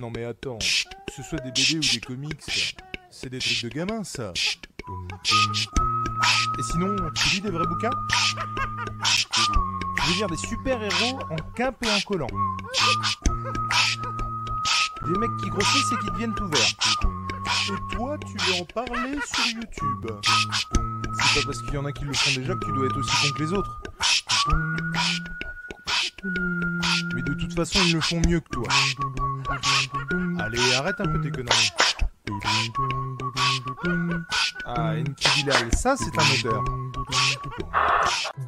Non mais attends, que ce soit des BD ou des comics, c'est des trucs de gamins ça. Et sinon, tu lis des vrais bouquins Je veux dire des super-héros en cape et en collant. Des mecs qui grossissent et qui deviennent tout verts. Et toi, tu veux en parler sur YouTube. C'est pas parce qu'il y en a qui le font déjà que tu dois être aussi con que les autres. Mais de toute façon, ils le font mieux que toi. Allez, arrête un peu tes conneries. Ah, Enki Bilal, ça c'est un odeur.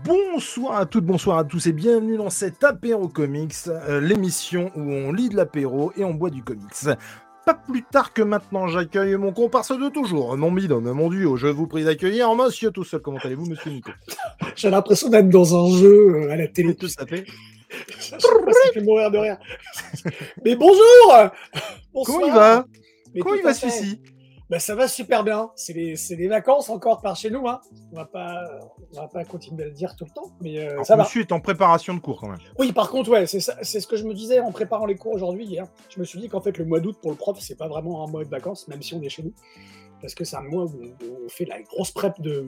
Bonsoir à toutes, bonsoir à tous et bienvenue dans cet apéro comics, euh, l'émission où on lit de l'apéro et on boit du comics. Pas plus tard que maintenant, j'accueille mon comparse de toujours, mon binôme, mon duo. Je vous prie d'accueillir monsieur tout seul. Comment allez-vous, monsieur Nico? J'ai l'impression d'être dans un jeu euh, à la télé. Tout ça fait Ça fait mourir de rire. Mais bonjour Comment il va? Mais Comment il va celui-ci? bah, Ça va super bien. C'est les, les vacances encore par chez nous. Hein. On va pas, on va pas continuer à le dire tout le temps, mais euh, Alors, ça va. Monsieur est en préparation de cours quand même. Oui, par contre, ouais, c'est ce que je me disais en préparant les cours aujourd'hui hier. Je me suis dit qu'en fait, le mois d'août pour le prof, c'est pas vraiment un mois de vacances, même si on est chez nous, parce que c'est un mois où on, on fait la grosse prep de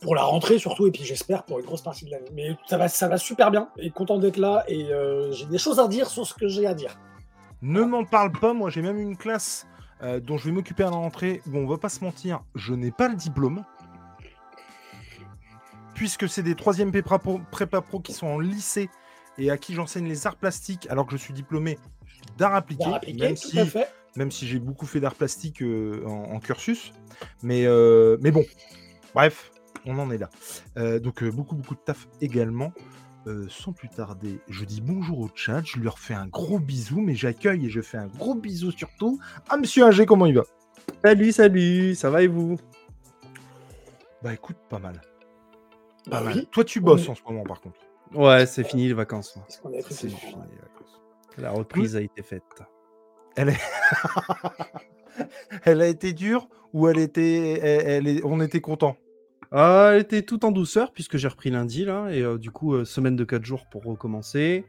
pour la rentrée surtout, et puis j'espère pour une grosse partie de l'année. Mais ça va, ça va super bien. Et content d'être là, et euh, j'ai des choses à dire sur ce que j'ai à dire. Ne m'en parle pas, moi j'ai même une classe euh, dont je vais m'occuper à la rentrée où on va pas se mentir, je n'ai pas le diplôme. Puisque c'est des 3e prépa pro, prépa pro qui sont en lycée et à qui j'enseigne les arts plastiques alors que je suis diplômé d'art appliqué, appliqué, même si, même si j'ai beaucoup fait d'art plastique euh, en, en cursus. Mais, mais bon, bref, on en est là. Euh, donc euh, beaucoup, beaucoup de taf également. Euh, sans plus tarder, je dis bonjour au chat, je leur fais un gros bisou, mais j'accueille et je fais un gros bisou surtout à Monsieur Ingé, comment il va? Salut, salut, ça va et vous? Bah écoute, pas mal. Bah Pas mal. Toi tu bosses en ce moment par contre. Ouais, c'est fini les vacances. C'est fini les. La reprise a été faite. Elle, est... elle a été dure ou elle était, elle, elle est... on était content Ah, elle était tout en douceur puisque j'ai repris lundi là et euh, du coup euh, semaine de 4 jours pour recommencer.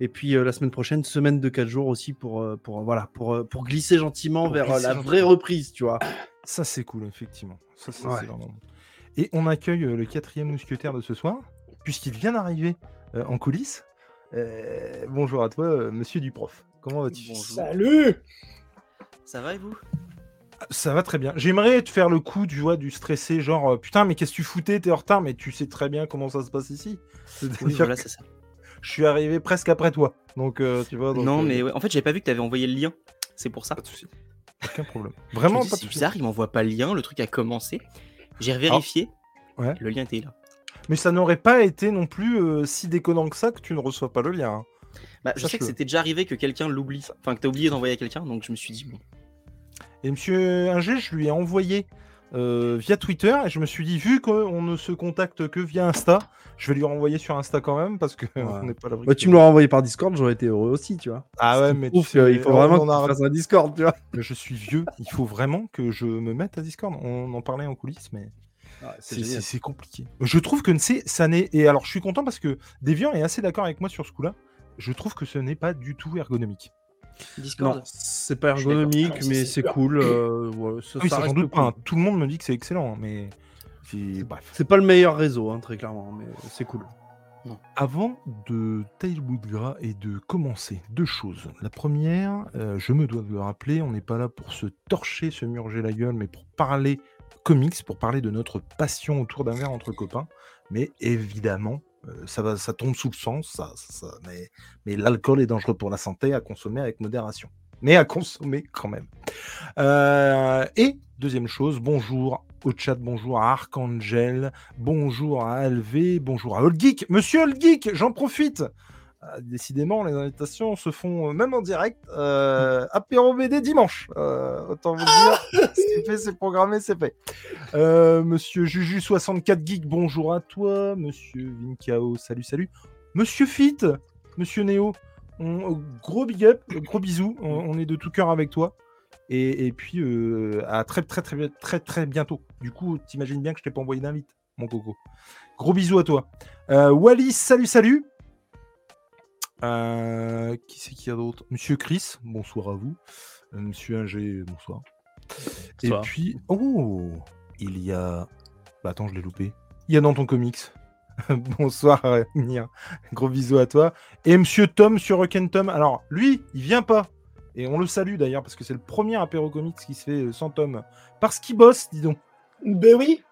Et puis euh, la semaine prochaine, semaine de 4 jours aussi pour, euh, pour, voilà, pour, euh, pour glisser gentiment Pour vers euh, glisser la gentiment. vraie reprise, tu vois. Ça, c'est cool, effectivement. Ça, ça, Ouais. c'est vraiment bon. Et on accueille euh, le quatrième mousquetaire de ce soir, puisqu'il vient d'arriver euh, en coulisses. Euh, bonjour à toi, euh, monsieur Duprof. Comment vas-tu? Salut Ça va et vous? Ça va très bien. J'aimerais te faire le coup, du stressé, genre, euh, putain, mais qu'est-ce que tu foutais T'es en retard, mais tu sais très bien comment ça se passe ici. Oui, voilà, c'est ça. je suis arrivé presque après toi. Donc, euh, tu vois. donc, non, euh, mais ouais, en fait, j'avais pas vu que t'avais envoyé le lien. C'est pour ça. Pas de souci. Aucun problème. Vraiment pas de C'est bizarre, il m'envoie pas le lien, le truc a commencé. J'ai vérifié. Ouais. Le lien était là. Mais ça n'aurait pas été non plus euh, si déconnant que ça que tu ne reçois pas le lien. hein. Bah, je sais que c'était déjà arrivé que quelqu'un l'oublie. Enfin, que t'as oublié d'envoyer à quelqu'un, donc je me suis dit, bon. Et monsieur Inger, je lui ai envoyé euh, via Twitter et je me suis dit, vu qu'on ne se contacte que via Insta, je vais lui renvoyer sur Insta quand même parce que Ouais. on n'est pas. Ouais, que- tu me l'aurais envoyé par Discord, j'aurais été heureux aussi, tu vois. Ah ouais, mais tu sais, qu'il faut vraiment en que a- un Discord, tu vois. Je suis vieux, il faut vraiment que je me mette à Discord. On en parlait en coulisses, mais c'est c'est- compliqué. Je trouve que ça n'est. Et alors, je suis content parce que Deviant est assez d'accord avec moi sur ce coup-là. Je trouve que ce n'est pas du tout ergonomique. Discord Non, c'est pas ergonomique, Ah, mais c'est cool. euh, ouais, ça- oui, ça ça j'en reste doute pas. cool. hein. Tout le monde me dit que c'est excellent, mais c'est- bref. C'est pas le meilleur réseau, hein, très clairement, mais c'est cool. Avant de Tailwood Gras et de commencer, deux choses. La première, euh, je me dois de le rappeler, on n'est pas là pour se torcher, se murger la gueule, mais pour parler comics, pour parler de notre passion autour d'un verre entre copains. Mais évidemment, ça, tombe sous le sens, mais, l'alcool est dangereux pour la santé, à consommer avec modération. Mais à consommer quand même. Et deuxième chose, bonjour au chat, bonjour à Archangel, bonjour à Alvé, bonjour à Old Geek. Monsieur Old Geek, j'en profite. Euh, décidément, les invitations se font euh, même en direct. Euh, apéro BD dimanche. Euh, autant vous dire, c'est fait, c'est programmé, c'est fait. Euh, Monsieur Juju64 Geek, bonjour à toi. Monsieur Vinkao, salut, salut. Monsieur Fit, Monsieur Néo, on- gros big up, gros bisous. On, on est de tout cœur avec toi. Et, et puis, à très, très, très, très, très bientôt. Du coup, t'imagines bien que je t'ai pas envoyé d'invite, mon coco. Gros bisous à toi. Wallis, salut, salut. Euh, qui c'est qu'il y a d'autre? Monsieur Chris, bonsoir à vous. Euh, Monsieur Inger, bonsoir. Et puis, oh, il y a. Bah attends, je l'ai loupé. Il y a dans ton comics. bonsoir, Nia. Gros bisous à toi. Et Monsieur Tom sur Rock'n Tom. Alors, lui, il vient pas. Et on le salue d'ailleurs, parce que c'est le premier apéro comics qui se fait euh, sans Tom. Parce qu'il bosse, dis donc. Ben oui,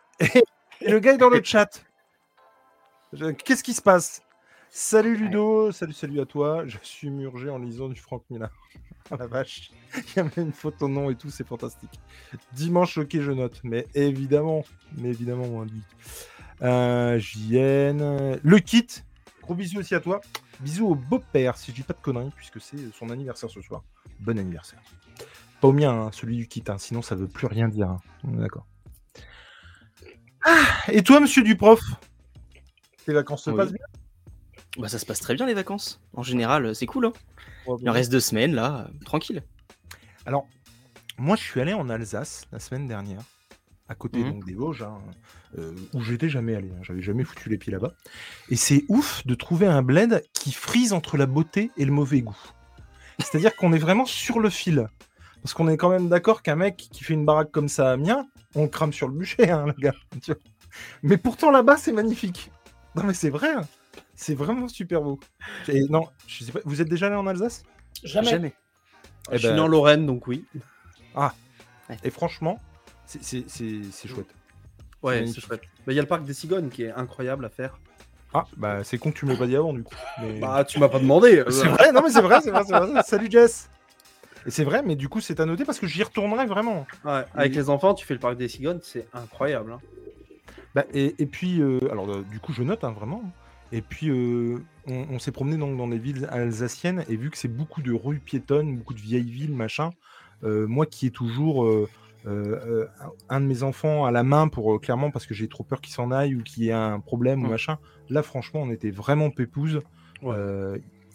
Et le gars est dans le chat. Qu'est-ce qui se passe? Salut Ludo, salut, salut à toi. Je suis murgé en lisant du Franck Miller. Oh la vache. Il y a même une photo nom et tout, c'est fantastique. Dimanche choqué, je note. Mais évidemment, mais évidemment, on dit. Euh, JN. Le kit. Gros bisous aussi à toi. Bisous au beau-père, si je dis pas de conneries, puisque c'est son anniversaire ce soir. Bon anniversaire. Pas au mien, hein, celui du kit, hein, sinon ça veut plus rien dire. hein. On est D'accord. Ah, et toi, monsieur Duprof? Tes vacances se Oui. passent bien? Bah, ça se passe très bien les vacances. En général, euh, c'est cool. Hein. Il en reste deux semaines là, euh, tranquille. Alors, moi, je suis allé en Alsace la semaine dernière, à côté Mhm. donc des Vosges, hein, euh, où j'étais jamais allé. hein, J'avais jamais foutu les pieds là-bas. Et c'est ouf de trouver un bled qui frise entre la beauté et le mauvais goût. C'est-à-dire qu'on est vraiment sur le fil. Parce qu'on est quand même d'accord qu'un mec qui fait une baraque comme ça à Amiens, on le crame sur le bûcher, hein, le gars. Mais pourtant là-bas, c'est magnifique. Non, mais c'est vrai. C'est vraiment super beau. Et non, je sais pas. Vous êtes déjà allé en Alsace? Jamais. Jamais. Eh je suis ben- né en Lorraine, donc oui. Et franchement, c'est- c'est c'est- c'est chouette. Ouais, c'est chouette. Bah, Il y a le parc des Cigognes qui est incroyable à faire. Ah, bah c'est con que tu me l'aies pas dit avant du coup. Mais- Bah, tu m'as pas demandé. c'est vrai, non mais c'est vrai, c'est vrai, c'est vrai. Salut Jess. Et c'est vrai, mais du coup c'est à noter parce que j'y retournerai vraiment. Ouais, avec les enfants, tu fais le parc des Cigognes, c'est incroyable. hein. Bah, et, et puis, euh, alors euh, du coup je note hein, vraiment. Et puis euh, on, on s'est promené donc dans les villes alsaciennes et vu que c'est beaucoup de rues piétonnes, beaucoup de vieilles villes, machin. euh, moi qui ai toujours euh, un de mes enfants à la main pour clairement parce que j'ai trop peur qu'il s'en aille ou qu'il y ait un problème ou machin. Là franchement on était vraiment pépouze. Ouais.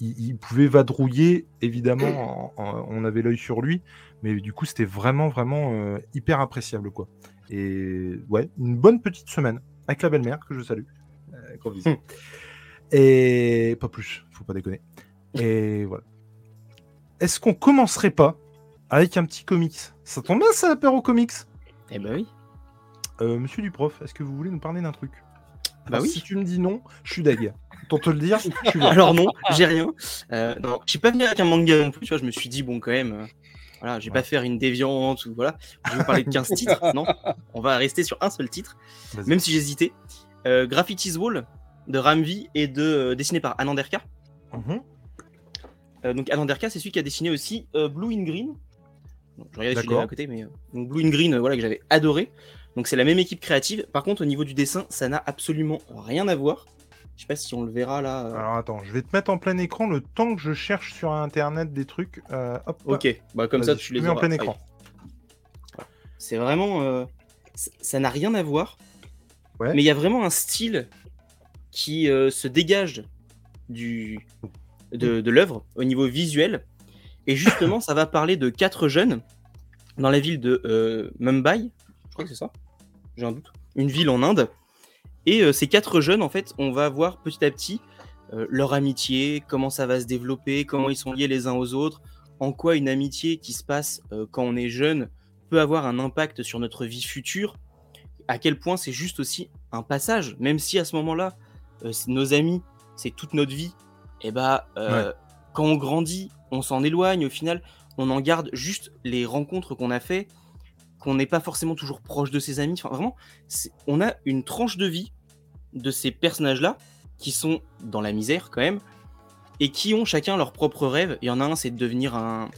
Il, il pouvait vadrouiller, évidemment, en- en- on avait l'œil sur lui, mais du coup, c'était vraiment, vraiment euh, hyper appréciable, quoi. Et ouais, une bonne petite semaine avec la belle-mère que je salue. Euh, gros bisous. Et pas plus, faut pas déconner. Et voilà. Est-ce qu'on commencerait pas avec un petit comics? Ça tombe bien, ça, l'apéro comics? Eh bah oui. Euh, Monsieur Duprof, est-ce que vous voulez nous parler d'un truc? Bah Alors, oui. Si tu me dis non, je suis deg. Pour te le dire, suis là. Alors non, j'ai rien. Euh, non, je suis pas venu avec un manga non plus. Tu vois, je me suis dit bon quand même. euh, voilà, je vais Ouais. pas faire une déviante ou voilà. Je vais vous parler de 15 titres. Non, on va rester sur un seul titre. Même si j'hésitais. Euh, Graffitis Wall de Ramvi et de euh, dessiné par Ananderka. Mhm. Euh, donc Ananderka, c'est celui qui a dessiné aussi euh, Blue in Green. Je regardais celui-là D'accord. à côté, mais donc Blue in Green, voilà que j'avais adoré. Donc c'est la même équipe créative. Par contre, au niveau du dessin, ça n'a absolument rien à voir. Je sais pas si on le verra là. Alors attends, je vais te mettre en plein écran le temps que je cherche sur internet des trucs. Euh, hop. Ok, bah comme ça tu les mets en plein écran. C'est vraiment, euh, ça n'a rien à voir. Ouais. Mais il y a vraiment un style qui euh, se dégage du de, l'œuvre au niveau visuel. Et justement, ça va parler de quatre jeunes dans la ville de euh, Mumbai. Je crois que c'est ça. J'ai un doute. Une ville en Inde. Et euh, ces quatre jeunes, en fait, on va voir petit à petit leur amitié, comment ça va se développer, comment ils sont liés les uns aux autres, en quoi une amitié qui se passe quand on est jeune peut avoir un impact sur notre vie future, à quel point c'est juste aussi un passage, même si à ce moment-là, nos amis, c'est toute notre vie, et bah, euh, quand on grandit, on s'en éloigne, au final, on en garde juste les rencontres qu'on a fait, qu'on n'est pas forcément toujours proche de ses amis, enfin vraiment, on a une tranche de vie de ces personnages-là qui sont dans la misère quand même, et qui ont chacun leur propre rêve. Il y en a un, c'est de devenir un,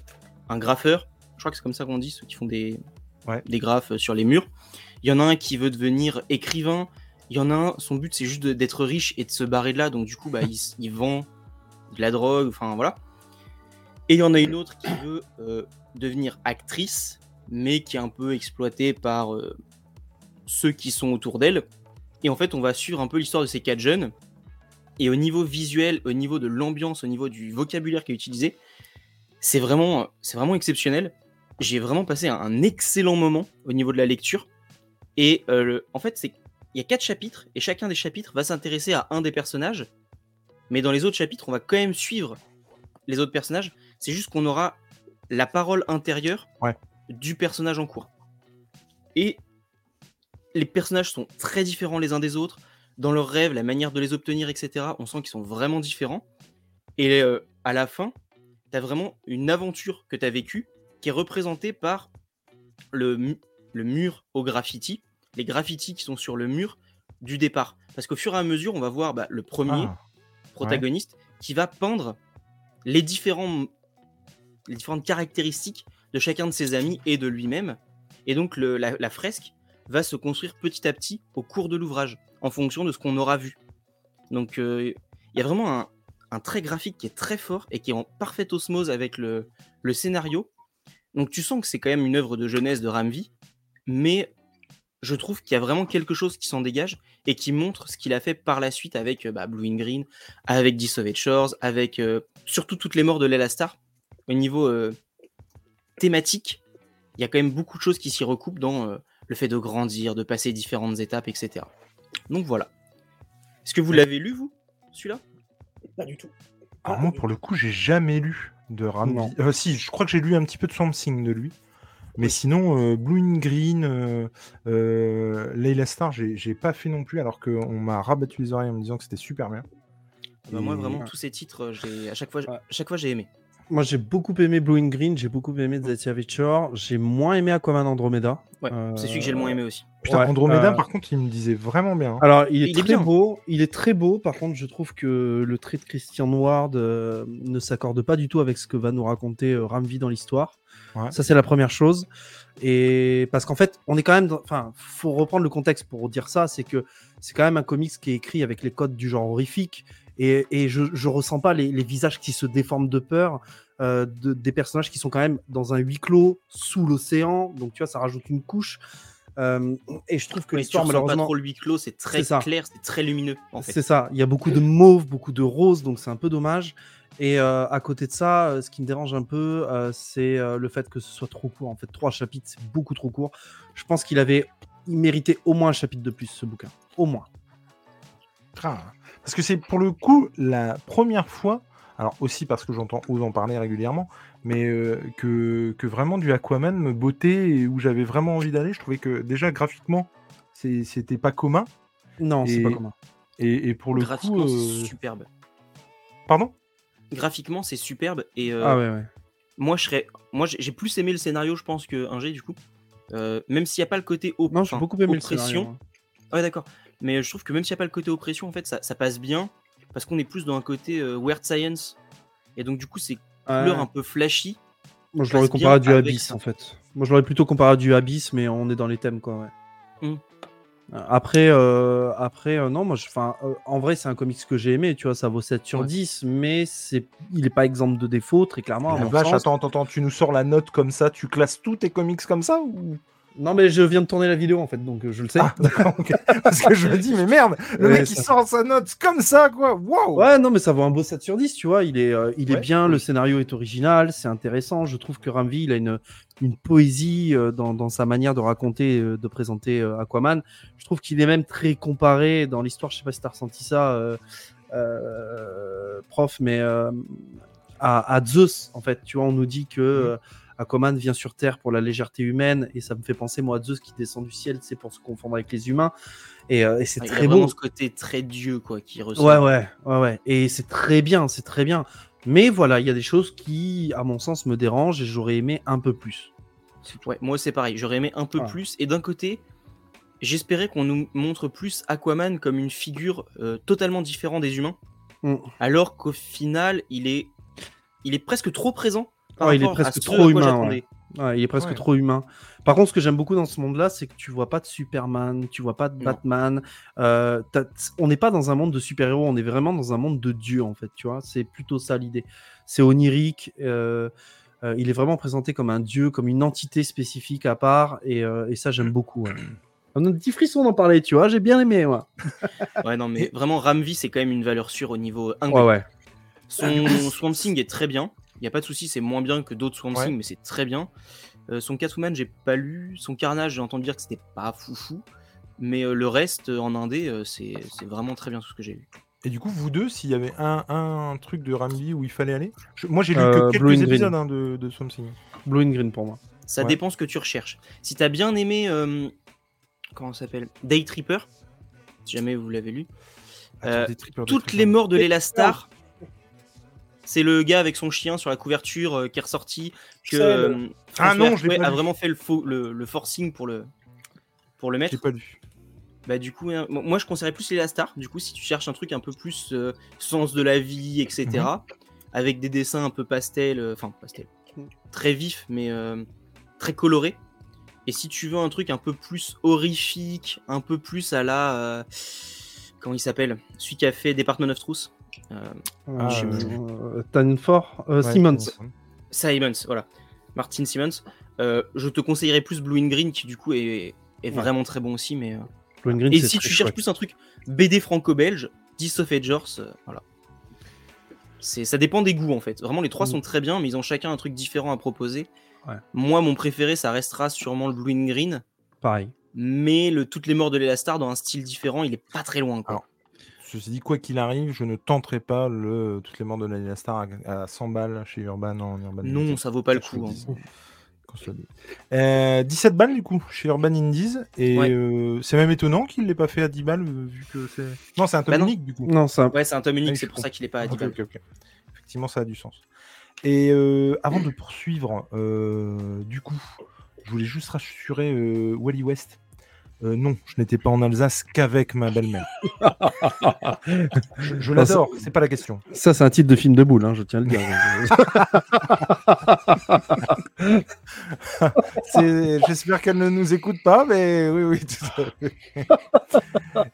un graffeur. Je crois que c'est comme ça qu'on dit, ceux qui font des, Ouais. des graphes sur les murs. Il y en a un qui veut devenir écrivain. Il y en a un, son but c'est juste d'être riche et de se barrer de là. Donc du coup, bah, il, vend de la drogue, enfin voilà. Et il y en a une autre qui veut euh, devenir actrice, mais qui est un peu exploitée par euh, ceux qui sont autour d'elle. Et en fait, on va suivre un peu l'histoire de ces quatre jeunes. Et au niveau visuel, au niveau de l'ambiance, au niveau du vocabulaire qui est utilisé, c'est vraiment, c'est vraiment exceptionnel. J'ai vraiment passé un, excellent moment au niveau de la lecture. Et euh, en fait, c'est il y a quatre chapitres et chacun des chapitres va s'intéresser à un des personnages. mais dans les autres chapitres, on va quand même suivre les autres personnages. C'est juste qu'on aura la parole intérieure Ouais. du personnage en cours. Et les personnages sont très différents les uns des autres. Dans leurs rêves, la manière de les obtenir, etc., on sent qu'ils sont vraiment différents. Et euh, à la fin, tu as vraiment une aventure que tu as vécue qui est représentée par le, le mur au graffiti, les graffitis qui sont sur le mur du départ. Parce qu'au fur et à mesure, on va voir bah, le premier Ah, protagoniste qui va peindre les, différents, les différentes caractéristiques de chacun de ses amis et de lui-même. Et donc le- la, la fresque va se construire petit à petit au cours de l'ouvrage, en fonction de ce qu'on aura vu. Donc euh, il y a vraiment un, un trait graphique qui est très fort et qui est en parfaite osmose avec le, le scénario. Donc tu sens que c'est quand même une œuvre de jeunesse de Ramvi, mais je trouve qu'il y a vraiment quelque chose qui s'en dégage et qui montre ce qu'il a fait par la suite avec euh, bah, Blue in Green, avec Dissolved Shores, avec euh, surtout toutes les morts de Lela Star. Au niveau euh, thématique, il y a quand même beaucoup de choses qui s'y recoupent dans euh, le fait de grandir, de passer différentes étapes, etc. Donc voilà. Est-ce que vous l'avez lu, vous, celui-là? Pas du tout. Alors Ah, moi, pour le coup, j'ai jamais lu de. Euh, si, je crois que j'ai lu un petit peu de Swamp Thing de lui. Mais sinon, euh, Blue in Green, euh, euh, Layla Star, j'ai pas fait non plus, alors qu'on m'a rabattu les oreilles en me disant que c'était super bien. Bah, Moi, vraiment, tous ces titres, j'ai- à chaque fois, Ouais. à chaque fois j'ai aimé. Moi, j'ai beaucoup aimé Blue in Green, j'ai beaucoup aimé The Shore, j'ai moins aimé Aquaman Andromeda. Ouais, Euh, c'est celui que j'ai le moins aimé aussi. Putain, Ouais, Andromeda, euh, par contre, il me disait vraiment bien. hein. Alors, il est Il est très bien. beau. Il est très beau. Par contre, je trouve que le trait de Christian Ward euh, ne s'accorde pas du tout avec ce que va nous raconter euh, Ramvi dans l'histoire. Ça, c'est la première chose. Et parce qu'en fait, on est quand même. Enfin, faut reprendre le contexte pour dire ça. C'est que c'est quand même un comics qui est écrit avec les codes du genre horrifique. Et, et je, je ressens pas les, les visages qui se déforment de peur. euh, de- des personnages qui sont quand même dans un huis clos sous l'océan. Donc, tu vois, ça rajoute une couche. Euh, et je trouve que tu l'histoire, ressens pas malheureusement. trop le huis clos, c'est très clair, c'est très lumineux, en fait. C'est ça, il y a beaucoup de mauve, beaucoup de rose, donc c'est un peu dommage. Et euh, à côté de ça, euh, ce qui me dérange un peu, euh, c'est euh, le fait que ce soit trop court. En fait, trois chapitres, c'est beaucoup trop court. Je pense qu'il avait, il méritait au moins un chapitre de plus, ce bouquin. Au moins. Ah, Parce que c'est pour le coup la première fois, alors aussi parce que j'entends Oz en parler régulièrement, mais euh, que, que vraiment du Aquaman me bottait et où j'avais vraiment envie d'aller. Je trouvais que déjà graphiquement, c'était pas commun. Non, c'est pas commun. Et, et pour le coup. Graphiquement, euh, c'est superbe. Pardon? Graphiquement, c'est superbe. Et euh, Ah ouais, ouais. moi, je serais, moi, j'ai plus aimé le scénario, je pense, que G du coup. Euh, même s'il n'y a pas le côté op- Non, beaucoup aimé le oppression. scénario. hein. Ouais, d'accord. Mais je trouve que même s'il n'y a pas le côté oppression, en fait, ça, ça passe bien. Parce qu'on est plus dans un côté euh, weird science. Et donc, du coup, c'est Ouais. couleur un peu flashy. Moi, je l'aurais comparé à du Abyss, ça. en fait. Moi, je l'aurais plutôt comparé à du Abyss, mais on est dans les thèmes, quoi, ouais. Hmm. Euh, Après, euh, après euh, non, moi, je- enfin, euh, en vrai, c'est un comics que j'ai aimé, tu vois, ça vaut 7 sur Ouais. 10, mais c'est, il est pas exempt de défauts, très clairement. à La mon vache, sens. attends, attends, attends, tu nous sors la note comme ça, tu classes tous tes comics comme ça ou Non, mais je viens de tourner la vidéo, en fait, donc euh, je le sais. Ah, d'accord. Parce que je me dis, mais merde, le Ouais, mec il ça- sort sa note comme ça, quoi. Waouh Ouais, non, mais ça vaut un beau 7 sur 10, tu vois. Il est, euh, il est bien, le scénario est original, c'est intéressant. Je trouve que Ramvi, il a une, une poésie euh, dans, dans sa manière de raconter, euh, de présenter Aquaman. Je trouve qu'il est même très comparé dans l'histoire. Je sais pas si tu as ressenti ça, prof, mais à, à Zeus, en fait. Tu vois, on nous dit que. euh, Aquaman vient sur Terre pour la légèreté humaine et ça me fait penser moi à Zeus qui descend du ciel, c'est pour se confondre avec les humains et, euh, et c'est Il y a très beau. ce côté très dieu, quoi, qui ressort. Ouais, ouais, ouais, ouais. Et c'est très bien, c'est très bien. Mais voilà, il y a des choses qui, à mon sens, me dérangent et j'aurais aimé un peu plus. Ouais, moi c'est pareil, j'aurais aimé un peu plus. Et d'un côté, j'espérais qu'on nous montre plus Aquaman comme une figure euh, totalement différente des humains. Mm. Alors qu'au final, il est, il est presque trop présent. Par Ouais, il est presque trop humain. Ouais, il est presque Ouais. trop humain. Par contre, ce que j'aime beaucoup dans ce monde-là, c'est que tu vois pas de Superman, tu vois pas de Non. Batman. euh, on n'est pas dans un monde de super-héros, on est vraiment dans un monde de dieux, en fait, tu vois. C'est plutôt ça l'idée. C'est onirique. euh, euh, il est vraiment présenté comme un dieu, comme une entité spécifique à part, et, et ça, j'aime beaucoup. ouais. On a un petit frisson d'en parler, tu vois. J'ai bien aimé, moi. Ouais, non, mais vraiment, Ramvi, c'est quand même une valeur sûre au niveau Ouais, anglais. ouais. Son Swamp Thing est très bien. Il n'y a pas de souci, c'est moins bien que d'autres Swamp Ouais. Mais c'est très bien. Euh, son Catwoman, j'ai pas lu. Son Carnage, j'ai entendu dire que c'était pas foufou. Mais euh, le reste, euh, en indé, euh, c'est c'est vraiment très bien tout ce que j'ai vu. Et du coup, vous deux, s'il y avait un, un truc de Rambi où il fallait aller? Je- Moi, j'ai lu Euh, que quelques épisodes hein, de, de Swamp Thing. Blue and Green pour moi. Ça Ouais. dépend ce que tu recherches. Si t'as bien aimé, euh, comment ça s'appelle? Day Tripper, si jamais vous l'avez lu. Euh, Attends, trippers, des Toutes les morts de Léla Star. C'est le gars avec son chien sur la couverture euh, qui est ressorti. Que, euh, Ah non, je a vraiment fait le, faux, le, le forcing pour le, pour le mettre. J'ai pas lu. Bah du coup, hein, mo- moi je conseillerais plus les Star. Du coup, si tu cherches un truc un peu plus euh, sens de la vie, etc., Mhm. avec des dessins un peu pastel, euh, enfin pastel, très vifs mais euh, très colorés. Et si tu veux un truc un peu plus horrifique, un peu plus à la, euh, comment il s'appelle, celui qui a fait Department of Truth, euh, Ah. Euh, Tanford, euh, Ouais, Simmons. Simons, voilà, Martin Simmons. Je te conseillerais plus Blue and Green qui du coup est, est vraiment très bon aussi, mais Blue and Green, Et si tu cherches chouette. plus un truc BD franco-belge, 10 of Edgers, euh, voilà. C'est, ça dépend des goûts en fait. Vraiment, les trois Mm. sont très bien, mais ils ont chacun un truc différent à proposer. Ouais. Moi, mon préféré, ça restera sûrement le Blue and Green, Pareil. mais le Toutes les morts de l'Elastar dans un style différent, il est pas très loin. Quoi. Alors, Ceci dit, quoi qu'il arrive, je ne tenterai pas le toutes les morts de la Star à, à 100 balles chez Urban en Urban non, Indies. ça vaut pas le coup. hein. dis. Qu'on se le dise. Euh, 17 balles du coup chez Urban Indies et Ouais. euh, c'est même étonnant qu'il l'ait pas fait à 10 balles euh, vu que c'est non c'est un tome Bah non. unique du coup Non, ça. Ouais, c'est un tome unique, Ouais, c'est pour ça qu'il est pas à 10 Ok, balles. effectivement ça a du sens et euh, avant de poursuivre euh, du coup je voulais juste rassurer euh, Wally West Euh, non, je n'étais pas en Alsace qu'avec ma belle-mère. Je, l'adore, c'est pas la question. Ça, c'est un titre de film de boule, hein, je tiens à le dire. J'espère qu'elle ne nous écoute pas, mais oui, oui, tout à fait.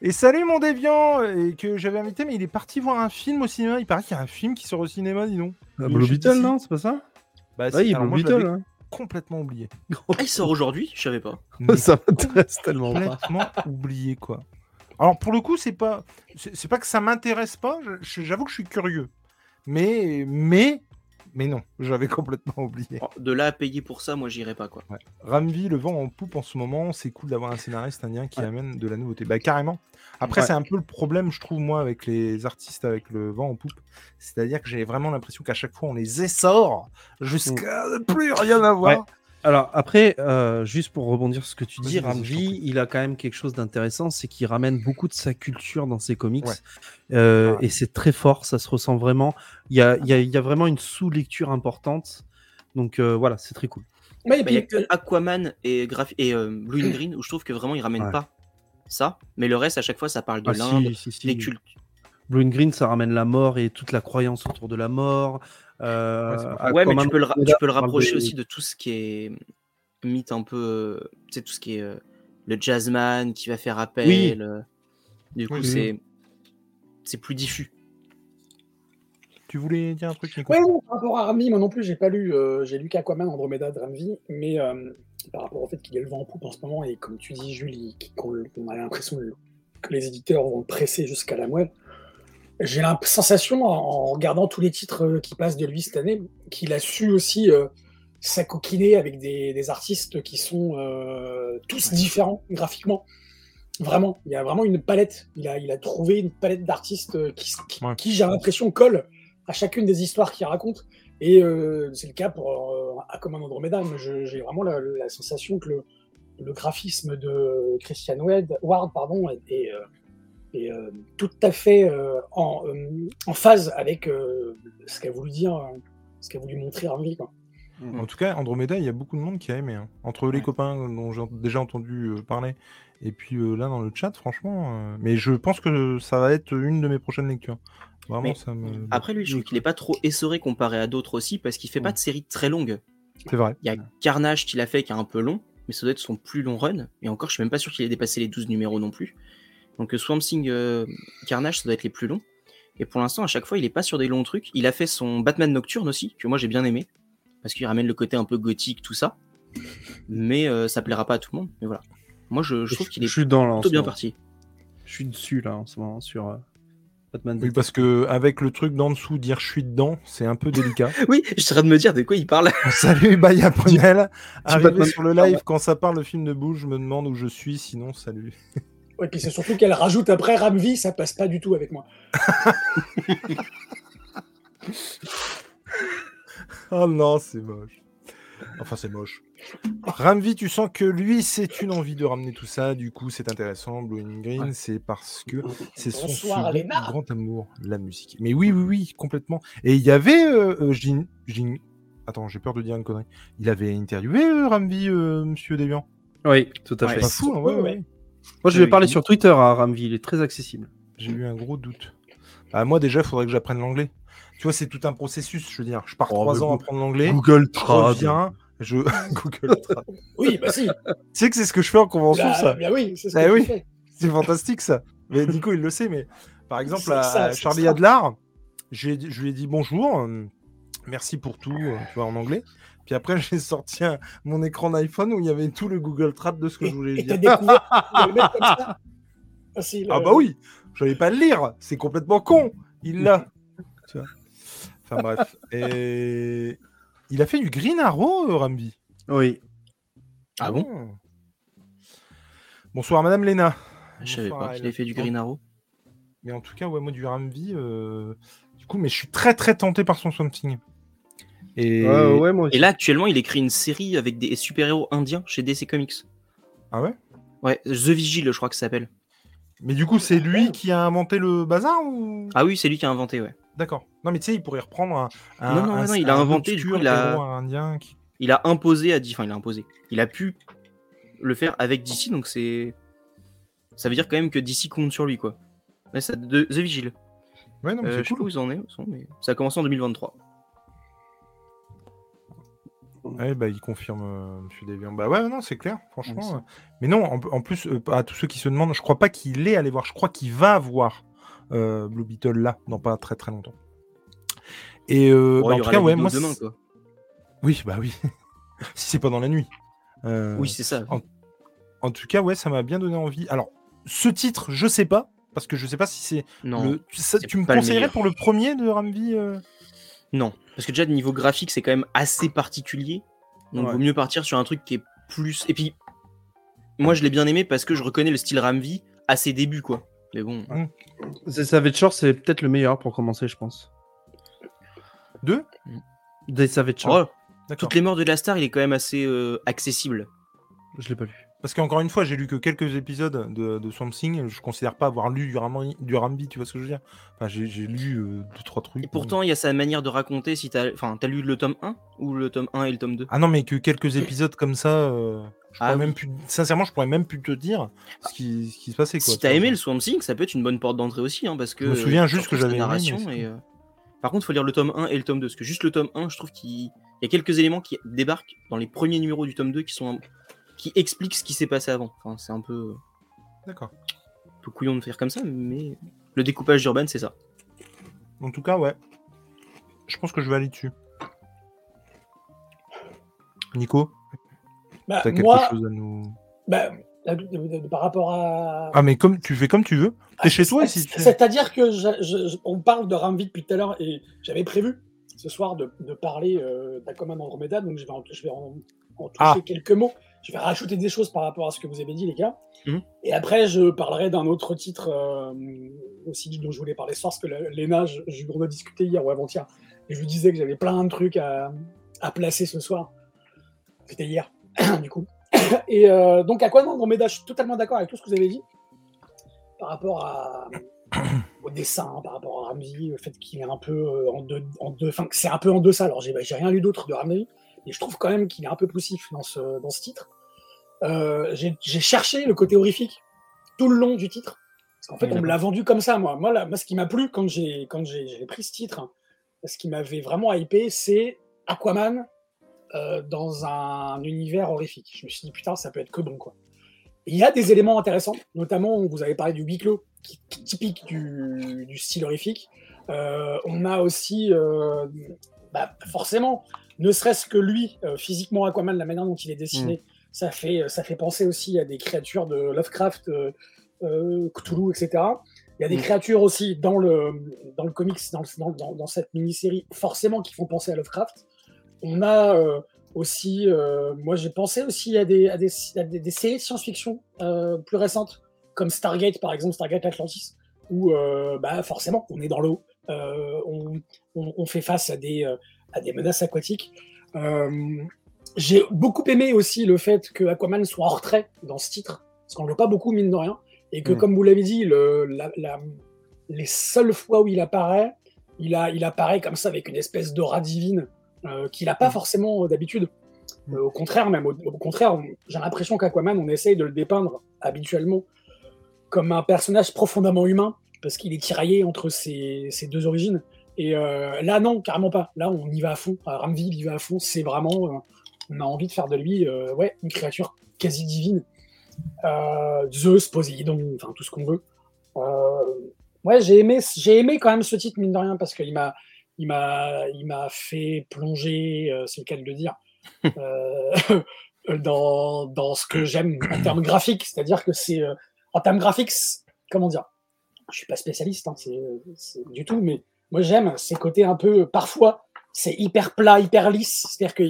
Et salut mon déviant, et que j'avais invité, mais il est parti voir un film au cinéma. Il paraît qu'il y a un film qui sort au cinéma, dis donc. Ah, Blue Beetle, non C'est pas ça Bah, Oui, Blue Beetle. Complètement oublié. Ah, il sort aujourd'hui Je savais pas. Mais Ça m'intéresse tellement pas. complètement oublié, quoi. Alors, pour le coup, c'est pas, c'est pas que ça m'intéresse pas. J'avoue que je suis curieux, mais, mais, mais non, j'avais complètement oublié. Oh, De là à payer pour ça, moi j'irai pas quoi. Ramvi, le vent en poupe en ce moment, c'est cool d'avoir un scénariste indien qui Ouais. amène de la nouveauté. Bah carrément. Après, Ouais. c'est un peu le problème, je trouve, moi, avec les artistes avec le vent en poupe. C'est-à-dire que j'ai vraiment l'impression qu'à chaque fois, on les essore jusqu'à ne plus rien avoir. Ouais. Alors après, euh, juste pour rebondir sur ce que tu dis, prie. il a quand même quelque chose d'intéressant, c'est qu'il ramène beaucoup de sa culture dans ses comics. Ouais. Euh, Ouais. Et c'est très fort, ça se ressent vraiment. Il y a, il y a- il y a vraiment une sous-lecture importante. Donc euh, voilà, c'est très cool. Ouais, Bah, Il y a puis, que Aquaman et, et euh, Blue and Green où je trouve que vraiment ils ramènent Ouais. pas ça, mais le reste à chaque fois ça parle de Ah, l'Inde, si, si, si. des cultes. Blue and Green, ça ramène la mort et toute la croyance autour de la mort. Euh, Ouais, Ouais, mais tu peux le, ra- tu peux le parle rapprocher des- aussi de tout ce qui est mythe un peu, euh, tu sais, tout ce qui est euh, le jazzman qui va faire appel. Oui. euh, du coup, Oui, c'est c'est plus diffus. Tu voulais dire un truc, Nico? Non, par rapport à Rami, moi non plus, j'ai pas lu, euh, j'ai lu qu'Aquaman, Andromeda, Dramvi, mais euh, par rapport au fait qu'il ait le vent en poupe en ce moment, et comme tu dis, qu'on qu'on a l'impression que les éditeurs vont le presser jusqu'à la moelle, j'ai la sensation, en, regardant tous les titres euh, qui passent de lui cette année, qu'il a su aussi euh, s'acoquiner avec des, des artistes qui sont euh, tous différents graphiquement. Vraiment, il y a vraiment une palette. Il a, il a trouvé une palette d'artistes euh, qui, qui, Ouais. qui, j'ai l'impression, colle à chacune des histoires qu'il raconte. Et euh, c'est le cas pour euh, Aquaman Andromeda. J'ai vraiment la, la sensation que le, le graphisme de Christian Ward, Ward pardon, est, est, euh, euh, tout à fait euh, en, euh, en phase avec euh, ce qu'a voulu dire, ce qu'a voulu montrer Harvey. Quoi. En tout cas, Andromeda, il y a beaucoup de monde qui a aimé. hein. Entre les Ouais. copains dont j'ai déjà entendu euh, parler et puis euh, là dans le chat, franchement. euh, Mais je pense que ça va être une de mes prochaines lectures. Vraiment, Mais ça me. Après, lui, je trouve qu'il est pas trop essoré comparé à d'autres aussi parce qu'il fait pas de séries très longues. C'est vrai. Il y a Carnage qu'il a fait qui est un peu long, mais ça doit être son plus long run. Et encore, je suis même pas sûr qu'il ait dépassé les 12 numéros non plus. Donc euh, Swamp Thing euh, Carnage, ça doit être les plus longs. Et pour l'instant, à chaque fois, il est pas sur des longs trucs. Il a fait son Batman Nocturne aussi, que moi j'ai bien aimé, parce qu'il ramène le côté un peu gothique, tout ça. Mais euh, ça plaira pas à tout le monde. Mais voilà. Moi, je, je trouve qu'il est Je suis dans là en plutôt ce bien moment. parti. Je suis dessus là en ce moment sur euh, Batman. Oui, parce que avec le truc d'en dessous, dire je suis dedans, c'est un peu délicat. Oui, je train de me dire de quoi il parle. salut Baya Prunel. Arrivé sur le live, quand ça parle le film de boule, je me demande où je suis, sinon salut. Ouais, puis c'est surtout qu'elle rajoute après Ramvi, ça passe pas du tout avec moi. Oh non, c'est moche. Enfin, c'est moche. Ramvi, tu sens que lui, c'est une envie de ramener tout ça. Du coup, c'est intéressant. Blue and Green, c'est parce que c'est son second grand amour, la musique. Mais oui, oui, oui, complètement. Et il y avait euh, euh, Jin- Jin- Attends, j'ai peur de dire une connerie. Il avait interviewé euh, Ramvi, euh, Monsieur Deviant? Oui, tout à Ouais, fait. Pas c'est- fou, hein, ouais, ouais, ouais. Moi, je vais Oui, parler oui. sur Twitter à Ramvi, il est très accessible. J'ai eu un gros doute. Bah, moi, déjà, il faudrait que j'apprenne l'anglais. Tu vois, c'est tout un processus. Je veux dire, je pars Oh, trois ans à apprendre l'anglais. Google Je Trad. reviens. Je... Google Trad. Oui, bah si. tu sais que c'est ce que je fais en convention, Bah, ça. bah oui, c'est ce Bah que tu oui. fais. C'est fantastique ça. Mais Nico, il le sait, mais par exemple, à, ça, Charlie. Adlar, j'ai- je lui ai dit bonjour, euh, merci pour tout, euh, tu vois, en anglais. Puis après, j'ai sorti un- mon écran d'iPhone où il y avait tout le Google Trad de ce que je voulais Et dire. découvert de le mettre comme ça Facile, Ah euh, bah oui, je n'allais pas le lire, c'est complètement con. Il l'a. Enfin bref. Et il a fait du Green Arrow, euh, Rambi. Oui. Ah bon? Bonsoir, Madame Léna. Je savais Bonsoir pas qu'il avait fait du Green Arrow. Mais en tout cas, ouais, moi du Ramvi, euh, du coup, mais je suis très très tenté par son something. Et Ouais, ouais, moi aussi. Et là, actuellement, il écrit une série avec des super-héros indiens chez DC Comics. ah ouais? Ouais, The Vigil, je crois que ça s'appelle. Mais du coup, c'est lui qui a inventé le bazar ou? Ah oui, c'est lui qui a inventé, ouais. D'accord. Non, mais tu sais, il pourrait reprendre un. un- Non, non, un- non, il a inventé, du coup, il a- héros indien qui- Il a imposé à DC, enfin, il a imposé. Il a pu le faire avec DC, donc c'est. Ça veut dire quand même que DC compte sur lui, quoi. Ouais, ça, de The Vigil. Ouais, non, mais Euh, c'est je sais pas cool. où ils en est, sont, mais ça a commencé en 2023. Ouais, bah, il confirme, euh, Monsieur Deviant. Bah ouais, non, c'est clair, franchement. Euh. Mais non, en, en plus, euh, à tous ceux qui se demandent, je crois pas qu'il est allé voir. Je crois qu'il va voir euh, Blue Beetle là, dans pas très très longtemps. Et euh, Bon, bah, en tout cas, ouais, moi. demain, quoi. Oui, bah oui. si c'est pas dans la nuit. Euh, Oui, c'est ça. en- En tout cas, ouais, ça m'a bien donné envie. Alors, ce titre, je sais pas, parce que je sais pas si c'est Non. le. Tu, ça- c'est tu me conseillerais pour le premier de Ramvi euh? Non, parce que déjà, de niveau graphique, c'est quand même assez particulier. Donc, Ouais. vaut mieux partir sur un truc qui est plus. Et puis, moi, je l'ai bien aimé parce que je reconnais le style Ramvi à ses débuts, quoi. Mais bon. C'est- Savage Shore, c'est peut-être le meilleur pour commencer, je pense. Deux Des Savage Shore. Oh, toutes les morts de la star, il est quand même assez euh, accessible. Je l'ai pas lu. Parce qu'encore une fois, j'ai lu que quelques épisodes de, de Swamp Thing. Je considère pas avoir lu du, Ram- du Rambi, tu vois ce que je veux dire? Enfin, j'ai lu euh, deux, trois trucs. Et pourtant, il y a sa manière de raconter. Si t'as, enfin, t'as lu le tome 1 ou le tome 1 et le tome 2 Ah non, mais que quelques épisodes comme ça. euh, je Ah oui. même plus, sincèrement, je pourrais même plus te dire ce qui, ce qui se passait. Quoi, Si t'as aimé le Swamp Thing, ça peut être une bonne porte d'entrée aussi, hein, parce que. Je me souviens euh, juste que j'avais narration et, euh, Par contre, il faut lire le tome 1 et le tome 2, parce que juste le tome 1, je trouve qu'il il y a quelques éléments qui débarquent dans les premiers numéros du tome 2 qui sont qui expliquent ce qui s'est passé avant. Enfin, c'est un peu, D'accord. un peu couillon de faire comme ça, mais le découpage d'Urban, c'est ça. En tout cas, ouais. Je pense que je vais aller dessus. Nico, bah, t'as quelque moi, chose à nous. bah, la- de- de- de- par rapport à. Ah, mais comme tu fais comme tu veux. T'es Ah, chez toi c'est- si tu. C'est-à-dire que je- je- je- on parle de Ramvi depuis tout à l'heure et j'avais prévu ce soir de, de parler euh, d'Aquaman Andromeda, donc je vais en, je vais en, en toucher Ah. quelques mots. Je vais rajouter des choses par rapport à ce que vous avez dit, les gars. Mhm. Et après, je parlerai d'un autre titre euh, aussi dont je voulais parler ce soir, parce que Léna, je, je, on a discuté hier ou avant-hier, et je lui disais que j'avais plein de trucs à, à placer ce soir. C'était hier, du coup. Et euh, donc, Aquaman Andromeda, je suis totalement d'accord avec tout ce que vous avez dit par rapport à, au dessin, par rapport à Ramsey, le fait qu'il est un peu euh, en deux, en deux, enfin, que c'est un peu en deçà. Alors, j'ai j'ai rien lu d'autre de Ramsey, mais je trouve quand même qu'il est un peu poussif dans ce, dans ce titre. Euh, j'ai cherché le côté horrifique tout le long du titre, parce qu'en fait, on me l'a vendu comme ça, moi. Moi, là, moi ce qui m'a plu quand j'ai quand j'ai j'ai pris ce titre, ce qui m'avait vraiment hypé, c'est Aquaman euh, dans un univers horrifique. Je me suis dit, putain, ça peut être que bon, quoi. Il y a des éléments intéressants, notamment, vous avez parlé du huis clos, qui, qui est typique du, du style horrifique. Euh, on a aussi, euh, bah, forcément, ne serait-ce que lui, euh, physiquement Aquaman, la manière dont il est dessiné, ça, fait, ça fait penser aussi à des créatures de Lovecraft, euh, euh, Cthulhu, etc. Il y a des Mm. créatures aussi dans le, dans le comics, dans, le- dans, cette mini-série, forcément qui font penser à Lovecraft. On a euh, aussi, euh, moi j'ai pensé aussi à des, à des, à des, des séries de science-fiction euh, plus récentes, comme Stargate par exemple, Stargate Atlantis, où bah, forcément on est dans l'eau, on, on- on fait face à des, à des menaces aquatiques. J'ai beaucoup aimé aussi le fait que Aquaman soit en retrait dans ce titre, parce qu'on ne le voit pas beaucoup mine de rien, et que Mm. comme vous l'avez dit, le, la- la- les seules fois où il apparaît, il, a, il apparaît comme ça avec une espèce d'aura divine euh, qu'il n'a pas Mm. forcément d'habitude. Mm. Euh, au contraire, même au, au contraire, on- j'ai l'impression qu'Aquaman, on essaye de le dépeindre habituellement comme un personnage profondément humain, parce qu'il est tiraillé entre ses, ses deux origines. Et euh, là, non, carrément pas. Là, on y va à fond. Euh, Ramville y va à fond. C'est vraiment, euh, on a envie de faire de lui, euh, ouais, une créature quasi divine. Euh, Zeus, Poséidon, enfin tout ce qu'on veut. Euh, ouais, j'ai aimé, j'ai aimé quand même ce titre mine de rien parce qu'il m'a, il m'a, il m'a fait plonger, c'est le cas de le dire, dans, dans ce que j'aime en termes graphiques. C'est-à-dire que c'est, en termes graphiques, comment dire, je suis pas spécialiste, hein, c'est, c'est du tout, mais moi j'aime ces côtés un peu, parfois, c'est hyper plat, hyper lisse. C'est-à-dire que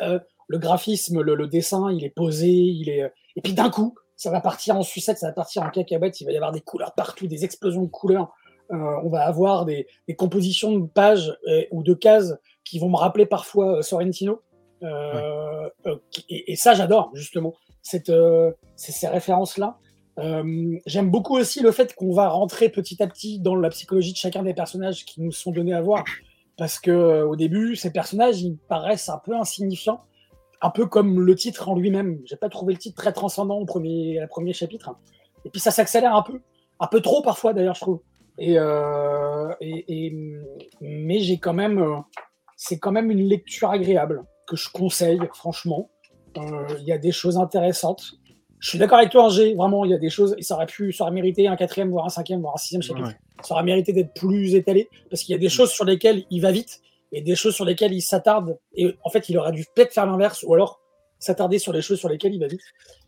euh, le graphisme, le, le dessin, il est posé, il est, et puis d'un coup, ça va partir en sucette, ça va partir en cacahuète, il va y avoir des couleurs partout, des explosions de couleurs. Euh, on va avoir des, des compositions de pages euh, ou de cases qui vont me rappeler parfois euh, Sorrentino. Euh, euh, et, et ça, j'adore justement cette, euh, ces, ces références-là. Euh, J'aime beaucoup aussi le fait qu'on va rentrer petit à petit dans la psychologie de chacun des personnages qui nous sont donnés à voir, parce que euh, au début, ces personnages, ils paraissent un peu insignifiants, un peu comme le titre en lui-même. J'ai pas trouvé le titre très transcendant au premier, premier chapitre, et puis ça s'accélère un peu, un peu trop parfois d'ailleurs, je trouve. Et, euh, mais j'ai quand même, euh, c'est quand même une lecture agréable que je conseille, franchement. Il y a des choses intéressantes. Je suis d'accord avec toi, Angers, vraiment, il y a des choses, et ça aurait pu, ça aurait mérité un quatrième, voire un cinquième, voire un sixième chapitre. Ouais. Ça aurait mérité d'être plus étalé, parce qu'il y a des choses sur lesquelles il va vite, et des choses sur lesquelles il s'attarde, et en fait, il aurait dû peut-être faire l'inverse, ou alors s'attarder sur les choses sur lesquelles il va vite.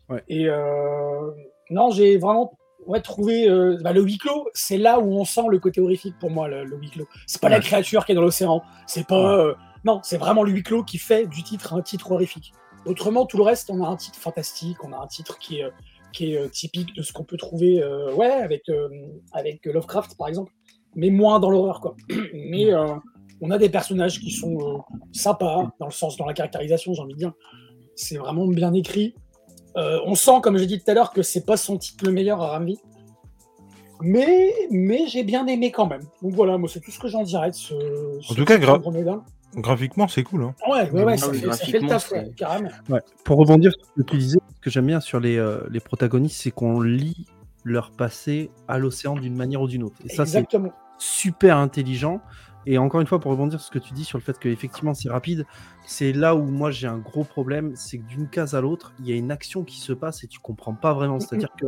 Ouais. Et euh, non, j'ai vraiment ouais, trouvé euh, bah, le huis clos, c'est là où on sent le côté horrifique pour moi, le, le huis clos. C'est pas la créature qui est dans l'océan, c'est pas. euh, non, c'est vraiment le huis clos qui fait du titre un titre horrifique. Autrement, tout le reste, on a un titre fantastique, on a un titre qui est, euh, qui est euh, typique de ce qu'on peut trouver euh, ouais, avec, euh, avec Lovecraft, par exemple, mais moins dans l'horreur. quoi. mais euh, on a des personnages qui sont sympas, dans le sens, dans la caractérisation, j'ai envie de dire. C'est vraiment bien écrit. On sent, comme j'ai dit tout à l'heure, que c'est pas son titre le meilleur à Ramvi. Mais, mais j'ai bien aimé quand même. Donc voilà, moi c'est tout ce que j'en dirais de ce. ce tout cas, gra-. Graphiquement, c'est cool. Hein. Ouais, ouais, ouais, ça, fait, ça fait le graphiquement, taf, ouais, carrément. Ouais. Pour rebondir sur ce que tu disais, ce que j'aime bien sur les, euh, les protagonistes, c'est qu'on lit leur passé à l'océan d'une manière ou d'une autre. Et ça, c'est Exactement. super intelligent. Et encore une fois, pour rebondir sur ce que tu dis sur le fait qu'effectivement c'est rapide, c'est là où moi j'ai un gros problème, c'est que d'une case à l'autre, il y a une action qui se passe et tu comprends pas vraiment. C'est-à-dire que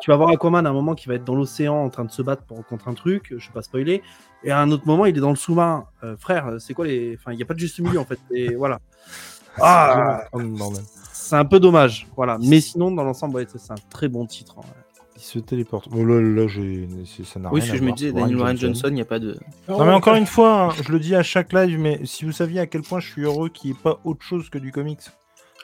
tu vas voir Aquaman à un moment qui va être dans l'océan en train de se battre pour, contre un truc, je vais pas spoiler, et à un autre moment il est dans le sous-marin. Euh, frère, c'est quoi les. Enfin, il n'y a pas de juste milieu en fait. Et voilà. Ah, c'est un peu dommage. Voilà. Mais sinon, dans l'ensemble, ouais, c'est un très bon titre. hein. Il se téléporte. Bon, là, là, j'ai... ça n'a Oui, rien ce à que je me voir. disais, Daniel Ryan Johnson, il n'y a pas de. Non, mais encore une fois, hein, je le dis à chaque live, mais si vous saviez à quel point je suis heureux qu'il n'y ait pas autre chose que du comics.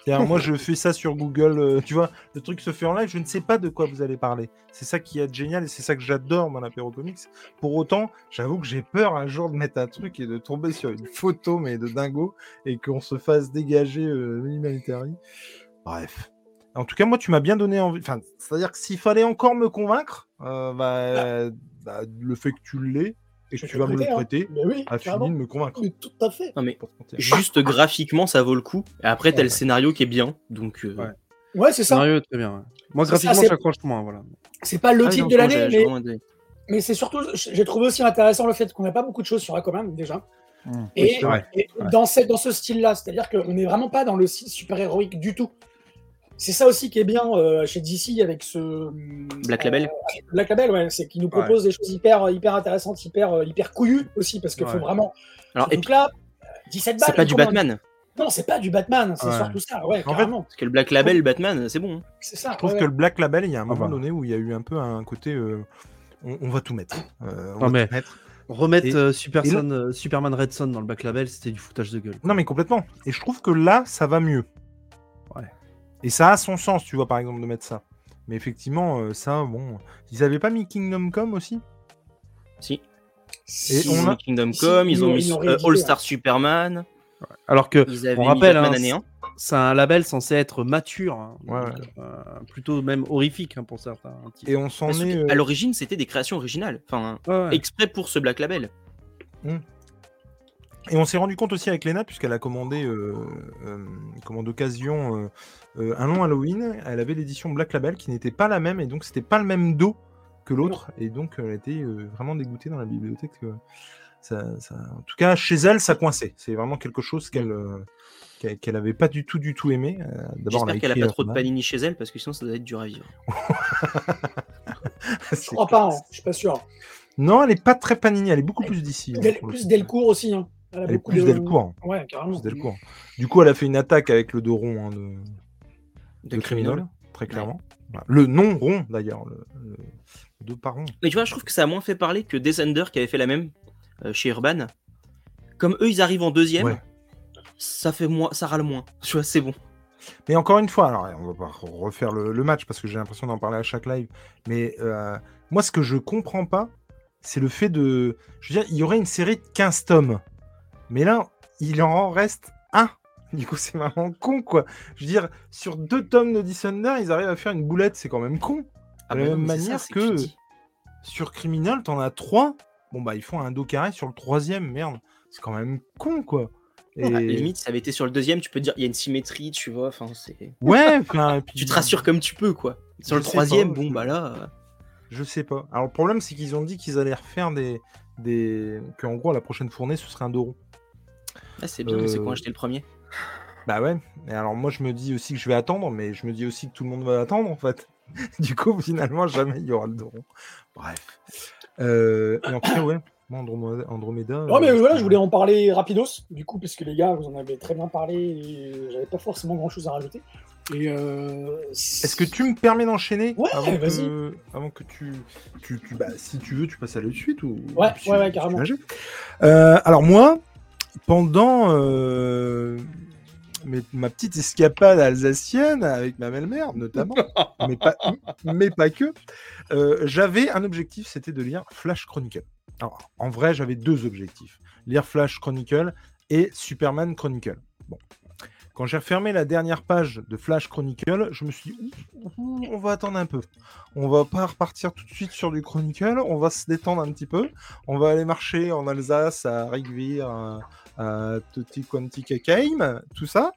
C'est-à-dire, moi, je fais ça sur Google, euh, tu vois, le truc se fait en live, je ne sais pas de quoi vous allez parler. C'est ça qui est génial et c'est ça que j'adore dans l'apéro comics. Pour autant, j'avoue que j'ai peur un jour de mettre un truc et de tomber sur une photo, mais de dingo, et qu'on se fasse dégager euh. Bref. En tout cas, moi, tu m'as bien donné envie. Enfin, c'est-à-dire que s'il fallait encore me convaincre, euh, bah, bah, le fait que tu l'aies et que tu vas me le prêter, hein. prêter Mais oui, a fini de me convaincre. Mais tout à fait. Non, mais juste graphiquement, ça vaut le coup. Et après, t'as Ouais. le scénario qui est bien. Donc, euh, Ouais. Ouais, c'est ça. Scénario, très bien. ouais. Moi, graphiquement, j'accroche moins. Voilà. C'est pas le ah, titre non, de l'année, mais, mais c'est surtout, j'ai trouvé aussi intéressant le fait qu'on n'a pas beaucoup de choses sur Aquaman déjà. Mmh. Et, Oui, dans, ce, dans ce style-là, c'est-à-dire qu'on n'est vraiment pas dans le style super-héroïque du tout. C'est ça aussi qui est bien euh, chez DC avec ce. Black Label. euh, Black Label, ouais, c'est qu'il nous propose des choses hyper, hyper intéressantes, hyper, euh, hyper couillues aussi, parce qu'il faut vraiment. Alors, et Donc puis, là, 17 balles. c'est pas du Batman. Non, c'est pas du Batman, c'est Ouais. surtout ça, ouais, En fait, carrément. Parce que le Black Label, Batman, c'est bon. hein. c'est ça. Je trouve ouais, que le Black Label, il y a un moment bah. donné où il y a eu un peu un côté. euh, on, on va tout mettre. Euh, on Non, va mais- tout mettre. Remettre Et- euh, et Superson, euh, Superman Red Son dans le Black Label, c'était du foutage de gueule. Non, mais complètement. Et je trouve que là, ça va mieux. Et ça a son sens, tu vois, par exemple, de mettre ça. Mais effectivement, euh, ça, bon. Ils avaient pas mis Kingdom Come aussi? Si. Et Ils on ont a- mis Kingdom si, Come, ils ils ont mis ils euh, réédité, All ouais. Star Superman, Alors que ils on rappelle, hein, année 1. c'est un label censé être mature, hein, Ouais, donc, euh, plutôt même horrifique hein, pour certains. titres. Et on s'en est. euh, À l'origine, c'était des créations originales, enfin, Ouais, ouais. exprès pour ce Black Label. Et on s'est rendu compte aussi avec Lena, puisqu'elle a commandé, euh, euh, comment d'occasion, euh, euh, un long Halloween. Elle avait l'édition Black Label qui n'était pas la même, et donc c'était pas le même dos que l'autre. Et donc elle était euh, vraiment dégoûtée dans la bibliothèque. ça, ça- En tout cas, chez elle, ça coinçait. C'est vraiment quelque chose qu'elle euh, qu'elle qu'elle avait pas du tout, du tout aimé. D'abord, J'espère elle qu'elle a écrit, pas trop de panini chez elle, parce que sinon ça doit être dur à vivre. Je crois clair. pas, hein, je suis pas sûr. Non, elle est pas très panini, elle est beaucoup plus d'ici. hein, plus. Delcourt aussi. Hein. Elle, est plus de- Delcourt. Ouais, carrément. Plus Delcourt. Du coup, elle a fait une attaque avec le dos rond hein, de, De, de criminel. Criminal, très clairement. Le non rond d'ailleurs, le, le, pas rond. Mais tu vois, je trouve que ça a moins fait parler que Descender qui avait fait la même euh, chez Urban. Comme eux, ils arrivent en deuxième, Ouais. ça fait moins, ça râle moins. Tu vois, c'est bon. Mais encore une fois, alors on va pas refaire le, le match parce que j'ai l'impression d'en parler à chaque live. Mais euh, moi, ce que je comprends pas, c'est le fait de. Je veux dire, il y aurait une série de 15 tomes. Mais là, il en reste un. Du coup, c'est vraiment con, quoi. Je veux dire, sur deux tomes de Descender, ils arrivent à faire une boulette, c'est quand même con. Ah De bah la non, même manière ça, que-. Sur Criminal, t'en as trois. Bon, bah, ils font un dos carré sur le troisième, merde. C'est quand même con, quoi. Et... À la limite, ça avait été sur le deuxième, tu peux te dire, il y a une symétrie, tu vois. Enfin, c'est. Ouais, enfin, et puis- Tu te rassures comme tu peux, quoi. Sur Je le troisième, pas, bon, je- bah là. euh, Je sais pas. Alors le problème, c'est qu'ils ont dit qu'ils allaient refaire des. des... Qu'en gros, la prochaine fournée, ce serait un dos rond. Ah, c'est bien, mais c'est Euh, quoi acheter le premier? Bah ouais. Et alors moi, je me dis aussi que je vais attendre, mais je me dis aussi que tout le monde va attendre, en fait. du coup, finalement, jamais il y aura le dos rond. Bref. Euh, et en tout cas, ouais. Moi, Andromeda. Andromeda Non, mais euh, voilà, je voulais en parler rapidos, du coup, parce que les gars, vous en avez très bien parlé et j'avais pas forcément grand chose à rajouter. Et euh, Est-ce que tu me permets d'enchaîner Ouais, avant, vas-y. que, avant que tu, tu, tu- bah, si tu veux, tu passes à la suite ou Ouais, tu- ouais, ouais, carrément. Euh, alors moi, pendant euh, mes- ma petite escapade alsacienne avec ma belle-mère notamment, mais pas, mais pas que, euh, j'avais un objectif, c'était de lire Flash Chronicle. Alors, en vrai, j'avais deux objectifs lire Flash Chronicle et Superman Chronicle. Bon. Quand j'ai refermé la dernière page de Flash Chronicle, je me suis dit, on va attendre un peu. On va pas repartir tout de suite sur du Chronicle, on va se détendre un petit peu. On va aller marcher en Alsace, à Rigvir, à Tutti Quanti Keim, tout ça.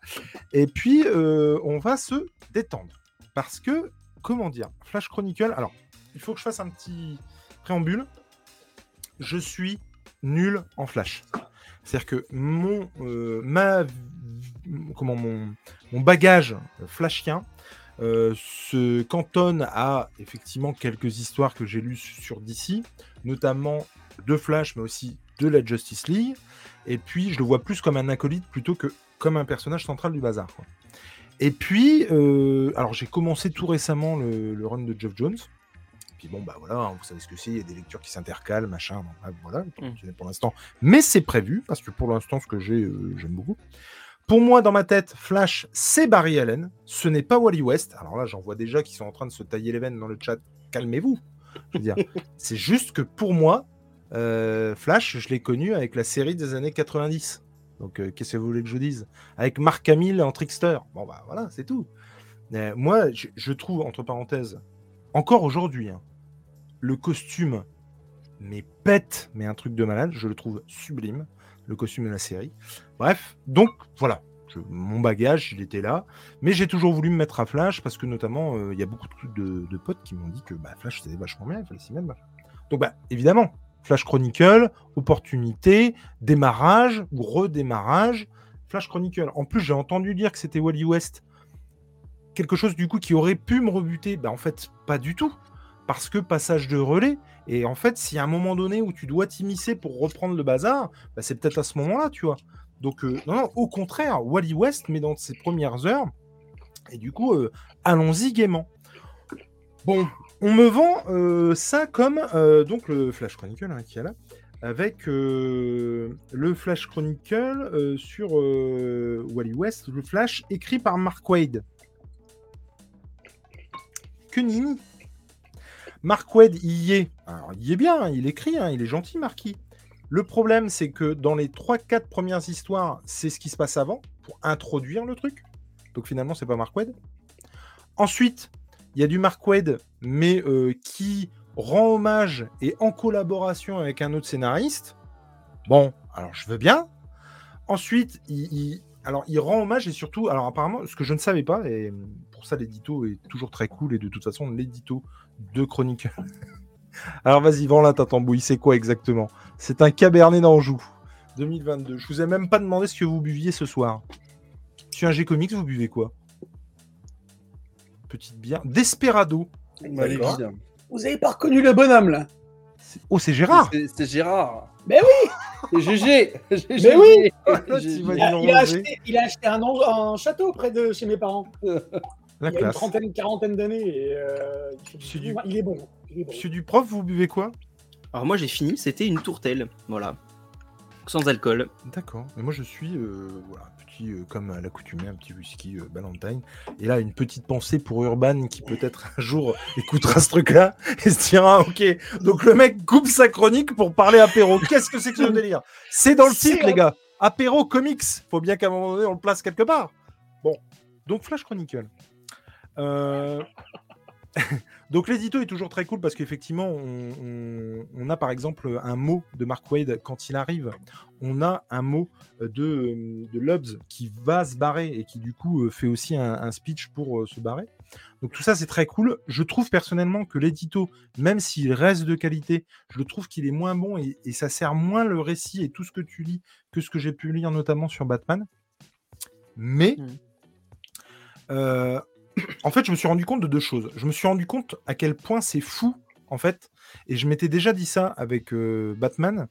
Et puis, euh, on va se détendre. Parce que, comment dire, Flash Chronicle, alors, il faut que je fasse un petit préambule. Je suis nul en Flash. C'est-à-dire que mon, euh, bagage flashien euh, se cantonne à effectivement quelques histoires que j'ai lues sur DC, notamment de Flash, mais aussi de la Justice League. Et puis, je le vois plus comme un acolyte plutôt que comme un personnage central du bazar. quoi. Et puis, euh, alors j'ai commencé tout récemment le, le run de Geoff Jones. Puis bon, bah voilà, hein, vous savez ce que c'est, il y a des lectures qui s'intercalent, machin, bon, bah, voilà, pour, Mm. pour l'instant. Mais c'est prévu, parce que pour l'instant, ce que j'ai, euh, j'aime beaucoup. Pour moi, dans ma tête, Flash, c'est Barry Allen, ce n'est pas Wally West. Alors là, j'en vois déjà qui sont en train de se tailler les veines dans le chat. Calmez-vous. Je veux dire, c'est juste que pour moi, euh, Flash, je l'ai connu avec la série des années 90. Donc, euh, qu'est-ce que vous voulez que je dise? Avec Mark Hamill en trickster. Bon, bah voilà, c'est tout. Moi, je, trouve, entre parenthèses, encore aujourd'hui, hein, le costume, mais pète, mais un truc de malade, je le trouve sublime, le costume de la série. Bref, donc voilà, mon bagage, il était là, mais j'ai toujours voulu me mettre à Flash parce que notamment, euh, il y a beaucoup de, potes qui m'ont dit que bah, Flash c'était vachement bien, il fallait s'y mettre. Donc bah évidemment, Flash Chronicle, opportunité, démarrage ou redémarrage, Flash Chronicle. En plus, j'ai entendu dire que c'était Wally West. Quelque chose du coup qui aurait pu me rebuter. Bah en fait, pas du tout. Parce que passage de relais. Et en fait, y a un moment donné où tu dois t'immiscer pour reprendre le bazar, bah, c'est peut-être à ce moment-là, tu vois. Donc, euh, non, non, au contraire, Wally West, mais dans ses premières heures. Et du coup, euh, allons-y gaiement. Bon, on me vend euh, ça comme euh, donc le Flash Chronicle hein, qui est là, avec euh, le Flash Chronicle sur Wally West, le Flash écrit par Mark Wade. que Nini. Mark Wade, y est. Alors, il y est bien, il écrit, hein, il est gentil, Marquis. Le problème, c'est que dans les 3-4 premières histoires, c'est ce qui se passe avant, pour introduire le truc. Donc finalement, c'est pas Mark Wade. Ensuite, il y a du Mark mais euh, qui rend hommage et en collaboration avec un autre scénariste. Bon, alors je veux bien. Ensuite, il, rend hommage et surtout, alors apparemment, ce que je ne savais pas, et pour ça, l'édito est toujours très cool, et de toute façon, l'édito de Chronicle. alors, vas-y, vends la ta tambouille, c'est quoi exactement? C'est un Cabernet d'Anjou 2022. Je vous ai même pas demandé ce que vous buviez ce soir. Sur un G-Comics, vous buvez quoi? Petite bière. Desperado. Vite. Vous avez pas reconnu le bonhomme là Oh, c'est Gérard C'est Gérard. Mais oui C'est GG Mais oui il a, il acheté, il a acheté un, château près de chez mes parents. La il a une trentaine, une quarantaine d'années et euh, il, du- du- est bon. Il est bon. Monsieur Duprof, vous buvez quoi? Alors moi j'ai fini, c'était une tourtelle, voilà. Sans alcool. D'accord. Mais moi, je suis, euh, voilà, petit, euh, comme à l'accoutumée, un petit whisky euh, Ballantine. Et là, une petite pensée pour Urban qui peut-être un jour écoutera ce truc-là et se dira, ok, donc le mec coupe sa chronique pour parler apéro. Qu'est-ce que c'est que ce délire? C'est dans le titre, les gars. Apéro comics. Faut bien qu'à un moment donné, on le place quelque part. Bon. Donc, Flash Chronicle. Euh, Donc l'édito est toujours très cool parce qu'effectivement, on, on- on a par exemple un mot de Mark Wade quand il arrive. On a un mot de, de Lubbs qui va se barrer et qui du coup euh, fait aussi un, un speech pour euh, se barrer. Donc tout ça c'est très cool. Je trouve personnellement que l'édito, même s'il reste de qualité, je le trouve qu'il est moins bon et, et ça sert moins le récit et tout ce que tu lis que ce que j'ai pu lire notamment sur Batman. Mais euh, en fait, je me suis rendu compte de deux choses. Je me suis rendu compte à quel point c'est fou, en fait, et je m'étais déjà dit ça avec euh, Batman,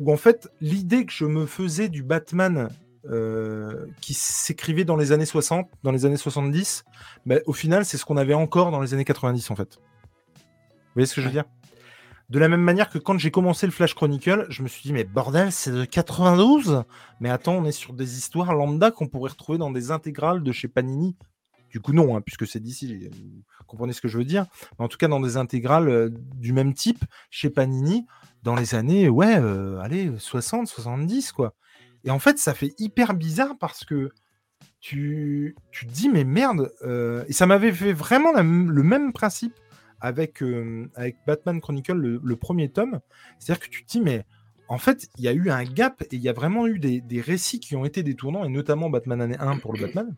où en fait, l'idée que je me faisais du Batman euh, qui s'écrivait dans les années 60, dans les années 70, ben, au final, c'est ce qu'on avait encore dans les années 90, en fait. Vous voyez ce que je veux dire? De la même manière que quand j'ai commencé le Flash Chronicle, je me suis dit, mais bordel, c'est de 92 Mais attends, on est sur des histoires lambda qu'on pourrait retrouver dans des intégrales de chez Panini. Du coup, non, hein, puisque c'est d'ici, vous comprenez ce que je veux dire. En tout cas, dans des intégrales euh, du même type chez Panini, dans les années, ouais, euh, allez, 60, 70, quoi. Et en fait, ça fait hyper bizarre parce que tu, tu te dis, mais merde, euh, et ça m'avait fait vraiment le même principe avec, avec Batman Chronicle, le, premier tome. C'est-à-dire que tu te dis, mais en fait, il y a eu un gap et il y a vraiment eu des, des récits qui ont été des tournants, et notamment Batman année 1 pour le Batman,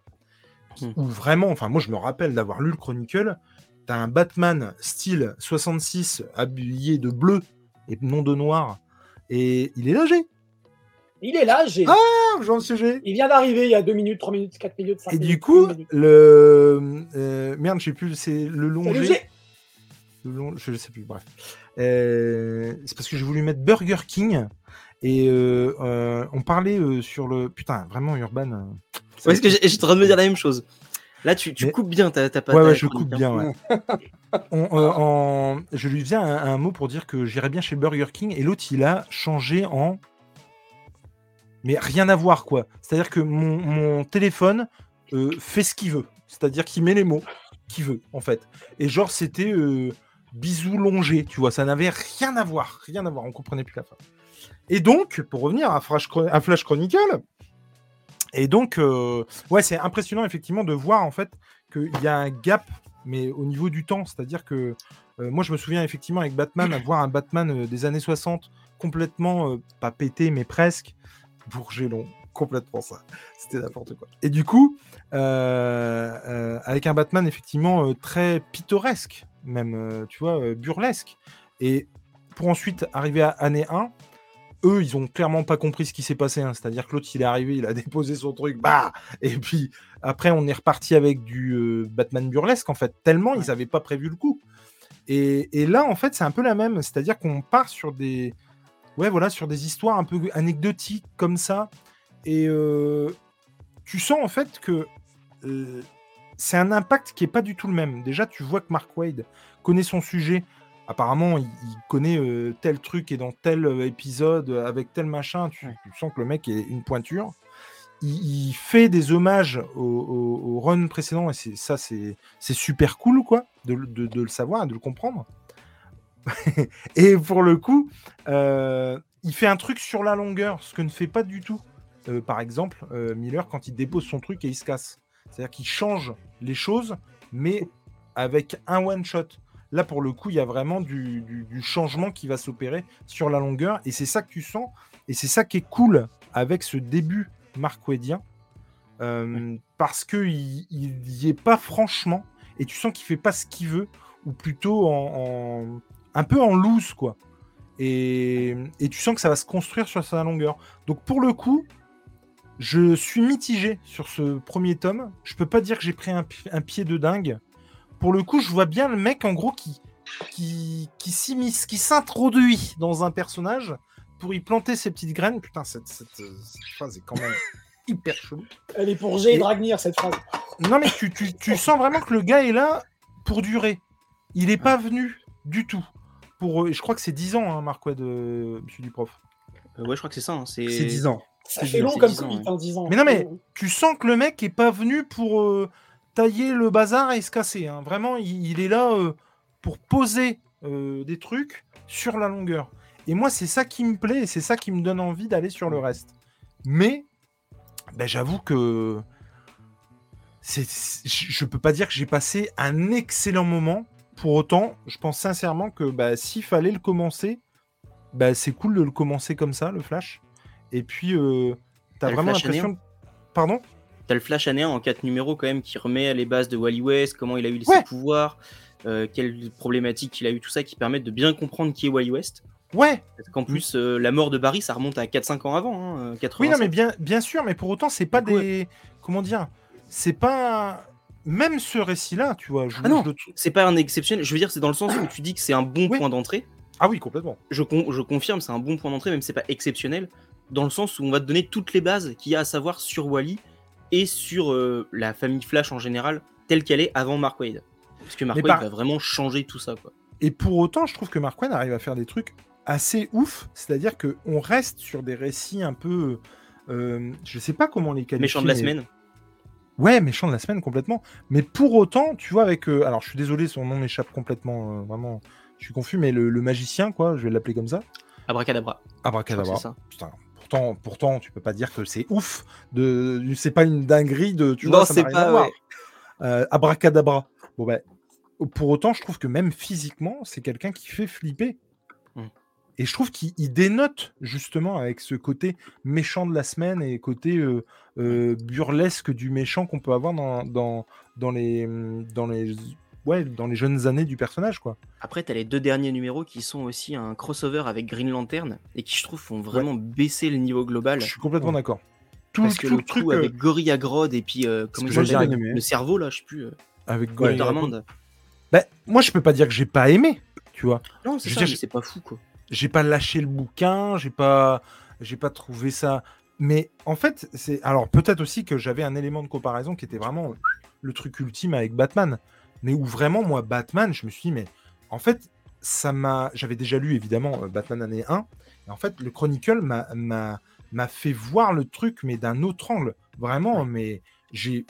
Hmm. où vraiment, enfin, moi je me rappelle d'avoir lu le Chronicle, t'as un Batman style 66 habillé de bleu et non de noir, et il est lâché. Il est là, j'ai. Ah, Jean Sujet Il vient d'arriver il y a 2 minutes, 3 minutes, 4 minutes, 5 Et minutes. du coup, le. euh, merde, je sais plus, c'est le long G. G. Le long- je sais plus, bref. Euh, c'est parce que j'ai voulu mettre Burger King. Et euh, on parlait sur le. Putain, vraiment, Urban. Ouais, parce que j'ai- j'étais en train de me dire la même chose. Là tu, tu Mais- coupes bien ta, ta Ouais, ouais, je chronique, coupe hein. bien, ouais. On, euh, en- Je lui faisais un, un mot pour dire que j'irais bien chez Burger King et l'autre il a changé en. Mais rien à voir quoi. C'est-à-dire que mon, mon téléphone euh, fait ce qu'il veut. C'est-à-dire qu'il met les mots qu'il veut en fait. Et genre c'était euh, bisous longé, tu vois. Ça n'avait rien à voir. Rien à voir. On comprenait plus la fin. Et donc, pour revenir à Flash, Chron- à Flash Chronicle, et donc, euh, ouais, c'est impressionnant effectivement de voir en fait qu'il y a un gap, mais au niveau du temps. C'est-à-dire que euh, moi, je me souviens effectivement avec Batman, avoir un Batman euh, des années 60 complètement, pas pété, mais presque, bourgelon, complètement ça. C'était n'importe quoi. Et du coup, avec un Batman effectivement très pittoresque, même, tu vois, burlesque. Et pour ensuite arriver à année 1, eux, ils ont clairement pas compris ce qui s'est passé. hein. C'est-à-dire que l'autre, il est arrivé, il a déposé son truc, bah Et puis après, on est reparti avec du euh, Batman burlesque, en fait, tellement ils n'avaient pas prévu le coup. Et, et là, en fait, c'est un peu la même. C'est-à-dire qu'on part sur des. Ouais, voilà, sur des histoires un peu anecdotiques comme ça. Et euh, tu sens, en fait, que euh, c'est un impact qui est pas du tout le même. Déjà, tu vois que Mark Wade connaît son sujet. Apparemment, il, il connaît euh, tel truc et dans tel euh, épisode euh, avec tel machin. Tu, tu sens que le mec est une pointure. Il, il fait des hommages au, au- au run précédent et c'est ça, c'est c'est super cool, quoi. de, de- de le savoir, de le comprendre. et pour le coup, euh, il fait un truc sur la longueur, ce que ne fait pas du tout, euh, par exemple, Miller quand il dépose son truc et il se casse. C'est-à-dire qu'il change les choses, mais avec un one-shot. Là, pour le coup, il y a vraiment du, du- du changement qui va s'opérer sur la longueur, et c'est ça que tu sens, et c'est ça qui est cool avec ce début marquedien, euh, parce qu'il n'y est pas franchement, et tu sens qu'il fait pas ce qu'il veut, ou plutôt en, en- un peu en loose, quoi. Et, et tu sens que ça va se construire sur sa longueur. Donc pour le coup, je suis mitigé sur ce premier tome. Je peux pas dire que j'ai pris un pied de dingue. Pour le coup, je vois bien le mec en gros qui qui qui s'immisce, qui s'introduit dans un personnage pour y planter ses petites graines. Putain, cette, cette, cette phrase est quand même hyper chelou. Elle est pour G et Et- Dragnir, cette phrase. Non, mais tu, tu- tu sens vraiment que le gars est là pour durer. Il n'est pas venu du tout. Pour, euh, je crois que c'est 10 ans, hein, Marquet, de Monsieur Duprof. Euh, ouais, je crois que c'est ça. hein, C'est C'est 10 ans. Ça C'est fait long comme 10 ans, comic, ouais. hein, 10 ans. Mais non, mais- Tu sens que le mec est pas venu pour euh, tailler le bazar et se casser. hein. Vraiment, il, il est là euh, pour poser euh, des trucs sur la longueur. Et moi, c'est ça qui me plaît et c'est ça qui me donne envie d'aller sur le reste. Mais, ben, j'avoue que c'est, je peux pas dire que j'ai passé un excellent moment. Pour autant, je pense sincèrement que bah, s'il fallait le commencer, bah, c'est cool de le commencer comme ça, le Flash. Et puis, euh, T'as vraiment l'impression. Pardon? T'as le Flash anéant en 4 numéros quand même qui remet les bases de Wally West, comment il a eu Ouais. ses pouvoirs, euh, quelles problématiques il a eu, tout ça qui permettent de bien comprendre qui est Wally West. Ouais, Parce qu'en plus, euh, la mort de Barry, ça remonte à 4-5 ans avant, hein, euh, oui, 87. non, mais bien, bien sûr, mais pour autant, c'est pas coup, des. Comment dire C'est pas. Même ce récit-là, tu vois. Je, Ah non. je C'est pas un exceptionnel, je veux dire, c'est dans le sens où tu dis que c'est un bon Oui. point d'entrée. Ah oui, complètement. Je, con- je confirme, c'est un bon point d'entrée, même si c'est pas exceptionnel, dans le sens où on va te donner toutes les bases qu'il y a à savoir sur Wally et sur euh, la famille Flash en général, telle qu'elle est avant Mark Wade. Parce que Mark Wade par- va vraiment changer tout ça, quoi. Et pour autant, je trouve que Mark Waid arrive à faire des trucs assez ouf. C'est-à-dire que on reste sur des récits un peu. euh, je sais pas comment les qualifier. Méchant de la mais- semaine. Ouais, méchant de la semaine complètement. Mais pour autant, tu vois, avec. euh, alors, je suis désolé, son nom m'échappe complètement. euh, vraiment, je suis confus, mais le, le magicien, quoi, je vais l'appeler comme ça. Abracadabra. Abracadabra. ça. Putain, pourtant, pourtant, tu peux pas dire que c'est ouf. De, c'est pas une dinguerie de. Tu Non, c'est pas, ouais. Euh, abracadabra. Bon ben, pour autant, je trouve que même physiquement, c'est quelqu'un qui fait flipper. Mm. Et je trouve qu'il il dénote justement avec ce côté méchant de la semaine et côté euh, euh, burlesque du méchant qu'on peut avoir dans, dans, dans les dans les ouais dans les jeunes années du personnage quoi. Après, t'as les deux derniers numéros qui sont aussi un crossover avec Green Lantern et qui, je trouve, font vraiment baisser le niveau global. Je suis complètement Ouais. d'accord. Tout, Parce que tout le le truc coup euh, avec Gorilla Grodd et puis, euh, comment s'appelle, le cerveau, là, je sais plus. euh, avec Gorilla. Ben, moi, je peux pas dire que j'ai pas aimé, tu vois. Non, c'est ça, dire, mais c'est pas fou, quoi. j'ai pas lâché le bouquin, j'ai pas, j'ai pas trouvé ça. Mais en fait, c'est alors peut-être aussi que j'avais un élément de comparaison qui était vraiment le truc ultime avec Batman, mais où vraiment moi Batman, je me suis dit mais en fait ça m'a, j'avais déjà lu évidemment euh, Batman année 1, et en fait le Chronicle m'a fait voir le truc mais d'un autre angle, vraiment, mais j'ai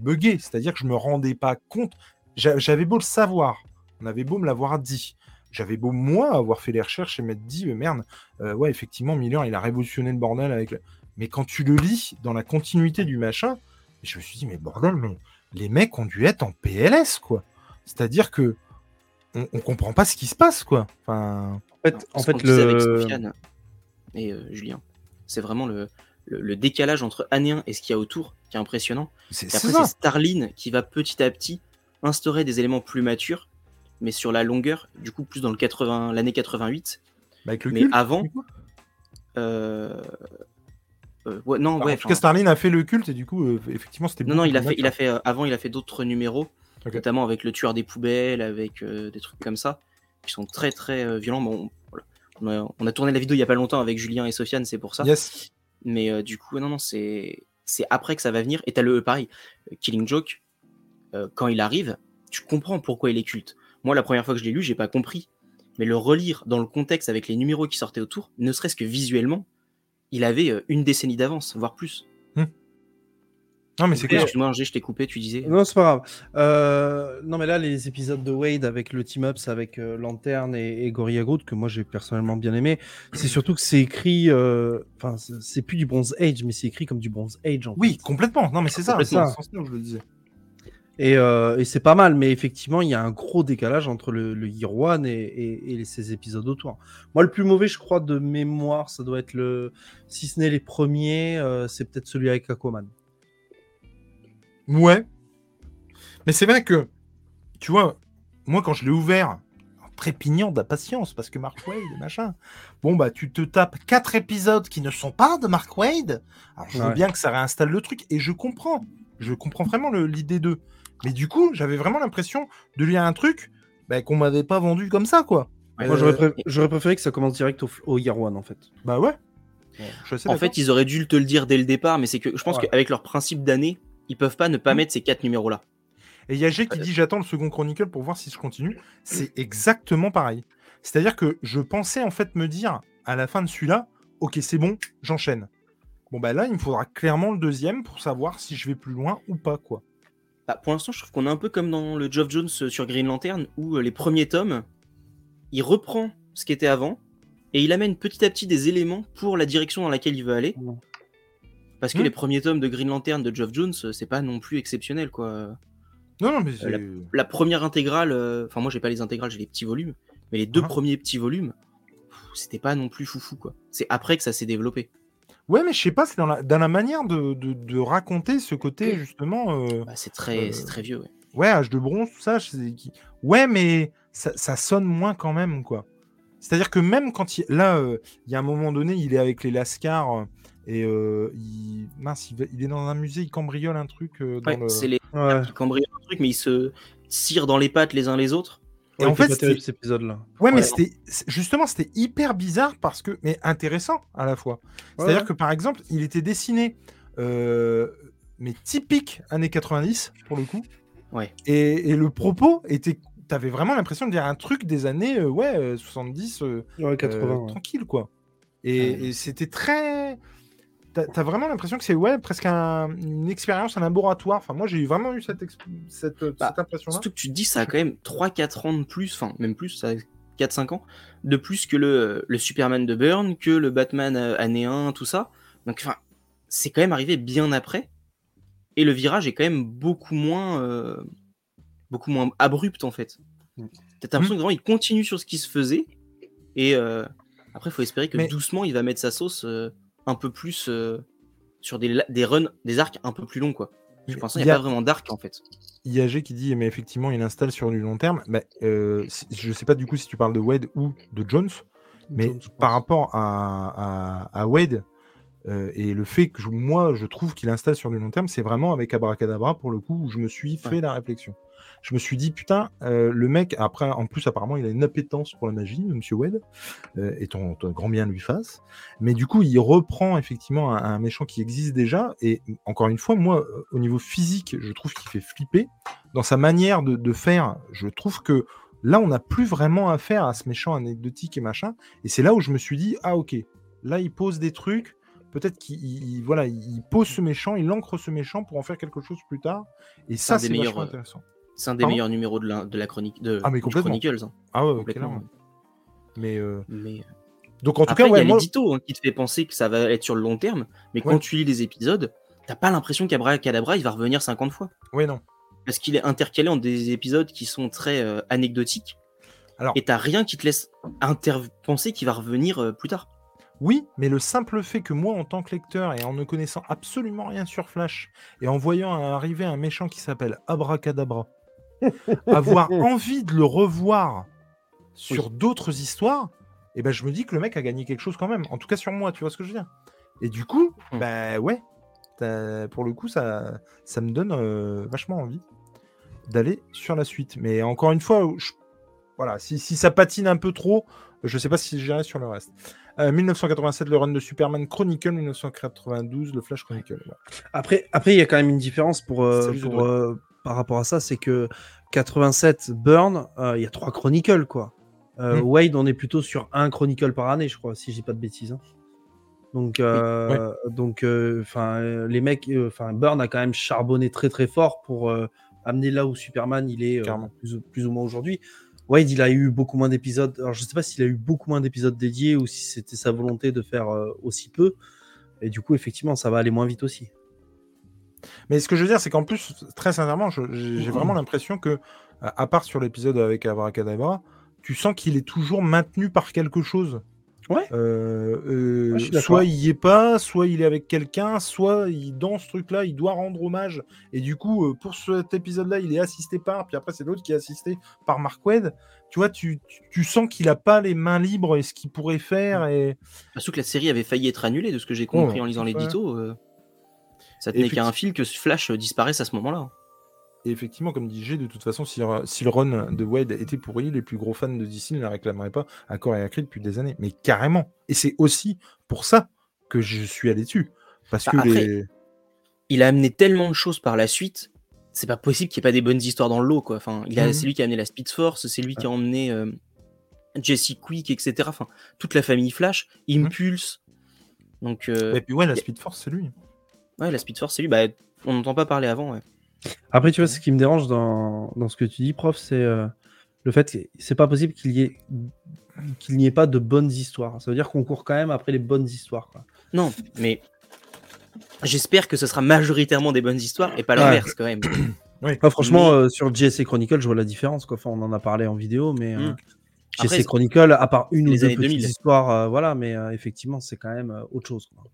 bugué, c'est-à-dire que je me rendais pas compte, J'a- j'avais beau le savoir, on avait beau me l'avoir dit. J'avais beau, moi, avoir fait les recherches et m'être dit, euh, merde, euh, ouais, effectivement, Miller, il a révolutionné le bordel avec. le- Mais quand tu le lis dans la continuité du machin, je me suis dit, mais bordel, mais les mecs ont dû être en PLS, quoi. C'est-à-dire que on, on comprend pas ce qui se passe, quoi. Enfin, En fait, en Ce fait disait avec le... Sofiane et euh, Julien, c'est vraiment le, le, le décalage entre année 1 et ce qu'il y a autour qui est impressionnant. c'est après, ça. c'est Starline qui va petit à petit instaurer des éléments plus matures, mais sur la longueur, du coup, plus dans le 80, l'année 88. Bah, avec le mais culte, avant, du coup. Euh... euh, ouais, non, ouais. en tout cas, Starlin a fait le culte et du coup, euh, effectivement, c'était non, non, il a fait, il a fait euh, avant, il a fait d'autres numéros, notamment avec le tueur des poubelles, avec des trucs comme ça, qui sont très très violents. Bon, voilà. on, a, on a tourné la vidéo il y a pas longtemps avec Julien et Sofiane, c'est pour ça. Yes. Mais du coup, non, non, c'est c'est après que ça va venir. Et t'as le pareil, Killing Joke, euh, quand il arrive, tu comprends pourquoi il est culte. Moi, la première fois que je l'ai lu, j'ai pas compris. Mais le relire dans le contexte avec les numéros qui sortaient autour, ne serait-ce que visuellement, il avait euh, une décennie d'avance, voire plus. Non, mais c'est clair. Excuse-moi, je t'ai coupé, tu disais. Non, c'est pas grave. Euh, non, mais là, les épisodes de Wade avec le team-ups avec euh, Lanterne et, et Gorilla Groot, que moi j'ai personnellement bien aimé, c'est surtout que c'est écrit. euh, Enfin, c'est- c'est plus du Bronze Age, mais c'est écrit comme du Bronze Age. En Oui, fait. complètement. Non, mais c'est ça. C'est où je le disais. Et, euh, et c'est pas mal, mais effectivement, il y a un gros décalage entre le, le Year One et, et, et les- ces épisodes autour. Moi, le plus mauvais, je crois, de mémoire, ça doit être le. Si ce n'est les premiers, euh, c'est peut-être celui avec Aquaman. Ouais. Mais c'est vrai que, tu vois, moi, quand je l'ai ouvert, en trépignant d'impatience, parce que Mark Wade machin, bon, bah, tu te tapes quatre épisodes qui ne sont pas de Mark Wade. Alors, je veux bien que ça réinstalle le truc, et je comprends. Je comprends vraiment l'idée d'eux. Mais du coup, j'avais vraiment l'impression de lire un truc bah, qu'on m'avait pas vendu comme ça, quoi. Moi, Euh, j'aurais pré- j'aurais préféré que ça commence direct au, au Year One, en fait. Bah ouais. Je suis assez En fait, ils auraient dû te le dire dès le départ, mais c'est que je pense Ouais. qu'avec leur principe d'année, ils peuvent pas ne pas Mm. mettre ces quatre numéros-là. Et il y a G qui dit j'attends le second Chronicle pour voir si je continue. C'est exactement pareil. C'est-à-dire que je pensais en fait me dire à la fin de celui-là, ok c'est bon, j'enchaîne. Bon bah là il me faudra clairement le deuxième pour savoir si je vais plus loin ou pas quoi. Bah, pour l'instant, je trouve qu'on est un peu comme dans le Geoff Jones sur Green Lantern, où euh, les premiers tomes, il reprend ce qui était avant, et il amène petit à petit des éléments pour la direction dans laquelle il veut aller. Parce que Hmm. les premiers tomes de Green Lantern de Geoff Jones, euh, c'est pas non plus exceptionnel, quoi. Non non mais c'est... la- La première intégrale, euh, enfin moi j'ai pas les intégrales, j'ai les petits volumes, mais les deux Ah. premiers petits volumes, pff, c'était pas non plus foufou, quoi. C'est après que ça s'est développé. Ouais mais je sais pas, c'est dans la, dans la manière de, de- de raconter ce côté justement... euh, Bah, c'est très, Euh, c'est très vieux, ouais. Ouais, âge de bronze, tout ça. Ouais, mais ça, ça sonne moins quand même, quoi. C'est-à-dire que même quand il... là, euh, il y a un moment donné, il est avec les Lascars et il... Mince, il, il est dans un musée, il cambriole un truc dans Ouais, le... c'est les Ouais. qui cambriolent un truc, mais ils se tirent dans les pattes les uns les autres. Et Ouais, en fait, terrible, cet épisode-là. Ouais, mais c'était c'est- justement c'était hyper bizarre parce que mais intéressant à la fois. C'est-à-dire que par exemple, il était dessiné euh, mais typique années 90 pour le coup. Ouais. Et, et le propos était t'avais vraiment l'impression de dire un truc des années euh, ouais euh, 70 euh, Ouais, 80. euh, ouais. tranquille quoi. Et, Ouais. et c'était très T'as as vraiment l'impression que c'est ouais, presque un- une expérience, un laboratoire. Enfin, moi, j'ai vraiment eu cette, exp- cette, Bah, cette impression-là. Surtout que tu te dis, ça a quand même 3-4 ans de plus, enfin, même plus, ça a 4-5 ans, de plus que le, le Superman de Byrne, que le Batman euh, année 1, tout ça. Donc, enfin, c'est quand même arrivé bien après. Et le virage est quand même beaucoup moins, euh, beaucoup moins abrupt, en fait. Mm. T'as l'impression que vraiment, il continue sur ce qui se faisait. Et euh, après, il faut espérer que Mais- doucement, il va mettre sa sauce euh, un peu plus euh, sur des, la- des runs, des arcs un peu plus longs, quoi. Je pense qu'il Il n'y y a a- pas vraiment d'arc, en fait. IAG qui dit, mais effectivement, il installe sur du long terme. Bah, euh, si- je sais pas du coup si tu parles de Wade ou de Jones, mais Jones, par rapport à, à, à Wade euh, et le fait que je- moi je trouve qu'il installe sur du long terme, c'est vraiment avec Abracadabra pour le coup où je me suis fait la réflexion. Je me suis dit, putain, euh, le mec, après, en plus, apparemment, il a une appétence pour la magie, monsieur Wade, euh, et ton, ton grand bien lui fasse. Mais du coup, il reprend effectivement un, un méchant qui existe déjà. Et encore une fois, moi, euh, au niveau physique, je trouve qu'il fait flipper. Dans sa manière de, de faire, je trouve que là, on n'a plus vraiment affaire à ce méchant anecdotique et machin. Et c'est là où je me suis dit, ah ok, là, il pose des trucs. Peut-être qu'il il- voilà, il pose ce méchant, il ancre ce méchant pour en faire quelque chose plus tard. Et ça, c'est vachement euh, intéressant. C'est un des meilleurs numéros de la, de la chronique de Ah, mais du complètement. Chronicles. hein, Ah ouais, complètement. Mais euh, Mais donc en tout après, cas, il ouais, y a moi, l'édito hein, qui te fait penser que ça va être sur le long terme, mais Ouais. quand tu lis les épisodes, t'as pas l'impression qu'Abracadabra il va revenir 50 fois. ouais non. Parce qu'il est intercalé en des épisodes qui sont très euh, anecdotiques. Alors- Et t'as rien qui te laisse inter- penser qu'il va revenir euh, plus tard. Oui, mais le simple fait que moi, en tant que lecteur et en ne connaissant absolument rien sur Flash et en voyant arriver un méchant qui s'appelle Abracadabra, avoir envie de le revoir sur d'autres histoires, et ben je me dis que le mec a gagné quelque chose quand même. En tout cas sur moi, tu vois ce que je veux dire. Et du coup, Hmm. bah ouais, pour le coup, ça, ça me donne euh, vachement envie d'aller sur la suite. Mais encore une fois, je- voilà, si, si ça patine un peu trop, je sais pas si j'irai sur le reste. Euh, 1987, le run de Superman Chronicle, 1992, le Flash Chronicle. Après, après, il y a quand même une différence pour, euh, euh, par rapport à ça, c'est que 87 Burn, euh, il y a trois Chronicles quoi. Euh, Hmm. Wade, on est plutôt sur un Chronicle par année, je crois, si j'ai pas de bêtises. hein. Donc, euh, donc, enfin, les mecs, enfin, Burn a quand même charbonné très très fort pour amener là où Superman il est plus, ou- plus ou moins aujourd'hui. Wade, il a eu beaucoup moins d'épisodes. Alors, je sais pas s'il a eu beaucoup moins d'épisodes dédiés ou si c'était sa volonté de faire aussi peu. Et du coup, effectivement, ça va aller moins vite aussi. Mais ce que je veux dire, c'est qu'en plus, très sincèrement, j'ai vraiment l'impression que, à part sur l'épisode avec Abracadabra, tu sens qu'il est toujours maintenu par quelque chose. Ouais. Euh, euh, Ouais, soit il y est pas, soit il est avec quelqu'un, soit il, dans ce truc-là, il doit rendre hommage. Et du coup, euh, pour cet épisode-là, il est assisté par, puis après c'est l'autre qui est assisté par Mark Wade. Tu vois, tu, tu, tu sens qu'il a pas les mains libres et ce qu'il pourrait faire. Et Surtout que la série avait failli être annulée, de ce que j'ai compris Oh, en lisant ouais. l'édito. euh, ça tenait qu'à un fil que Flash euh, disparaisse à ce moment-là. Et effectivement, comme dit G, de toute façon, si, si le run de Wade était pourri, les plus gros fans de DC ne la réclameraient pas à corps et à cri depuis des années. Mais carrément. Et c'est aussi pour ça que je suis allé dessus. Parce Bah, que après- les. Il a amené tellement de choses par la suite. C'est pas possible qu'il n'y ait pas des bonnes histoires dans le lot, quoi. Enfin, il a, Mhm. c'est lui qui a amené la Speed Force, c'est lui qui a emmené euh, Jesse Quick, etc. Enfin, toute la famille Flash, Impulse. Donc, euh, Et puis ouais, la Speed Force, c'est lui. Ouais, la Speed Force, c'est lui. Bah, on n'entend pas parler avant, ouais. Après, tu vois, ce qui me dérange dans, dans ce que tu dis, prof, c'est euh, le fait que c'est pas possible qu'il y ait qu'il n'y ait pas de bonnes histoires. Ça veut dire qu'on court quand même après les bonnes histoires. quoi. Non, mais j'espère que ce sera majoritairement des bonnes histoires et pas Ouais. l'inverse quand même. Ah, franchement, Mais- euh, sur JSC Chronicle, je vois la différence. Quoi. Enfin, on en a parlé en vidéo, mais euh, Mm. Après, JSC Chronicle, à part une ou les deux années petites 2000. histoires, euh, voilà, mais euh, effectivement, c'est quand même euh, autre chose. Quoi.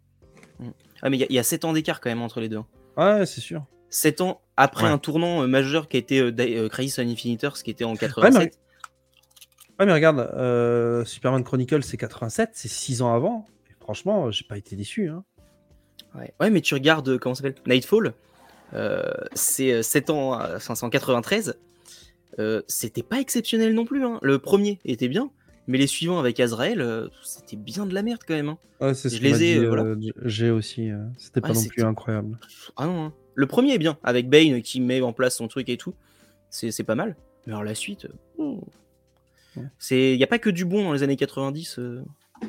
Ah, mais il y a- il y, a 7 ans d'écart quand même entre les deux. Ouais, c'est sûr. 7 ans après Ouais. un tournant euh, majeur qui a été euh, euh, Crisis on Infinite Earths, qui était en Ouais, 87. mais- Ouais, mais regarde, euh, Superman Chronicle, c'est 87, c'est 6 ans avant. Et franchement, j'ai pas été déçu. Hein. Ouais. Ouais, mais tu regardes, euh, comment ça s'appelle Nightfall, euh, c'est euh, 7 ans, euh, enfin, c'est en 93. Euh, c'était pas exceptionnel non plus. hein. Le premier était bien, mais les suivants avec Azrael, euh, c'était bien de la merde quand même. hein. Ouais, c'est ce Je que les ai, dit, euh, voilà. euh, j'ai aussi. euh, C'était pas Ouais, non plus incroyable. Ah non, hein. le premier est bien, avec Bane qui met en place son truc et tout. C'est c'est pas mal. Mais alors la suite, oh. Ouais. c'est, y a pas que du bon dans les années 90. euh.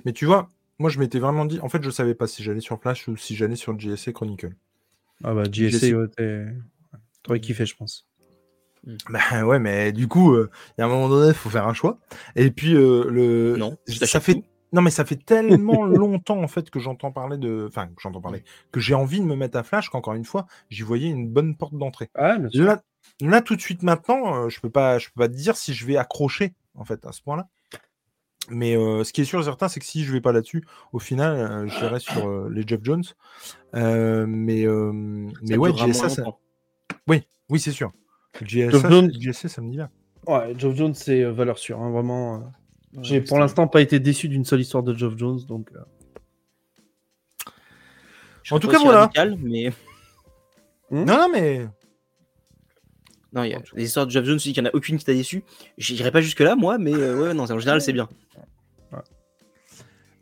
Mais tu vois, moi je m'étais vraiment dit. En fait, je savais pas si j'allais sur Flash ou si j'allais sur JSC Chronicle. Ah bah, JSC, su- ouais, t'aurais kiffé, je pense. Bah ouais, mais du coup, euh, il y a un moment donné, il faut faire un choix. Et puis, euh, le. Non, ça fait. tout. Non, mais ça fait tellement longtemps en fait que j'entends parler de. Enfin, que j'entends parler. Que j'ai envie de me mettre à Flash qu'encore une fois, j'y voyais une bonne porte d'entrée. Ah. Là, là, tout de suite maintenant, euh, je peux pas, je peux pas te dire si je vais accrocher en fait à ce point-là. Mais euh, ce qui est sûr et certain, c'est que si je vais pas là-dessus, au final, euh, j'irai sur euh, les Jeff Jones. Euh, mais euh, mais Ça ouais, GSA, ça- longtemps. oui, c'est sûr. GSA, GSA, ça me dit bien. Ouais, Geoff Jones, c'est euh, valeur sûre, hein, vraiment. euh. J'ai Ouais, pour c'est- l'instant pas été déçu d'une seule histoire de Geoff Jones, donc. euh, En tout cas, voilà. radical, mais Hmm Non, non, mais non, il y a des histoires de Jeff Jones, je dis qu'il y en a aucune qui t'a déçu. J'irai pas jusque là, moi, mais euh, ouais, non, en général, c'est bien.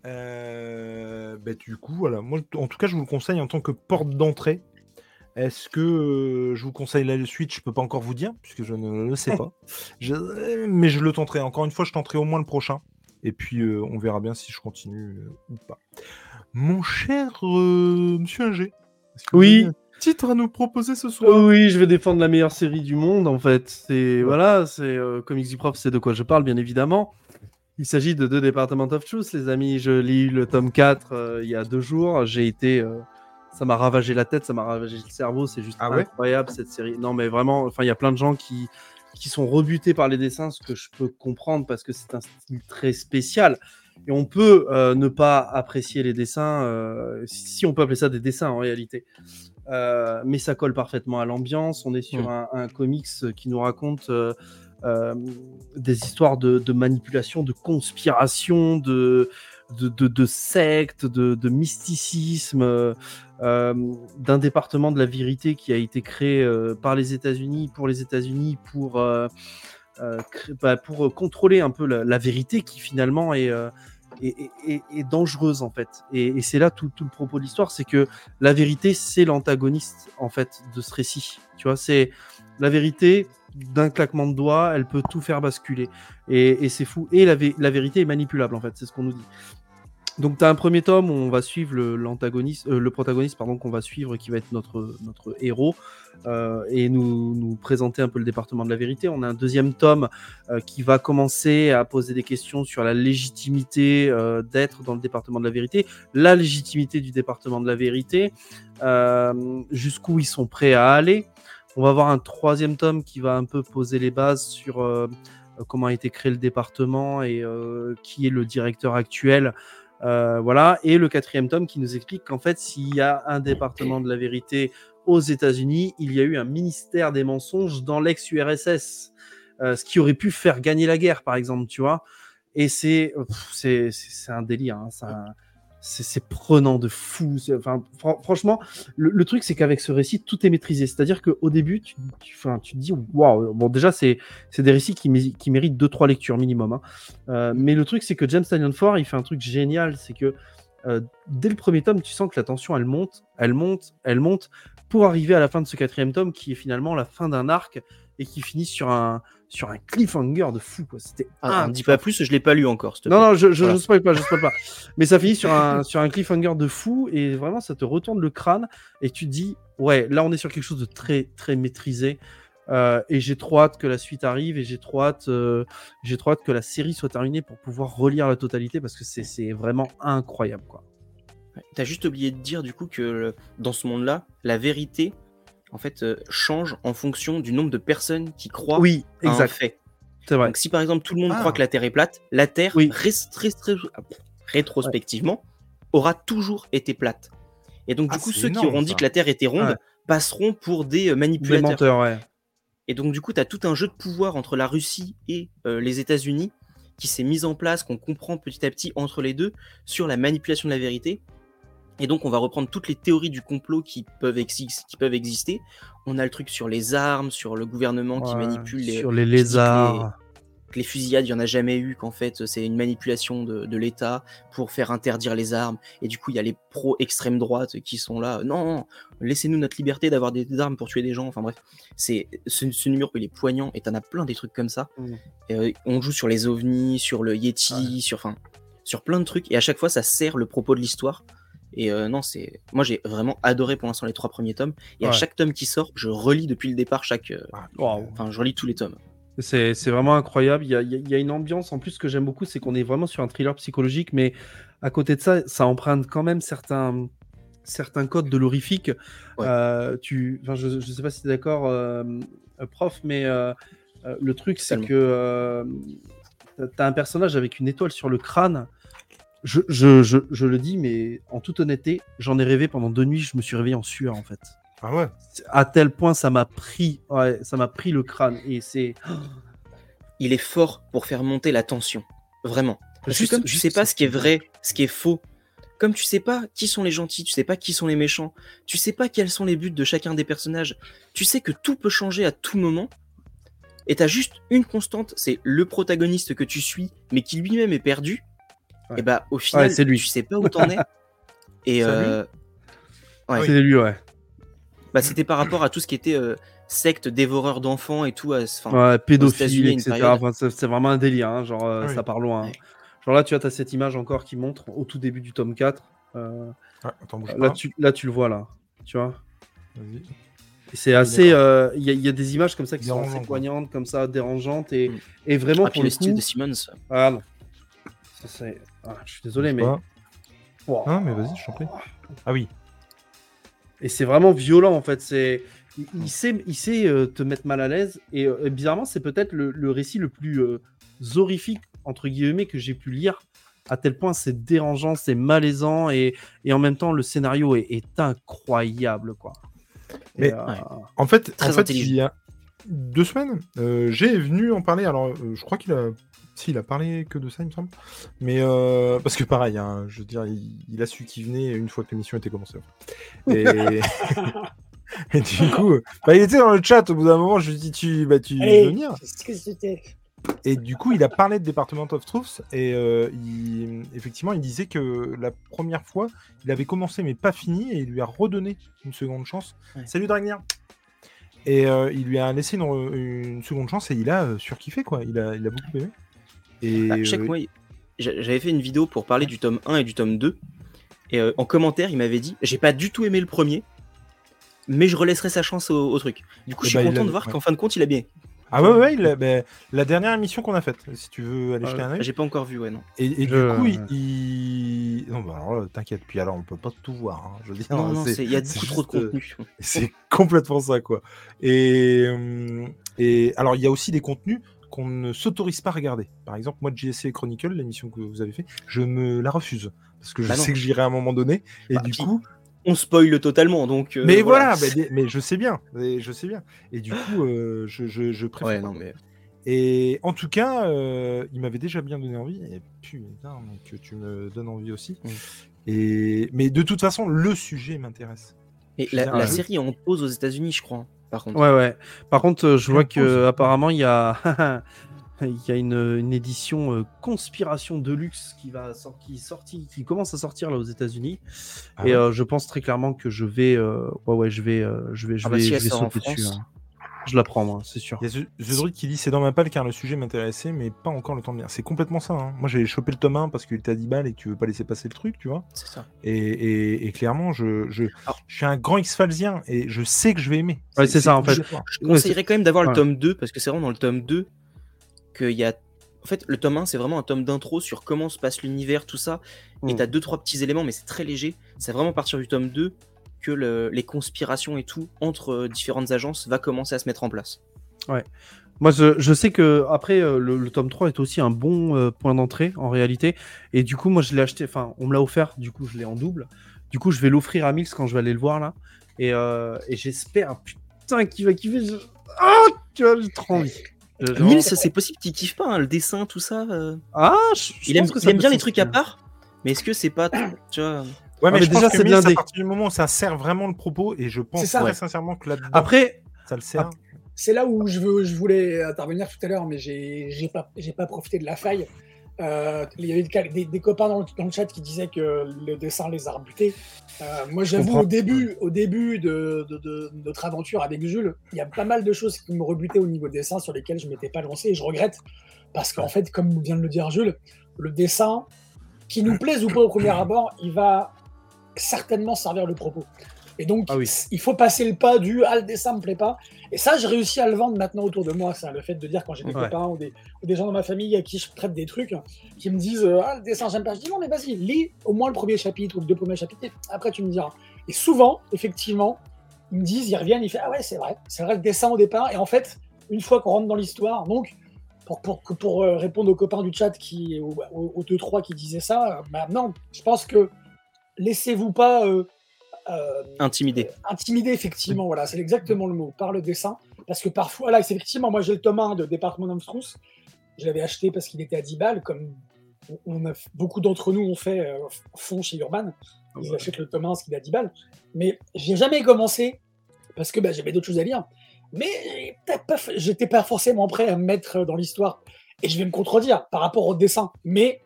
Euh, bah, du coup, voilà. Moi, en tout cas, je vous le conseille en tant que porte d'entrée. Est-ce que euh, je vous conseille la suite? Je peux pas encore vous dire, puisque je ne le sais pas. Je- Mais je le tenterai. Encore une fois, je tenterai au moins le prochain. Et puis, euh, on verra bien si je continue euh, ou pas. Mon cher Monsieur Inger, Oui. titre à nous proposer ce soir? Oh oui, je vais défendre la meilleure série du monde en fait. C'est voilà, c'est Comics du Prof, c'est de quoi je parle bien évidemment. Il s'agit de deux Department of Truth, les amis. Je lis le tome 4 euh, il y a deux jours. J'ai été, ça m'a ravagé la tête, ça m'a ravagé le cerveau. C'est juste Ah ouais? incroyable cette série. Non mais vraiment, enfin il y a plein de gens qui qui sont rebutés par les dessins, ce que je peux comprendre parce que c'est un style très spécial. Et on peut euh, ne pas apprécier les dessins, euh, si on peut appeler ça des dessins en réalité. Euh, mais ça colle parfaitement à l'ambiance. On est sur Mm. un, un comics qui nous raconte des histoires de, de manipulation, de conspiration, de, de, de, de sectes, de, mysticisme, euh, euh, d'un département de la vérité qui a été créé euh, par les États-Unis, pour les États-Unis, pour, bah, pour contrôler un peu la, vérité qui finalement est, est, dangereuse en fait. Et, c'est là tout, le propos de l'histoire, c'est que la vérité, c'est l'antagoniste en fait de ce récit. Tu vois, c'est la vérité d'un claquement de doigts, elle peut tout faire basculer. Et, c'est fou. Et la, la vérité est manipulable en fait, c'est ce qu'on nous dit. Donc tu as un premier tome où on va suivre le, l'antagoniste, euh, le protagoniste pardon qu'on va suivre qui va être notre notre héros euh, et nous, nous présenter un peu le département de la vérité. On a un deuxième tome euh, qui va commencer à poser des questions sur la légitimité euh, d'être dans le département de la vérité, la légitimité du département de la vérité, euh, jusqu'où ils sont prêts à aller. On va avoir un troisième tome qui va un peu poser les bases sur comment a été créé le département et qui est le directeur actuel. Euh, voilà. Et le quatrième tome qui nous explique qu'en fait, s'il y a un département de la vérité aux États-Unis, il y a eu un ministère des mensonges dans l'ex-URSS, euh, ce qui aurait pu faire gagner la guerre, par exemple, tu vois. Et c'est c'est un délire, hein, un- c'est prenant de fou. franchement, le, truc c'est qu'avec ce récit, tout est maîtrisé. C'est-à-dire qu'au début, tu, enfin, tu te dis waouh. Bon, déjà c'est des récits qui, mé- qui méritent deux trois lectures minimum. hein. Euh, mais le truc c'est que James Tynion Ford, il fait un truc génial, c'est que euh, dès le premier tome, tu sens que la tension elle monte, elle monte, elle monte, pour arriver à la fin de ce quatrième tome qui est finalement la fin d'un arc et qui finit sur un sur un cliffhanger de fou. quoi. C'était Ah, un on dit pas plus, je l'ai pas lu encore. non, non, je, je, Voilà. je spoil pas, je spoil pas. Mais ça finit sur un, sur un cliffhanger de fou et vraiment ça te retourne le crâne et tu te dis, ouais, là on est sur quelque chose de très, très maîtrisé. Euh, et j'ai trop hâte que la suite arrive et j'ai trop hâte, euh, j'ai trop hâte que la série soit terminée pour pouvoir relire la totalité parce que c'est, c'est vraiment incroyable, quoi. T'as juste oublié de dire du coup que le- dans ce monde-là, la vérité, en fait, euh, change en fonction du nombre de personnes qui croient Oui, à un exact, fait. c'est vrai. Donc si par exemple tout le monde Ah. croit que la Terre est plate, la Terre, Oui. rétrospectivement, aura toujours été plate. Et donc du Ah, coup, ceux qui auront dit que la Terre était ronde Ouais. passeront pour des euh, Des manipulateurs. menteurs, ouais. Et donc, du coup, tu as tout un jeu de pouvoir entre la Russie et euh, les États-Unis qui s'est mis en place, qu'on comprend petit à petit entre les deux sur la manipulation de la vérité. Et donc, on va reprendre toutes les théories du complot qui peuvent, exis- qui peuvent exister. On a le truc sur les armes, sur le gouvernement qui manipule les, sur les lézards. les fusillades, il n'y en a jamais eu, qu'en fait c'est une manipulation de, de l'État pour faire interdire les armes. Et du coup, il y a les pro-extrême droite qui sont là. Non, non, laissez-nous notre liberté d'avoir des, des armes pour tuer des gens. Enfin bref, c'est ce, ce numéro il est poignant et t'en as plein des trucs comme ça. Mm. Euh, on joue sur les ovnis, sur le Yeti, sur, enfin, sur plein de trucs. Et à chaque fois, ça sert le propos de l'histoire. Et euh, non, c'est. Moi, j'ai vraiment adoré pour l'instant les trois premiers tomes. Et à chaque tome qui sort, je relis depuis le départ chaque. euh, Waouh. Enfin, je relis tous les tomes. C'est vraiment incroyable. Il y, a, il y a- une ambiance en plus que j'aime beaucoup, c'est qu'on est vraiment sur un thriller psychologique, mais à côté de ça, ça emprunte quand même certains, certains codes de l'horrifique. Ouais. Euh, tu, enfin, je ne sais pas si tu es d'accord, euh, prof, mais euh, le truc, c'est que tu as un personnage avec une étoile sur le crâne. Je, je, je, je le dis, mais en toute honnêteté, j'en ai rêvé pendant deux nuits, je me suis réveillé en sueur en fait. Ah ouais. À tel point, ça m'a pris, ouais, ça m'a pris le crâne. Et c'est. il est fort pour faire monter la tension. Vraiment. Parce Juste- que comme tu juste sais pas ce qui est vrai, ce qui est faux, comme tu sais pas qui sont les gentils, tu sais pas qui sont les méchants, tu sais pas quels sont les buts de chacun des personnages, tu sais que tout peut changer à tout moment, et t'as juste une constante, c'est le protagoniste que tu suis, mais qui lui-même est perdu, Ouais. et bah au final, Ouais, c'est lui. tu sais pas où t'en es. Et C'est euh, Ouais. C'est lui, ouais. bah, c'était par rapport à tout ce qui était euh, secte dévoreur d'enfants et tout. à- enfin, pédophile, etc. Enfin, c'est vraiment un délire, hein, genre euh, Oui. ça part loin. hein. Ouais. Genre là, tu vois, tu as cette image encore qui montre au tout début du tome 4. euh, Ouais, attends, bouge là, pas. tu, là, tu le vois, là. Tu vois C'est assez. euh, Il y, a- il y a des images comme ça qui sont assez quoi. poignantes, comme ça, dérangeantes. Et, Mm. et vraiment, ah, puis pour le le style coup. de Simmons. Ah non. Ça, c'est- ah, je suis désolé, mais. Wow. Non, mais vas-y, je t'en prie. Ah oui. Et c'est vraiment violent en fait. C'est il, il sait, il sait euh, te mettre mal à l'aise. Et euh, bizarrement, c'est peut-être le, le récit le plus euh, horrifique entre guillemets que j'ai pu lire. À tel point, c'est dérangeant, c'est malaisant et, et en même temps, le scénario est, est incroyable quoi. Mais- euh, Ouais. En fait, Très en fait il y a deux semaines, euh, j'ai venu en parler. Alors, euh, je crois qu'il a. Si, il a parlé que de ça, il me semble. Mais euh, parce que pareil, hein, je veux dire, il, il a su qu'il venait une fois que l'émission était commencée. Et, et du coup, bah, il était dans le chat au bout d'un moment. Je lui ai dit, tu, bah, tu veux Allez, venir que c'était Et du coup, il a parlé de Department of Truth. Et euh, il- effectivement, il disait que la première fois, il avait commencé mais pas fini. Et il lui a redonné une seconde chance. Ouais. Salut Dragnir Et euh, il lui a laissé une, une seconde chance. Et il a euh, surkiffé, quoi. Il a, il a beaucoup aimé. Et Bah, je sais que euh, moi, j'avais fait une vidéo pour parler du tome 1 et du tome 2. Et euh, en commentaire, il m'avait dit J'ai pas du tout aimé le premier, mais je relaisserai sa chance au, au truc. Du coup, Eh je suis ben, il content a- de voir ouais. qu'en fin de compte, il a bien. Ah ouais, ouais, il a- ben, la dernière émission qu'on a faite, si tu veux aller jeter un œil. J'ai pas encore vu, ouais, non. Et, et Je- du coup, il. il- Non, bah alors là, t'inquiète, puis alors on peut pas tout voir. hein, Je veux dire, Non, non, il y a beaucoup trop de euh, contenu. C'est complètement ça, quoi. Et, euh, et alors, il y a aussi des contenus qu'on ne s'autorise pas à regarder. Par exemple, moi, JSC Chronicle, l'émission que vous avez fait, je me la refuse. Parce que je Bah sais que j'irai à un moment donné. Et Bah, du coup. On spoil totalement, donc. euh, mais voilà, mais, mais je sais bien. je sais bien. Et du coup, euh, je, je, je préfère. Ouais, pas. non, mais. Et en tout cas, euh, il m'avait déjà bien donné envie. Et putain, que tu me donnes envie aussi. Mm. Et... Mais de toute façon, le sujet m'intéresse. Et la, série est en pause aux États-Unis, je crois. Par contre. Ouais, ouais. Par contre, euh, je vois que apparemment il y a, il y a une, une édition euh, conspiration de luxe qui va qui sorti, qui commence à sortir là aux États-Unis. Ah et ouais euh, je pense très clairement que je vais, euh, ouais, ouais, je vais, euh, je vais, je Ah bah, vais, si je vais sauter dessus. Hein. Je la prends, moi, c'est sûr. Il y a The, Druid qui dit c'est dans ma palle car le sujet m'intéressait, mais pas encore le temps de lire. C'est complètement ça. hein. Moi, j'ai chopé le tome 1 parce qu'il était à 10 balles et que tu veux pas laisser passer le truc, tu vois. C'est ça. Et, et- et clairement, je, je, suis un grand X-Falsien et je sais que je vais aimer. Ouais, c'est ça, en fait. Je Ouais, conseillerais quand même d'avoir ouais. le tome 2 parce que c'est vraiment dans le tome 2 qu'il y a. En fait, le tome 1, c'est vraiment un tome d'intro sur comment se passe l'univers, tout ça. Et Mm. t'as deux, trois petits éléments, mais c'est très léger. C'est vraiment à partir du tome 2 que le- les conspirations et tout entre euh, différentes agences va commencer à se mettre en place. Moi, je, je sais que après euh, le, le tome 3 est aussi un bon euh, point d'entrée en réalité. Et du coup, moi, je l'ai acheté. Enfin, on me l'a offert. Du coup, je l'ai en double. Du coup, je vais l'offrir à Mix quand je vais aller le voir là. Et, euh, et j'espère, putain, qu'il va kiffer. Je- Ah, tu vois, j'ai trop envie. Je- Nils, c'est possible qu'il kiffe pas hein, le dessin, tout ça. euh. Ah, je, je Il aime, il aime bien les trucs à part, mais est-ce que c'est pas. Tu vois. Ouais, mais, mais je déjà, pense que c'est Mills, blindé. à partir du moment où ça sert vraiment le propos, et je pense C'est ça. très Ouais. sincèrement que là-dedans, Après, ça le sert. C'est là où je, veux, je voulais intervenir tout à l'heure, mais j'ai j'ai pas, j'ai pas profité de la faille. Euh, il y avait des, des- des copains dans le, dans le chat qui disaient que le dessin les a rebutés. Euh, moi, j'avoue, au début, au début de, de- de notre aventure avec Jules, il y a pas mal de choses qui me rebutaient au niveau dessin sur lesquelles je m'étais pas lancé et je regrette. Parce qu'en fait, comme vient de le dire Jules, le dessin, qui nous plaise ou pas au premier abord, il va certainement servir le propos. Et donc, Ah oui. il faut passer le pas du ah, le dessin me plaît pas. Et ça, j'ai réussi à le vendre maintenant autour de moi. Ça, le fait de dire quand j'ai des Ouais. copains ou des, ou des gens dans ma famille à qui je prête des trucs, qui me disent euh, ah le dessin j'aime pas. Je dis non mais vas-y, lis au moins le premier chapitre ou les deux premiers chapitres. Après tu me diras. Et souvent, effectivement, ils me disent, ils reviennent, ils font ah ouais c'est vrai, c'est vrai le dessin au départ. Et en fait, une fois qu'on rentre dans l'histoire, donc pour, pour, pour euh, répondre aux copains du chat qui au, au, au 2-3 qui disaient ça, euh, bah non, je pense que laissez-vous pas euh, euh, Intimidé. intimider effectivement voilà c'est exactement le mot par le dessin. Parce que parfois là effectivement moi j'ai le tome 1 de département d'Amstrous je l'avais acheté parce qu'il était à 10 balles comme on- a beaucoup d'entre nous ont fait euh, fond chez Urban. Ils achètent le tome 1 parce qu'il est à 10 balles. Mais j'ai jamais commencé parce que bah, j'avais d'autres choses à lire. Mais j'étais pas forcément prêt à me mettre dans l'histoire. Et je vais me contredire par rapport au dessin. Mais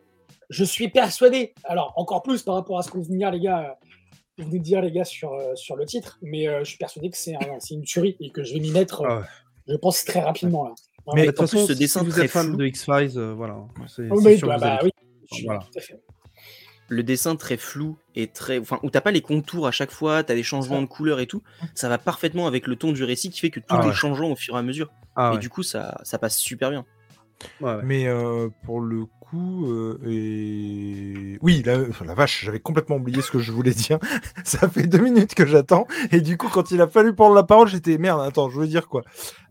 je suis persuadé alors encore plus par rapport à ce qu'on vient de dire les gars euh, vous venez de dire les gars sur, euh, sur le titre, mais euh, je suis persuadé que c'est un- c'est une tuerie et que je vais m'y mettre, euh, Ah ouais. je pense, très rapidement. Là. Mais de en toute façon, ce si dessin vous très êtes fan flou. de X-Files, euh, voilà. C'est Oh, c'est mais, sûr bah, que vous bah allez- oui, je suis- Voilà. tout à fait. le dessin très flou et très. Enfin, où t'as pas les contours à chaque fois, t'as des changements de couleurs et tout. Ça va parfaitement avec le ton du récit qui fait que tout Ah est changeant au fur et à mesure. Ah et ouais. du coup, ça, ça passe super bien. Ouais, ouais. Mais euh, pour le euh, oui, la, vache, j'avais complètement oublié ce que je voulais dire. Ça fait deux minutes que j'attends. Et du coup, quand il a fallu prendre la parole, j'étais merde, attends, je voulais dire quoi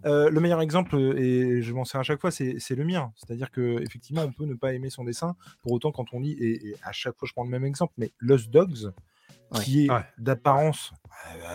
Euh, Le meilleur exemple, euh, et je m'en sers à chaque fois, c'est c'est le mien. C'est-à-dire que effectivement, on peut ne pas aimer son dessin. Pour autant, quand on lit, et, et à chaque fois, je prends le même exemple, mais Lost Dogs, qui est Ouais. d'apparence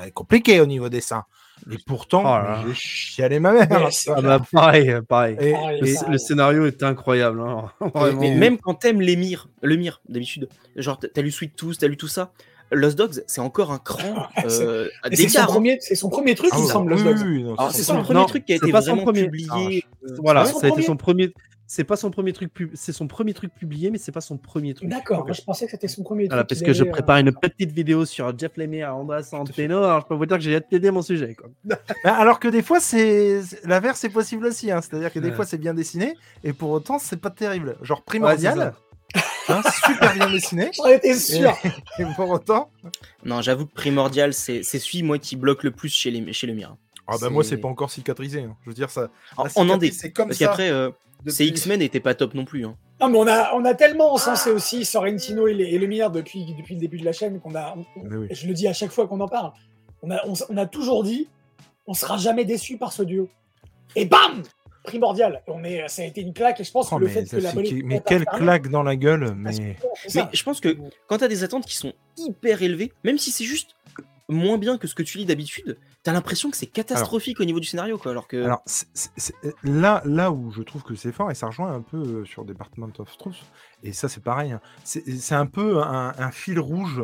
euh, compliqué au niveau dessin. Et pourtant, Oh j'ai chialé ma mère. Ouais, Ah bah, pareil, pareil. Et- Ah, Le, et scénario est incroyable. hein. Mais même quand t'aimes les mires, le mire d'habitude, genre t'as lu Sweet Tooth, t'as lu tout ça, Lost Dogs, c'est encore un cran C'est- euh, C'est son, hein. premier- c'est son premier truc, Ah il me semble, oui, Lost Dogs. oui, oui, non, Alors, c'est son son premier. Non, truc qui a été vraiment premier. publié. euh, Voilà, ça a été son premier. C'est pas son premier truc, pub- c'est son premier truc publié, mais c'est pas son premier truc. D'accord, je pensais que c'était son premier Voilà, truc. parce que je avait, euh, prépare une petite vidéo sur Jeff Lemire, André Santeno, alors je peux vous dire que j'ai hâte d'aider mon sujet. Quoi. Bah, alors que des fois, c'est l'inverse, c'est possible aussi. hein. C'est-à-dire que des Ouais. fois, c'est bien dessiné, et pour autant, c'est pas terrible. Genre primordial. Ouais, Hein, super bien dessiné. J'en étais sûr. Et pour autant. Non, j'avoue que Primordial, c'est c'est celui moi qui bloque le plus chez les chez le mien. Ah bah moi C'est- pas encore cicatrisé. hein. Je veux dire ça. En, en. C'est comme Parce ça. qu'après, euh, depuis- ces X-Men n'étaient pas top non plus. hein. Non, mais on a, on a tellement encensé aussi Sorrentino et, les- et Lemire depuis, depuis le début de la chaîne qu'on a. on- oui. je le dis à chaque fois qu'on en parle. On a, on, s- on a toujours dit on sera jamais déçu par ce duo. Et bam Primordial. On est, ça a été une claque et je pense Oh, que le mais, fait que la qui- mais quelle claque dans la gueule. Mais je pense que quand t'as des attentes qui sont hyper élevées, même si c'est juste moins bien que ce que tu lis d'habitude, t'as l'impression que c'est catastrophique au niveau du scénario, quoi. Alors que Alors, c'est- là, là où je trouve que c'est fort, et ça rejoint un peu euh, sur Department of Truth, et ça c'est pareil, hein, c'est c'est un peu un, un fil rouge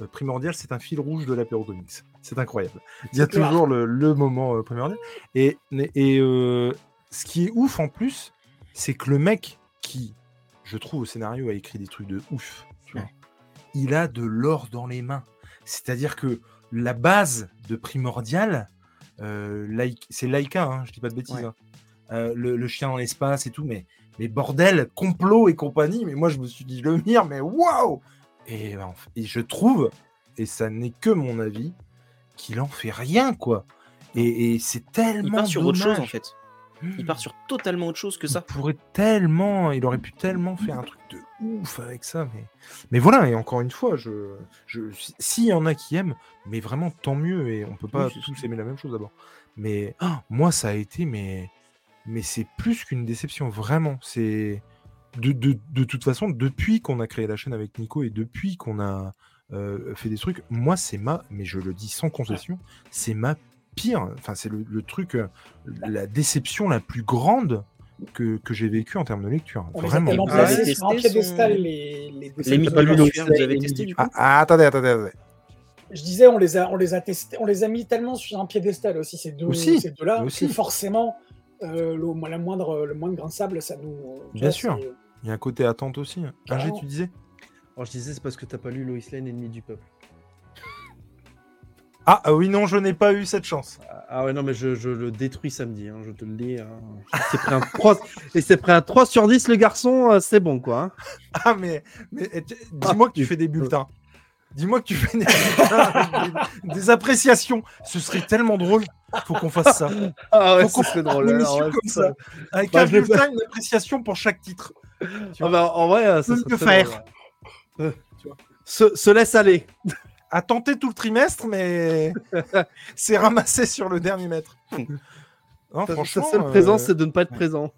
euh, primordial, c'est un fil rouge de l'apéro comics. C'est incroyable. Il y a clair. toujours le, le moment euh, primordial. Et, et euh, ce qui est ouf en plus, c'est que le mec qui, je trouve, au scénario a écrit des trucs de ouf, tu vois, Ouais. il a de l'or dans les mains. C'est-à-dire que la base de primordial, euh, c'est Laika, hein, je dis pas de bêtises. Ouais. hein. Euh, le, le chien dans l'espace et tout, mais, mais bordel, complot et compagnie. Mais moi, je me suis dit, le mire, mais waouh et, fait- et je trouve, et ça n'est que mon avis, qu'il en fait rien, quoi. Et, et c'est tellement. il part sur autre chose en fait. Il part sur totalement autre chose que ça. Il pourrait tellement, il aurait pu tellement faire un truc de ouf avec ça, mais, mais voilà. Et encore une fois, je, je, si- s'il y en a qui aiment, mais vraiment tant mieux. Et on peut pas Oui, tous aimer la même chose d'abord. Mais ah, moi, ça a été, mais, mais c'est plus qu'une déception, vraiment. C'est de, de, de toute façon depuis qu'on a créé la chaîne avec Nico et depuis qu'on a euh, fait des trucs, moi, c'est ma, mais je le dis sans concession, c'est ma pire. Enfin, c'est le, le truc, euh, la déception la plus grande que, que j'ai vécue en termes de lecture. On les a Vraiment. placés sur un piédestal son- les, les, Les pas lu vous avez testé du coup Ah, ah, attendez, attendez, attendez. Je disais, on les a, on les a testés, on les a mis tellement sur un piédestal aussi ces deux, Aussi, ces deux-là, aussi. que forcément, euh, le, la moindre, le moindre grain de sable, ça nous. tu Bien vois, sûr. Il y a un côté attente aussi. Carrément. tu disais? Alors je disais, c'est parce que t'as pas lu Lois Lane, ennemi du peuple. Ah, ah oui, non, je n'ai pas eu cette chance. Ah, Ah ouais, non, mais je, je le détruis samedi, hein, je te le dis. hein. Il s'est pris un 3... Il s'est pris un 3 sur 10, le garçon, euh, c'est bon, quoi. hein. Ah, mais, mais eh, dis-moi que tu fais des bulletins. Dis-moi que tu fais des, des, des appréciations. Ce serait tellement drôle. Faut qu'on fasse ça. Ah ouais, Faut qu'on ce serait fasse drôle. ouais, comme c'est ça. Avec Bah, un bulletin, une appréciation pour chaque titre. Ah bah, en vrai, ça faire. Euh, Se, se laisse aller. À tenter tout le trimestre, mais c'est ramassé sur le dernier mètre. Non, Sa- franchement, Sa seule euh, présence, c'est de ne pas être présent.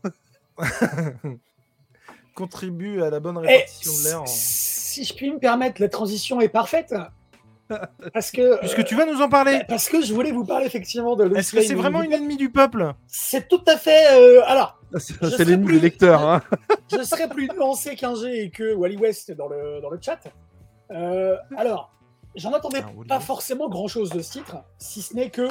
contribue à la bonne Et répartition de l'air. en- si je puis me permettre, la transition est parfaite. Parce que, Puisque tu vas nous en parler. parce que je voulais vous parler effectivement de Est-ce que c'est vraiment une ennemie du peuple? C'est tout à fait. euh, alors, C'est Je c'est l'ennemi plus- des lecteurs. Hein. je serais plus nuancé qu'un G et que Wally West dans le, dans le chat. Euh, alors, j'en attendais Ah, pas forcément grand chose de ce titre, si ce n'est que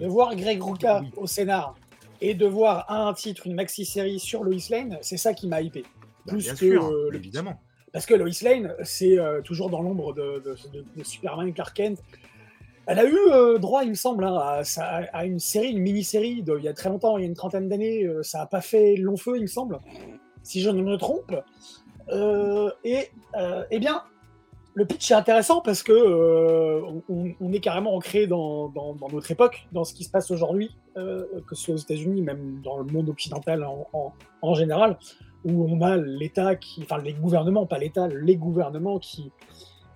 de voir Greg Rucka Oui. au scénar et de voir un titre, une maxi-série sur Lois Lane, c'est ça qui m'a hypé. Bah, Plus Bien que sûr, euh, le évidemment. Parce que Lois Lane, c'est euh, toujours dans l'ombre de, de- de- de Superman Clark Kent. Elle a eu euh, droit, il me semble, hein, à, à une série, une mini-série il y a très longtemps, il y a une trentaine d'années. ça n'a pas fait long feu, il me semble, si je ne me trompe. Et eh bien, le pitch est intéressant parce que euh, on, on est carrément ancré dans, dans- dans notre époque, dans ce qui se passe aujourd'hui, euh, que ce soit aux États-Unis, même dans le monde occidental en, en- en général, où on a l'État qui, enfin les gouvernements, pas l'État, les gouvernements qui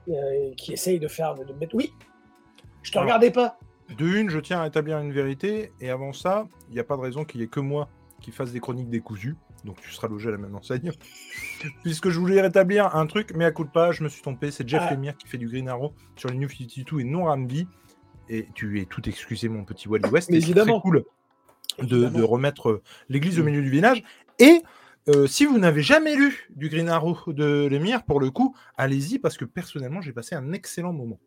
euh, qui essayent de faire de mettre. Oui, je te Alors, regardais pas. De une, je tiens à établir une vérité, et avant ça, il n'y a pas de raison qu'il n'y ait que moi qui fasse des chroniques décousues, donc tu seras logé à la même enseigne. Puisque je voulais rétablir un truc, mais à coup de pas, je me suis trompé, c'est Jeff Ah. Lemire qui fait du Green Arrow sur le New 52 et non Rambi. Et tu es tout excusé, mon petit Wally West, Mais c'est évidemment. très cool de, remettre euh, l'église au milieu du village. Et euh, si vous n'avez jamais lu du Green Arrow de Lemire, pour le coup, allez-y, parce que personnellement, j'ai passé un excellent moment.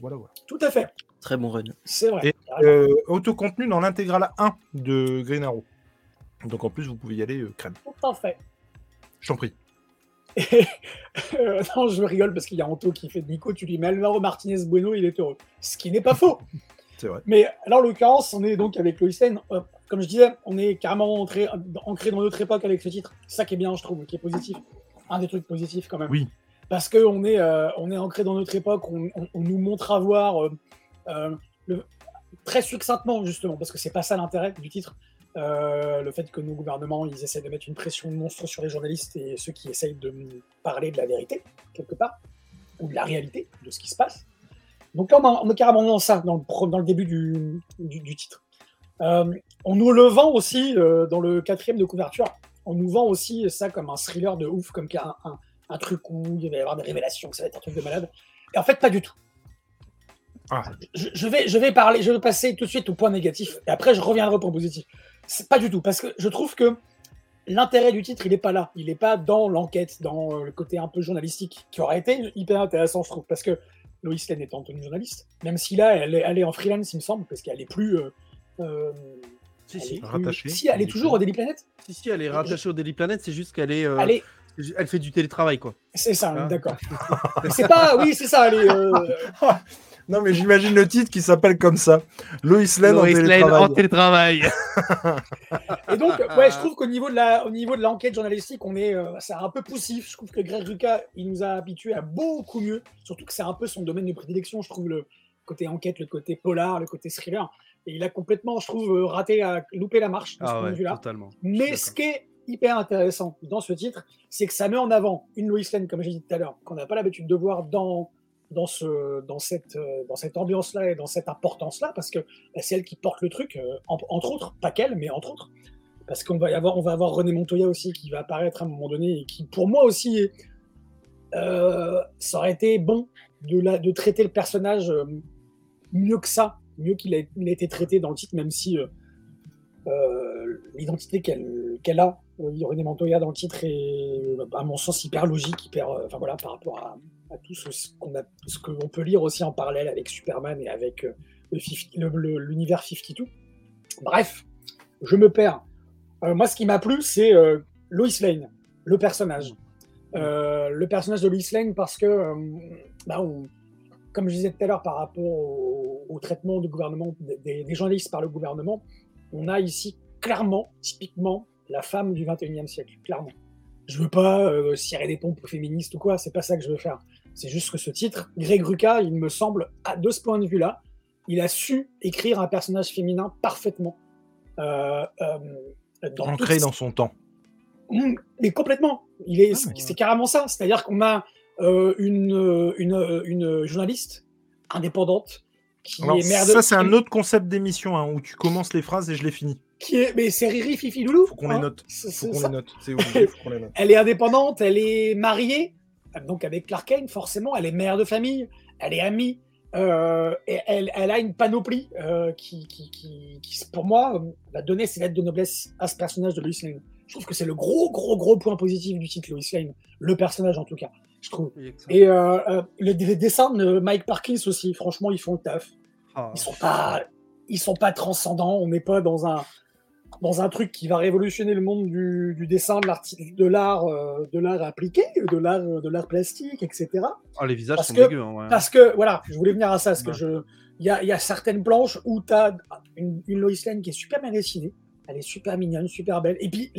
Voilà, voilà. Tout à fait, Très bon run. c'est vrai. Et. Euh, autocontenu dans l'intégrale 1 de Green Arrow. Donc en plus, vous pouvez y aller euh, crème. Tout à fait. Je t'en prie. Et, euh, non, je rigole parce qu'il y a Anto qui fait Nico, tu lui mets Alvaro Martinez Bueno, il est heureux. Ce qui n'est pas faux. C'est vrai. Mais alors, en l'occurrence, on est donc avec Lois Lane. euh, comme je disais, on est carrément ancré dans notre époque avec ce titre. Ça qui est bien, je trouve, qui est positif. un des trucs positifs quand même. Oui. Parce qu'on est, euh, on est ancré dans notre époque, on, on- on nous montre avoir euh, euh, le- très succinctement, justement, parce que c'est pas ça l'intérêt du titre, euh, le fait que nos gouvernements, ils essaient de mettre une pression monstre sur les journalistes et ceux qui essayent de parler de la vérité, quelque part, ou de la réalité, de ce qui se passe. Donc là, on, est carrément dans ça, dans le, pro- dans le début du, du- du titre. Euh, on nous le vend aussi euh, dans le quatrième de couverture. On nous vend aussi ça comme un thriller de ouf, comme un, un- un truc où il va y avoir des révélations, que ça va être un truc de malade. Et en fait, pas du tout. Ah. Je, je vais, je vais parler, je vais passer tout de suite au point négatif, et après je reviendrai au point positif. C'est pas du tout, parce que je trouve que l'intérêt du titre, il est pas là. Il est pas dans l'enquête, dans euh, le côté un peu journalistique, qui aurait été hyper intéressant, je trouve, parce que Lois Lane étant une journaliste, même si là, elle est, elle est en freelance, il me semble, parce qu'elle est plus. euh, euh, Si, elle si. est plus- Rattachée. Si, elle est toujours au Daily Planet. Si, si, elle est rattachée au Daily Planet, c'est juste qu'elle est, euh, Elle est, elle fait du télétravail, quoi. c'est ça, Ah. d'accord. c'est pas, oui, c'est ça. Elle est, euh, Non, mais j'imagine le titre qui s'appelle comme ça. Lois Lane en télétravail. en télétravail. Et donc, ouais, je trouve qu'au niveau de la, au niveau de l'enquête journalistique, on est, euh, c'est un peu poussif. Je trouve que Greg Rucka, il nous a habitués à beaucoup mieux. Surtout que c'est un peu son domaine de prédilection. Je trouve le côté enquête, le côté polar, le côté thriller. Et il a complètement, je trouve, euh, raté, à, loupé la marche de ce Ah point de ouais, vue-là. totalement. Mais ce qui est hyper intéressant dans ce titre, c'est que ça met en avant une Lois Lane, comme j'ai dit tout à l'heure, qu'on n'a pas l'habitude de voir dans, dans, ce, dans cette, euh, dans cette ambiance-là et dans cette importance-là, parce que bah, c'est elle qui porte le truc, euh, en- entre autres, pas qu'elle, mais entre autres. Parce qu'on va y avoir, on va avoir René Montoya aussi qui va apparaître à un moment donné et qui, pour moi aussi, euh, ça aurait été bon de, la, de traiter le personnage mieux que ça, mieux qu'il a, été traité dans le titre, même si l'identité qu'elle qu'elle a, René Montoya dans le titre est, à mon sens, hyper logique, hyper, enfin voilà, par rapport à, à tout ce, qu'on ce que peut lire aussi en parallèle avec Superman et avec euh, le 50 le- le- l'univers 52. Bref, je me perds. Euh, moi, ce qui m'a plu, c'est euh, Lois Lane, le personnage. Euh, le personnage de Lois Lane, parce que, bah, on- comme je disais tout à l'heure par rapport au, traitement du gouvernement, des- journalistes par le gouvernement, on a ici clairement, typiquement, la femme du 21e siècle, clairement. Je veux pas cirer des pompes féministes ou quoi, c'est pas ça que je veux faire. C'est juste que ce titre, Greg Rucka, il me semble, à, de ce point de vue-là, il a su écrire un personnage féminin parfaitement. Euh, euh, dans Ancré dans son temps. Mm, Mais complètement. Il est, Ah, c'est carrément ça. C'est-à-dire qu'on a euh, une, une, une journaliste indépendante qui Alors, est mère de. ça, c'est un autre concept d'émission hein, où tu commences les phrases et je les finis. Qui est, mais c'est Riri Fifi Loulou. Faut qu'on les hein. note. Faut qu'on les note. C'est obligé, faut qu'on les note. Elle est indépendante, elle est mariée, donc avec Clark Kane, forcément, elle est mère de famille, elle est amie, euh, et elle, elle a une panoplie euh, qui, qui, qui, qui, pour moi, euh, va donner ses lettres de noblesse à ce personnage de Lois Lane. Je trouve que c'est le gros, gros, gros point positif du titre Lois Lane, le personnage en tout cas, je trouve. Et euh, le- les dessins de Mike Parkins aussi, franchement, ils font le taf. Ah. Ils sont pas, ils sont pas transcendants. On n'est pas dans un dans un truc qui va révolutionner le monde du, du dessin, de l'art, de l'art, euh, de l'art appliqué, de l'art, de l'art plastique, etc. Ah, les visages Parce sont que- dégueux. hein, ouais. Parce que voilà, je voulais venir à ça, parce que je, il y a, y a certaines planches où tu as une, une Lois Lane qui est super bien dessinée, elle est super mignonne, super belle, et puis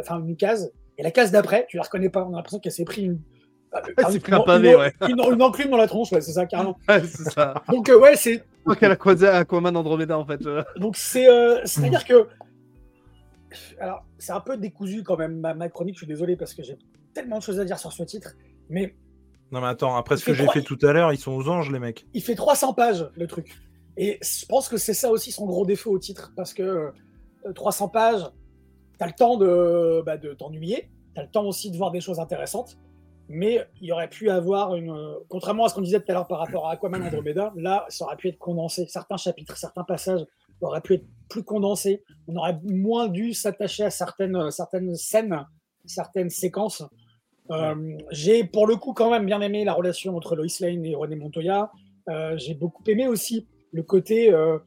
enfin une case, et la case d'après, tu la reconnais pas, on a l'impression qu'elle s'est pris une, Elle s'est pris un une- pavé, une- ouais. une- une enclume dans la tronche, ouais, c'est ça carrément. Ouais, c'est ça. Donc euh, ouais, c'est Ok, la Aqua- Aquaman Andromeda, en fait. euh. Donc c'est euh, c'est-à-dire que alors c'est un peu décousu quand même ma, ma chronique. Je suis désolé parce que j'ai tellement de choses à dire sur ce titre, mais Non, mais attends, après ce que j'ai fait tout à l'heure, ils sont aux anges, les mecs. il fait 300 pages le truc. Et je pense que c'est ça aussi son gros défaut au titre parce que euh, 300 pages, t'as le temps de, bah, de t'ennuyer, t'as le temps aussi de voir des choses intéressantes. Mais il aurait pu avoir une. euh, Contrairement à ce qu'on disait tout à l'heure par rapport à Aquaman Andromeda, là, ça aurait pu être condensé. Certains chapitres, certains passages auraient pu être plus condensés. On aurait moins dû s'attacher à certaines, euh, certaines scènes, certaines séquences. Euh, J'ai pour le coup quand même bien aimé la relation entre Lois Lane et René Montoya. Euh, J'ai beaucoup aimé aussi le côté euh,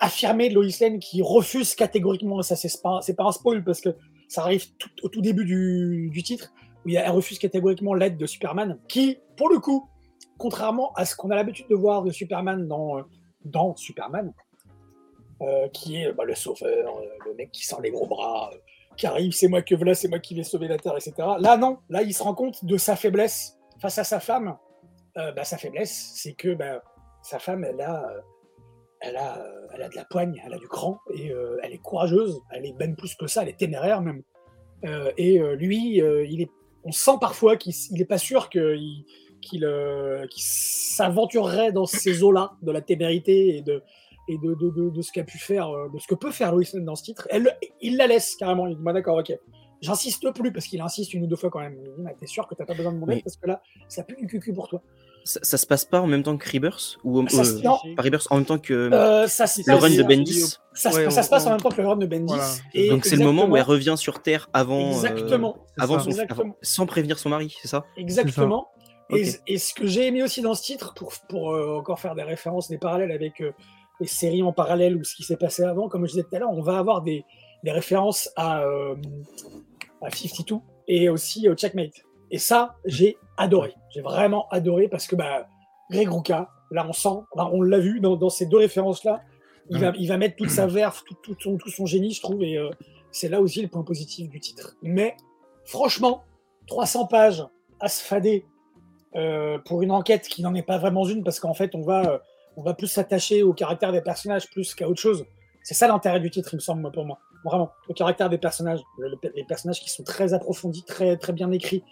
affirmé de Lois Lane qui refuse catégoriquement, ça c'est pas, un spoil parce que ça arrive tout- au tout début du, du titre, où elle refuse catégoriquement l'aide de Superman, qui, pour le coup, contrairement à ce qu'on a l'habitude de voir de Superman dans, dans Superman, euh, qui est bah, le sauveur, euh, le mec qui sent les gros bras, euh, qui arrive, c'est moi que voilà, c'est moi qui vais sauver la Terre, etc. Là, non, là, il se rend compte de sa faiblesse face à sa femme. Bah, sa faiblesse, c'est que bah, sa femme, elle a, elle, a, elle a de la poigne, elle a du cran, et elle est courageuse, elle est même plus que ça, elle est téméraire même. Et lui, il est, on sent parfois qu'il n'est pas sûr qu'il s'aventurerait dans ces eaux-là de la témérité et de, et de, de, de, de ce qu'a pu faire, euh, de ce que peut faire Lois Lane dans ce titre. Elle, il la laisse carrément. Il dit bah, d'accord, ok. J'insiste plus parce qu'il insiste une ou deux fois quand même. Il dit, t'es sûr que t'as pas besoin de mon aide Oui. parce que là, ça pue du cucu pour toi. Ça, ça se passe pas en même temps que Rebirth ou Ça non. pas Rebirth en même temps que Euh, ça le run de Bendis. Ça, se- Ouais, ça on- se passe en même temps que le run de Bendis. Voilà. Et Donc c'est le moment où elle revient sur Terre avant, euh, avant son, Exactement. avant- sans prévenir son mari, c'est ça? Exactement. Et, et ce que j'ai aimé aussi dans ce titre, pour, pour euh, encore faire des références, des parallèles avec euh, les séries en parallèle ou ce qui s'est passé avant, comme je disais tout à l'heure, on va avoir des, références à, euh, à 52 et aussi au Checkmate. Et ça, j'ai adoré. J'ai vraiment adoré parce que bah, Greg Rucka, là on sent, on l'a vu dans, ces deux références-là, il, va, mettre toute sa verve, tout, son, génie, je trouve, et euh, c'est là aussi le point positif du titre. Mais franchement, 300 pages à se fader pour une enquête qui n'en est pas vraiment une, parce qu'en fait, on va, euh, on va plus s'attacher au caractère des personnages plus qu'à autre chose. C'est ça l'intérêt du titre, il me semble, pour moi. Vraiment, au caractère des personnages. Le- le- les personnages qui sont très approfondis, très, très bien écrits.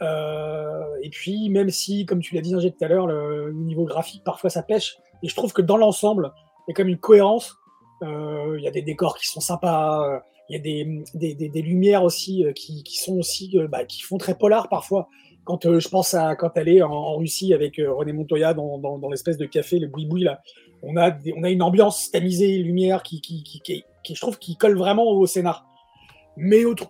Euh, et puis, même si, comme tu l'as dit, Ingé, tout à l'heure, le, niveau graphique, parfois ça pêche. Et je trouve que dans l'ensemble, il y a comme une cohérence. Euh, Il y a des décors qui sont sympas. Il y a des, des, des, lumières aussi euh, qui, qui sont aussi, bah, qui font très polar parfois quand euh, je pense à quand elle est en, en Russie avec euh, René Montoya dans, dans, dans l'espèce de café, le boui-boui là, on a, des- on a une ambiance tamisée, lumière qui, qui, qui, qui, qui, je trouve, qui colle vraiment au scénar. Mais autre,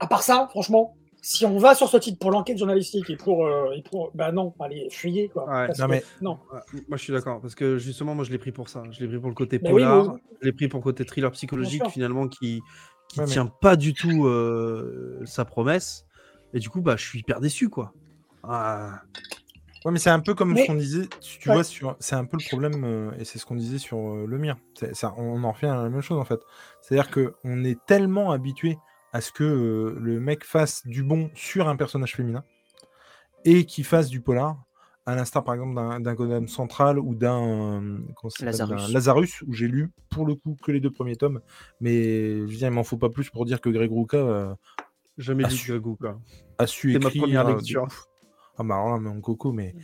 à part ça, franchement, si on va sur ce titre pour l'enquête journalistique et pour, euh, et pour, bah non, allez, fuyez quoi. Ouais. Non, que- mais- non. Ouais, Moi, je suis d'accord, parce que justement, moi, je l'ai pris pour ça. Je l'ai pris pour le côté Mais oui, polar, je l'ai pris pour le côté thriller psychologique, finalement, qui qui Ouais, mais- tient pas du tout euh, sa promesse. Et du coup, bah, je suis hyper déçu, quoi. Ah, Ouais, mais c'est un peu comme Mais- ce qu'on disait, tu Ouais. vois, sur... c'est un peu le problème, euh, et c'est ce qu'on disait sur euh, le mien. C'est- Ça, on en revient à la même chose en fait. C'est-à-dire qu'on est tellement habitué à ce que euh, le mec fasse du bon sur un personnage féminin et qu'il fasse du polar, à l'instar par exemple d'un d'un Gotham Central ou d'un euh, Lazarus. d'un Lazarus, où j'ai lu pour le coup que les deux premiers tomes, mais je veux dire, il m'en faut pas plus pour dire que Greg Rucka euh, jamais lu su- de Gago, quoi. a su C'est ma écrire. première euh, lecture. Ah bah alors là, mon coco, mais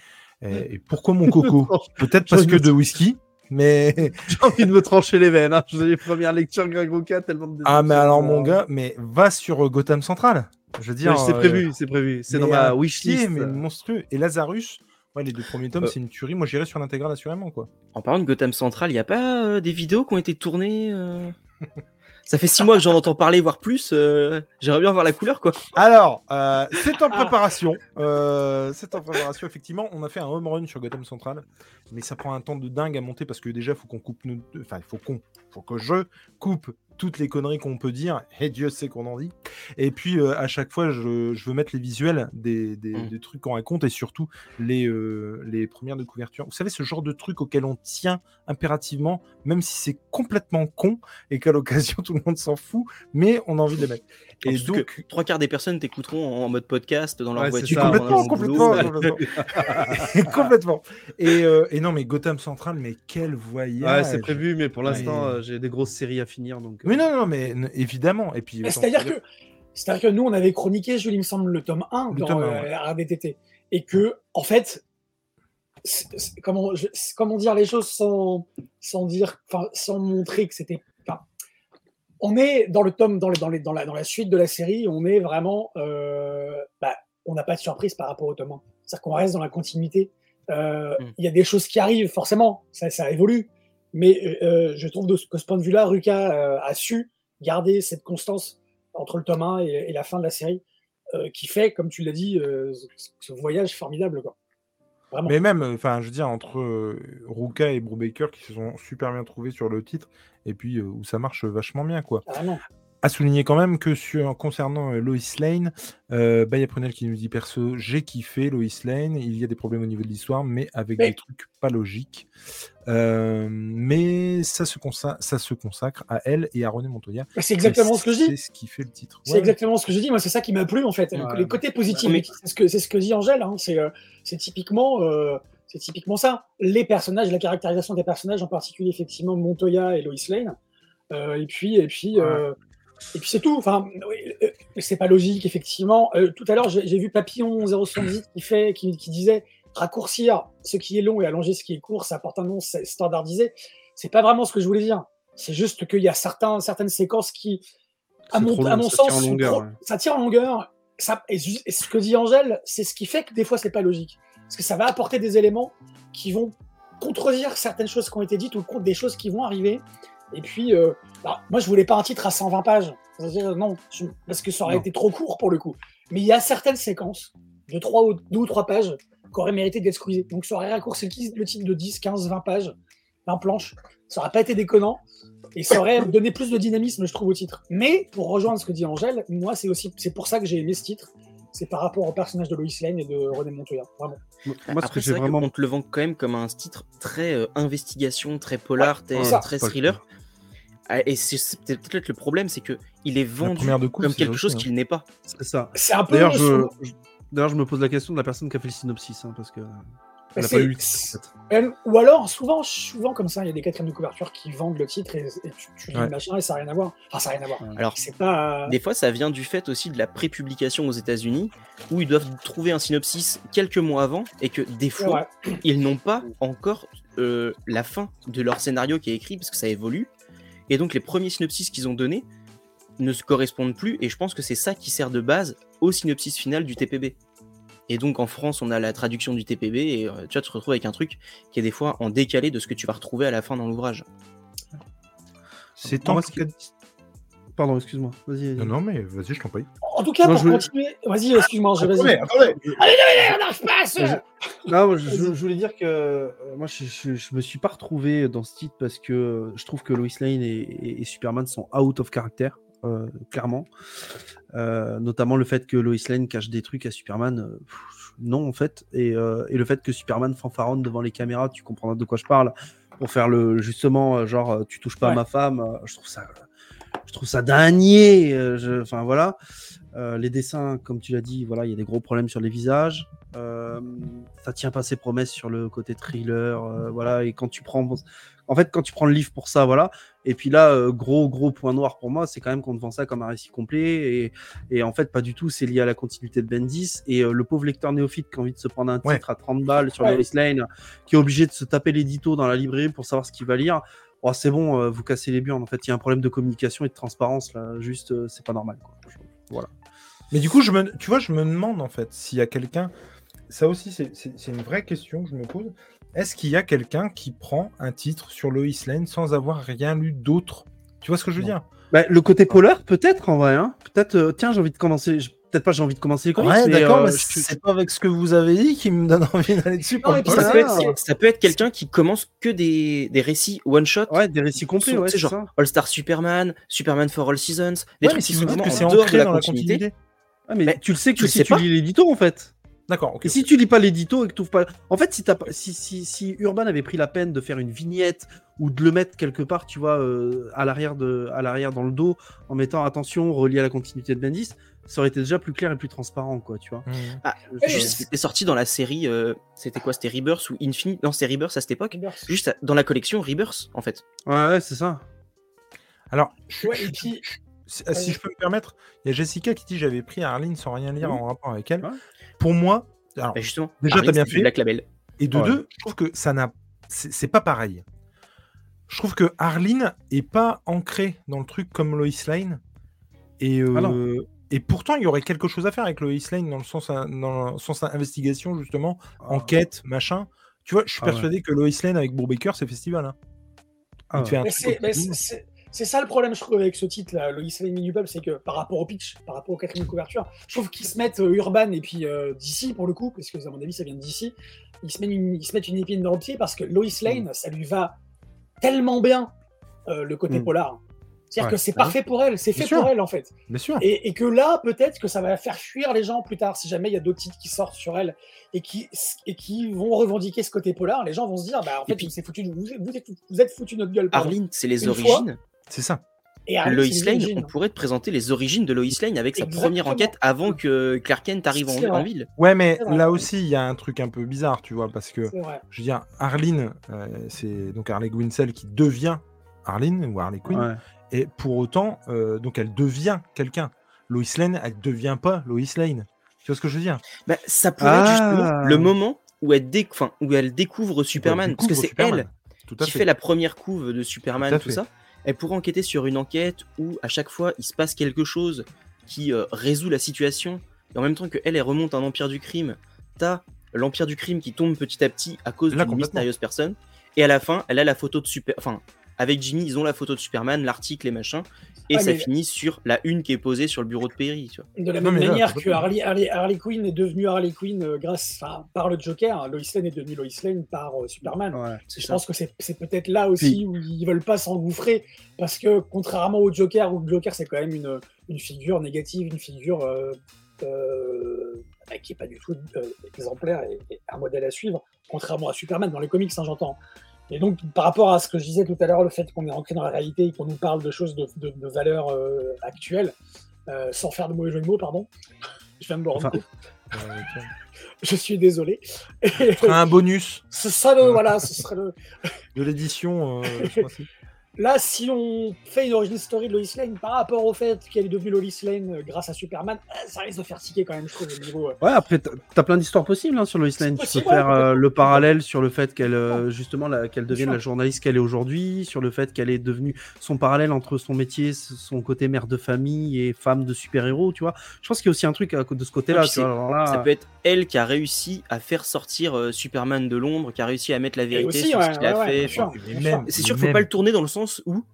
et, et pourquoi mon coco Peut-être parce que de whisky, mais J'ai envie de me trancher les veines. Hein. Je faisais les premières lectures Greg Rucka, tellement de ah mais alors mon gars, mais va sur euh, Gotham Central. Je veux dire, c'est euh, prévu, c'est prévu. C'est dans ma wishlist. mais monstrueux. Et Lazarus, ouais, les deux premiers tomes, Euh. c'est une tuerie. Moi, j'irais sur l'intégrale assurément quoi. En parlant de Gotham Central, il n'y a pas euh, des vidéos qui ont été tournées euh? Ça fait six mois que j'en entends parler, voire plus. euh, J'aimerais bien voir la couleur, quoi. Alors, euh, c'est en préparation. Euh, c'est en préparation, effectivement. On a fait un home run sur Gotham Central, mais ça prend un temps de dingue à monter parce que déjà, il faut qu'on coupe nos... Enfin, il faut qu'on... faut que je coupe toutes les conneries qu'on peut dire, et Dieu sait qu'on en dit. Et puis, euh, à chaque fois, je, je veux mettre les visuels des, des, Mm. des trucs qu'on raconte et surtout les, euh, les premières de couverture. Vous savez, ce genre de truc auquel on tient impérativement, même si c'est complètement con et qu'à l'occasion, tout le monde s'en fout, mais on a envie de les mettre. Et donc, que trois quarts des personnes t'écouteront en mode podcast dans leur Ouais, voiture. complètement, complètement, boulot. complètement. complètement. Et, euh, et non, mais Gotham Central, mais quel voyage. Ouais, c'est prévu, mais pour l'instant, Ouais. j'ai des grosses séries à finir. Donc, euh, Mais non, non, mais évidemment. Et puis, C'est-à-dire que, c'est-à-dire que nous, on avait chroniqué, Jules, il me semble, le tome 1 Le dans tome un, euh, ouais. RDTT. Et que, en fait, comment, je- comment dire les choses sans, sans dire, enfin, sans montrer que c'était. enfin, on est dans le tome, dans, le, dans, les, dans, la, dans la suite de la série, on est vraiment. euh, bah, on n'a pas de surprise par rapport au tome 1. C'est-à-dire qu'on reste dans la continuité. Euh, Il Mm. y a des choses qui arrivent, forcément, ça, ça évolue. Mais euh, je trouve de ce- que ce point de vue-là, Ruka euh, a su garder cette constance entre le tome 1 et, et la fin de la série, euh, qui fait, comme tu l'as dit, euh, ce, ce voyage formidable. Quoi. Vraiment. Mais même, enfin, je veux dire, entre euh, Ruka et Brubaker qui se sont super bien trouvés sur le titre, et puis euh, où ça marche vachement bien, quoi. À souligner quand même que sur, concernant euh, Lois Lane, euh, Baya Prunel qui nous dit perso, j'ai kiffé Lois Lane, il y a des problèmes au niveau de l'histoire, mais avec Mais- des trucs pas logiques. Euh, mais ça se, ça se consacre à elle et à René Montoya. Bah, C'est exactement ce que je dis. C'est ce qui fait le titre. C'est Ouais, exactement ce que je dis. Moi, c'est ça qui m'a plu en fait. Ouais. Les côtés positifs, Mais- c'est ce que c'est ce que dit Angèle. hein. C'est euh, c'est typiquement euh, c'est typiquement ça. Les personnages, la caractérisation des personnages, en particulier effectivement Montoya et Lois Lane. Euh, et puis et puis euh, et puis c'est tout. Enfin, euh, c'est pas logique effectivement. Euh, tout à l'heure, j'ai vu Papillon 078 qui fait qui, qui disait raccourcir ce qui est long et allonger ce qui est court, ça apporte un nom standardisé. C'est pas vraiment ce que je voulais dire. C'est juste qu'il y a certains, certaines séquences qui, à mon, trop à long, mon ça sens, tire en longueur, trop- ouais. ça tire en longueur. Ça, et, et ce que dit Angèle, c'est ce qui fait que des fois, c'est pas logique. Parce que ça va apporter des éléments qui vont contredire certaines choses qui ont été dites ou des choses qui vont arriver. Et puis, euh, bah, moi, je voulais pas un titre à 120 pages. C'est-à-dire, non, je- parce que ça aurait Non. été trop court pour le coup. Mais il y a certaines séquences de 3 ou 2 ou 3 pages qui auraient mérité d'être squeezées. Donc, ça aurait raccourci le le titre de 10, 15, 20 pages, 20 planches. Ça aurait pas été déconnant. Et ça aurait donné plus de dynamisme, je trouve, au titre. Mais pour rejoindre ce que dit Angèle, moi, c'est aussi c'est pour ça que j'ai aimé ce titre. C'est par rapport au personnage de Lois Lane et de René Montoya. Vraiment. Moi, ce Après, que c'est j'ai vrai vraiment. qu'on te le vend quand même comme un titre très euh, investigation, très polar, très, thriller. Ah, Et c'est peut-être le problème, c'est que il est vendu comme quelque chose qu'il n'est pas. C'est ça. C'est un peu. D'ailleurs, je, me pose la question de la personne qui a fait le synopsis, hein, parce que elle a pas eu le titre, en fait. Elle- ou alors, souvent, souvent comme ça, il y a des quatrièmes de couverture qui vendent le titre et, et tu, tu lis Ouais. le machin et ça n'a rien à voir. Enfin, ça n'a rien à voir. Alors, C'est pas. Des fois, ça vient du fait aussi de la prépublication aux États-Unis, où ils doivent trouver un synopsis quelques mois avant, et que des fois, ils n'ont pas encore euh, la fin de leur scénario qui est écrit, parce que ça évolue. Et donc, les premiers synopsis qu'ils ont donnés ne se correspondent plus, et je pense que c'est ça qui sert de base au synopsis final du TPB. Et donc, en France, on a la traduction du TPB, et euh, tu vas te retrouves avec un truc qui est des fois en décalé de ce que tu vas retrouver à la fin dans l'ouvrage. C'est tant ce qui- Pardon, excuse-moi. Vas-y. Non, non, mais vas-y, je t'en prie. En tout cas, Moi, pour je voulais- continuer. Vas-y, excuse-moi, je- vas-y. Attendez, attendez. Allez, allez, on n'arrive pas à se- Je- Non, moi, je, voulais dire que euh, moi, je, je, je me suis pas retrouvé dans ce titre parce que euh, je trouve que Lois Lane et, et- et Superman sont out of character, euh, clairement. Euh, notamment le fait que Lois Lane cache des trucs à Superman, euh, pff, non en fait, et, euh, et le fait que Superman fanfaronne devant les caméras, tu comprendras de quoi je parle, pour faire le justement genre tu touches pas à ma femme, je trouve ça, je trouve ça dagné. euh, je- Enfin voilà. Euh, les dessins, comme tu l'as dit, voilà, il y a des gros problèmes sur les visages. Euh, ça tient pas ses promesses sur le côté thriller, euh, voilà. Et quand tu prends, en fait, quand tu prends le livre pour ça, voilà. Et puis là, euh, gros gros point noir pour moi, c'est quand même qu'on te vend ça comme un récit complet. Et, et en fait, pas du tout. C'est lié à la continuité de Bendis et euh, le pauvre lecteur néophyte qui a envie de se prendre un titre Ouais. à 30 balles sur Ouais. Lois Lane, qui est obligé de se taper l'édito dans la librairie pour savoir ce qu'il va lire. Oh, c'est bon, euh, vous cassez les burnes. En fait, il y a un problème de communication et de transparence là. Juste, euh, c'est pas normal. Quoi. Voilà. Mais du coup, je me, tu vois, je me demande en fait s'il y a quelqu'un. Ça aussi, c'est- une vraie question que je me pose. Est-ce qu'il y a quelqu'un qui prend un titre sur Lois Lane sans avoir rien lu d'autre? Tu vois ce que je veux Non. dire? Bah, le côté polar, peut-être en vrai. Hein. Peut-être, euh, tiens, j'ai envie de commencer. je- Peut-être pas, j'ai envie de commencer les comics. Ouais, mais, d'accord, euh, mais je- c'est pas avec ce que vous avez dit qui me donne envie d'aller dessus. Non, polar. Ça, peut être, ça peut être quelqu'un qui commence que des, des récits one-shot. Ouais, des récits complets, Sur- ouais, genre ça. All-Star Superman, Superman for All Seasons, des Ouais, mais trucs si qui vous sont dites que en c'est ancré de la dans la continuité. continuité. Ah, mais Mais tu le sais que tu si sais tu pas. lis l'édito, en fait. D'accord, ok. Et si tu lis pas l'édito et que tu pas. En fait, si, t'as pas- si, si, si Urban avait pris la peine de faire une vignette ou de le mettre quelque part, tu vois, euh, à l'arrière de, à l'arrière dans le dos, en mettant attention relié à la continuité de Bendis, ça aurait été déjà plus clair et plus transparent, quoi, tu vois. Mhm. Ah, c'était sorti dans la série, euh, c'était quoi C'était Rebirth ou Infinite? Non, c'était Rebirth à cette époque. Juste dans la collection Rebirth, en fait. Ouais, ouais, c'est ça. Alors, je, Ouais, je- et puis- si ah, si je peux me permettre, il y a Jessica qui dit j'avais pris Arline sans rien lire Oui. en rapport avec elle. Ouais. Pour moi, alors, Bah, justement, déjà, t'as bien fait. Black Label. Et de Ouais. deux, je trouve que ça n'a. C'est c'est pas pareil. Je trouve que Arline est pas ancrée dans le truc comme Lois Lane. Et, euh, Ah. Et pourtant, il y aurait quelque chose à faire avec Lois Lane dans le sens, dans le sens investigation, justement, enquête, machin. Tu vois, je suis Ah ouais. persuadé que Lois Lane avec Brubaker, c'est festival. Hein. Ah c'est- ça le problème, je trouve, avec ce titre, là, Lois Lane Minupub, c'est que par rapport au pitch, par rapport au quatrième couverture, je trouve qu'ils se mettent euh, Urban et puis euh, DC pour le coup, parce que à mon avis, ça vient de DC. Ils se mettent une, ils se mettent une épine dans le pied parce que Lois Lane, ça lui va tellement bien euh, le côté Mm. polar. C'est-à-dire Ouais, que c'est parfait pour elle, c'est fait sûr. pour elle en fait. Bien sûr. Et, et que là, peut-être que ça va faire fuir les gens plus tard, si jamais il y a d'autres titres qui sortent sur elle et qui, et qui vont revendiquer ce côté polar, les gens vont se dire, bah en fait, puis- vous, êtes foutu, vous, êtes- vous êtes, vous êtes foutu notre gueule. Arline, c'est les Une origines. C'est ça. Et Arlene, Lois Lane, origines. on pourrait te présenter les origines de Lois Lane avec sa première enquête avant que Clark Kent arrive en, ville. Ouais, mais là aussi, il y a un truc un peu bizarre, tu vois, parce que, je veux dire, Arline, euh, c'est donc Harley Winsell qui devient Arline ou Harley Quinn, Ouais. Et pour autant, euh, donc elle devient quelqu'un. Lois Lane, elle devient pas Lois Lane. Tu vois ce que je veux dire? Bah, ça pourrait être justement Ah. le moment où elle, déc- enfin, où elle découvre Superman. Elle Parce que c'est elle Tout qui fait. fait la première couve de Superman, Tout ça. Elle pourrait enquêter sur une enquête où à chaque fois il se passe quelque chose qui euh, résout la situation. Et en même temps que elle, elle remonte un empire du crime, t'as l'empire du crime qui tombe petit à petit à cause Là, d'une mystérieuse personne. Et à la fin, elle a la photo de Super. Enfin, avec Jimmy, ils ont la photo de Superman, l'article et machin. Et Ah, ça mais- finit sur la une qui est posée sur le bureau de Perry. Tu vois. De la Non, même là, manière que. Harley, Harley- Harley Quinn est devenue Harley Quinn euh, grâce, par le Joker, hein, Lois Lane est devenue Lois Lane par euh, Superman. Ouais. Je ça. pense que c'est peut-être là aussi où ils veulent pas s'engouffrer parce que contrairement au Joker, où le Joker c'est quand même une, une figure négative, une figure euh, qui est pas du tout euh, exemplaire et, et un modèle à suivre, contrairement à Superman dans les comics, hein, j'entends. Et donc par rapport à ce que je disais tout à l'heure, le fait qu'on est ancré dans la réalité et qu'on nous parle de choses de, de, de valeurs euh, actuelles, euh, sans faire de mauvais jeu de mots, pardon. Je viens de me rendre compte. Je suis désolé. Fera un bonus ce sera le, voilà, ce serait le, de l'édition. Là, si on fait une origin story de Lois Lane par rapport au fait qu'elle est devenue Lois Lane euh, grâce à Superman, euh, ça risque de faire tiquer quand même, je trouve, au niveau. euh, Ouais, après, t'as- plein d'histoires possibles hein, sur Lois Lane. Tu peux faire euh, le parallèle sur le fait qu'elle, euh, justement, la- qu'elle devienne la journaliste qu'elle est aujourd'hui, sur le fait qu'elle est devenue son parallèle entre son métier, son côté mère de famille et femme de super-héros, tu vois. Je pense qu'il y a aussi un truc de ce côté-là, là, Ça peut être elle qui a réussi à faire sortir euh, Superman de l'ombre, qui a réussi à mettre la vérité aussi, sur ouais, ce qu'il a ouais, fait. C'est sûr qu'il même- faut pas le tourner dans le sens où,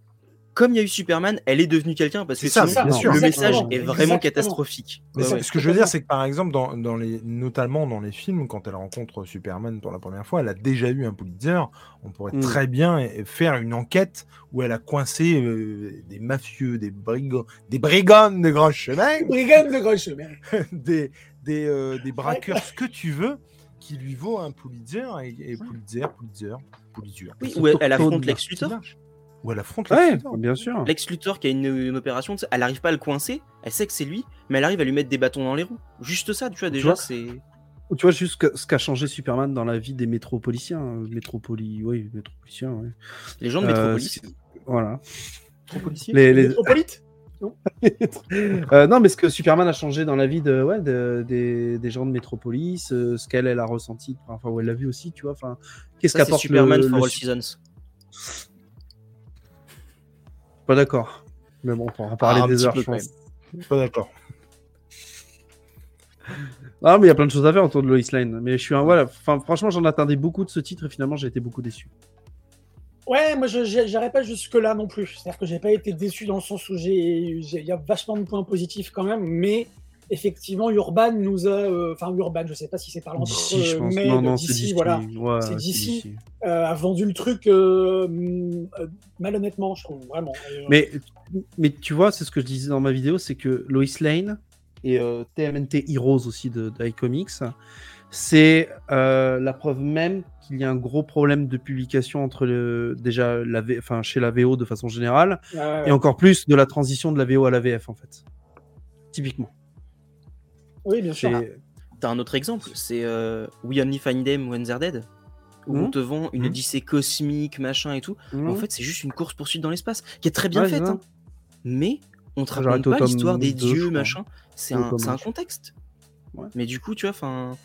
comme il y a eu Superman, elle est devenue quelqu'un parce que ça, sinon, bien ça, sûr. le exactement, message est vraiment exactement. catastrophique. Mais Ouais, c'est- ouais. ce que je veux dire, c'est que par exemple, dans, dans les, notamment dans les films, quand elle rencontre Superman pour la première fois, elle a déjà eu un Pulitzer. On pourrait Mm. très bien eh, faire une enquête où elle a coincé euh, des mafieux, des brigands, des brigands de grand chemin, Brigade de gros chemin. des, des, euh, des braqueurs, ce que tu veux, qui lui vaut un Pulitzer et, et Pulitzer, Pulitzer, Pulitzer. Oui, où elle, elle affronte Lex Luthor. Où elle affronte ouais, Luthor. bien sûr. Lex Luthor qui a une, une opération, elle arrive pas à le coincer, elle sait que c'est lui, mais elle arrive à lui mettre des bâtons dans les roues. Juste ça, tu vois, déjà, c'est. Tu vois juste que- ce qu'a changé Superman dans la vie des métropoliciens. euh, Métropoli... Oui, métropoliciens, ouais. Les gens de Euh, Métropolis. c'est- voilà. Les, les- Métropolite Euh, non, mais ce que Superman a changé dans la vie de, ouais, de- des, des gens de Métropolis, euh, ce qu'elle elle a ressenti, enfin, où elle l'a vu aussi, tu vois. Enfin, qu'est-ce qu'apporte Superman le, for le All Seasons. Pas d'accord. Mais bon, on pourra en parler Ah, des heures, je pense. Pas d'accord. Ah, mais il y a plein de choses à faire autour de Lois Lane. Mais je suis un, voilà. Enfin, franchement, j'en attendais beaucoup de ce titre et finalement, j'ai été beaucoup déçu. Ouais, moi je j'irai pas jusque-là non plus. C'est-à-dire que j'ai pas été déçu dans le sens où j'ai j'ai- il y a vachement de points positifs quand même, mais effectivement Urban nous a euh, enfin Urban, je sais pas si c'est parlant D'ici, je euh, pense. mais Non, de non, d'ici. voilà, Ouais, C'est d'ici. euh, a vendu le truc euh, euh, malhonnêtement, je trouve vraiment. Euh, Mais, mais tu vois, c'est ce que je disais dans ma vidéo, c'est que Lois Lane et euh, TMNT Heroes aussi de, de iComics, c'est euh, la preuve même qu'il y a un gros problème de publication entre le, déjà la V- enfin, chez la VO de façon générale ouais, ouais. et encore plus de la transition de la VO à la VF en fait. Typiquement. Oui, bien sûr. T'as un autre exemple, c'est euh, We Only Find Them When They're Dead. Où Mhm. on te vend une Mhm. odyssée cosmique, machin et tout. Mhm. En fait, c'est juste une course-poursuite dans l'espace, qui est très bien Ouais, faite. hein. Mais on te J'ai raconte pas l'histoire des deux, dieux, machin. C'est un, contexte. Ouais. Mais du coup, tu vois, enfin.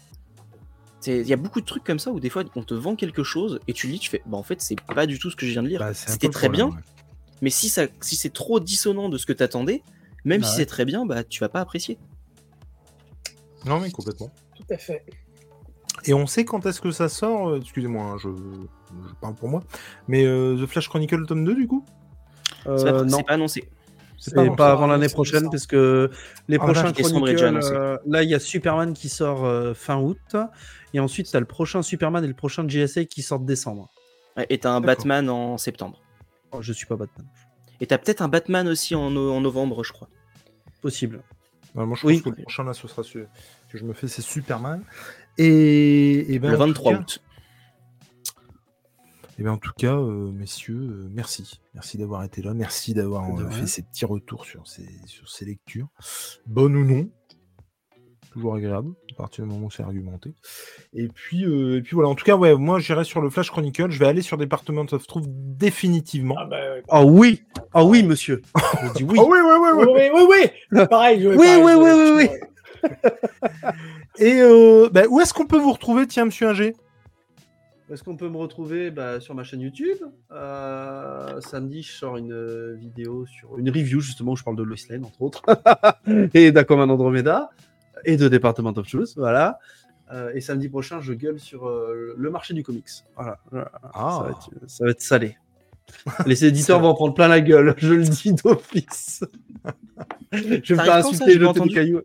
Il y a beaucoup de trucs comme ça où des fois on te vend quelque chose et tu lis, tu fais, bah en fait, c'est pas du tout ce que je viens de lire. Bah, C'était très bien, ouais. mais si, ça, si c'est trop dissonant de ce que t'attendais, même Bah si ouais. c'est très bien, bah tu vas pas apprécier. Non, mais complètement. Tout à fait. Et on sait quand est-ce que ça sort euh, Excusez-moi, hein, je... je parle pour moi. Mais euh, The Flash Chronicle tome 2, du coup? Euh, C'est pas, non, c'est pas annoncé. c'est pas avant l'année C'est prochaine parce que les Ah, prochains Chronicles, euh, là il y a Superman qui sort euh, fin août et ensuite t'as le prochain Superman et le prochain GSA qui sortent décembre. Ouais, Et t'as un. Batman en septembre. Oh, je suis pas Batman. Et t'as peut-être un Batman aussi en, no- en novembre, je crois. Possible. Moi, je Oui. pense que le prochain, là, ce sera ce que je me fais, c'est Superman. Et, et ben, le en tout 23 cas- août. Et bien, en tout cas, euh, messieurs, euh, merci. Merci d'avoir été là. Merci d'avoir euh, fait ces petits retours sur ces, sur ces lectures. Bonnes ou non. Toujours agréable, à partir du moment où c'est argumenté. Et puis, euh, et puis voilà, en tout cas, ouais, moi j'irai sur le Flash Chronicle. Je vais aller sur Department of Truth définitivement. Ah bah, ouais. Ah oui Ah oui, monsieur Je dis oui. Oui, oui, oui, oui. oui, oui, oui, Pareil, je- Oui, pareil, oui, je- oui, oui, Et euh, bah, où est-ce qu'on peut vous retrouver, tiens, monsieur Inger? Est-ce qu'on peut me retrouver? Bah, sur ma chaîne YouTube Euh, Samedi, je sors une vidéo sur une review justement où je parle de Lois Lane entre autres et d'Aquaman Andromeda et de Department of Truth, voilà. Euh, et samedi prochain, je gueule sur euh, le marché du comics. Voilà, ça, Ah, va être, ça va être salé. Les éditeurs vont en prendre plein la gueule, je le dis d'office. je vais me faire insulter pas jeter des cailloux.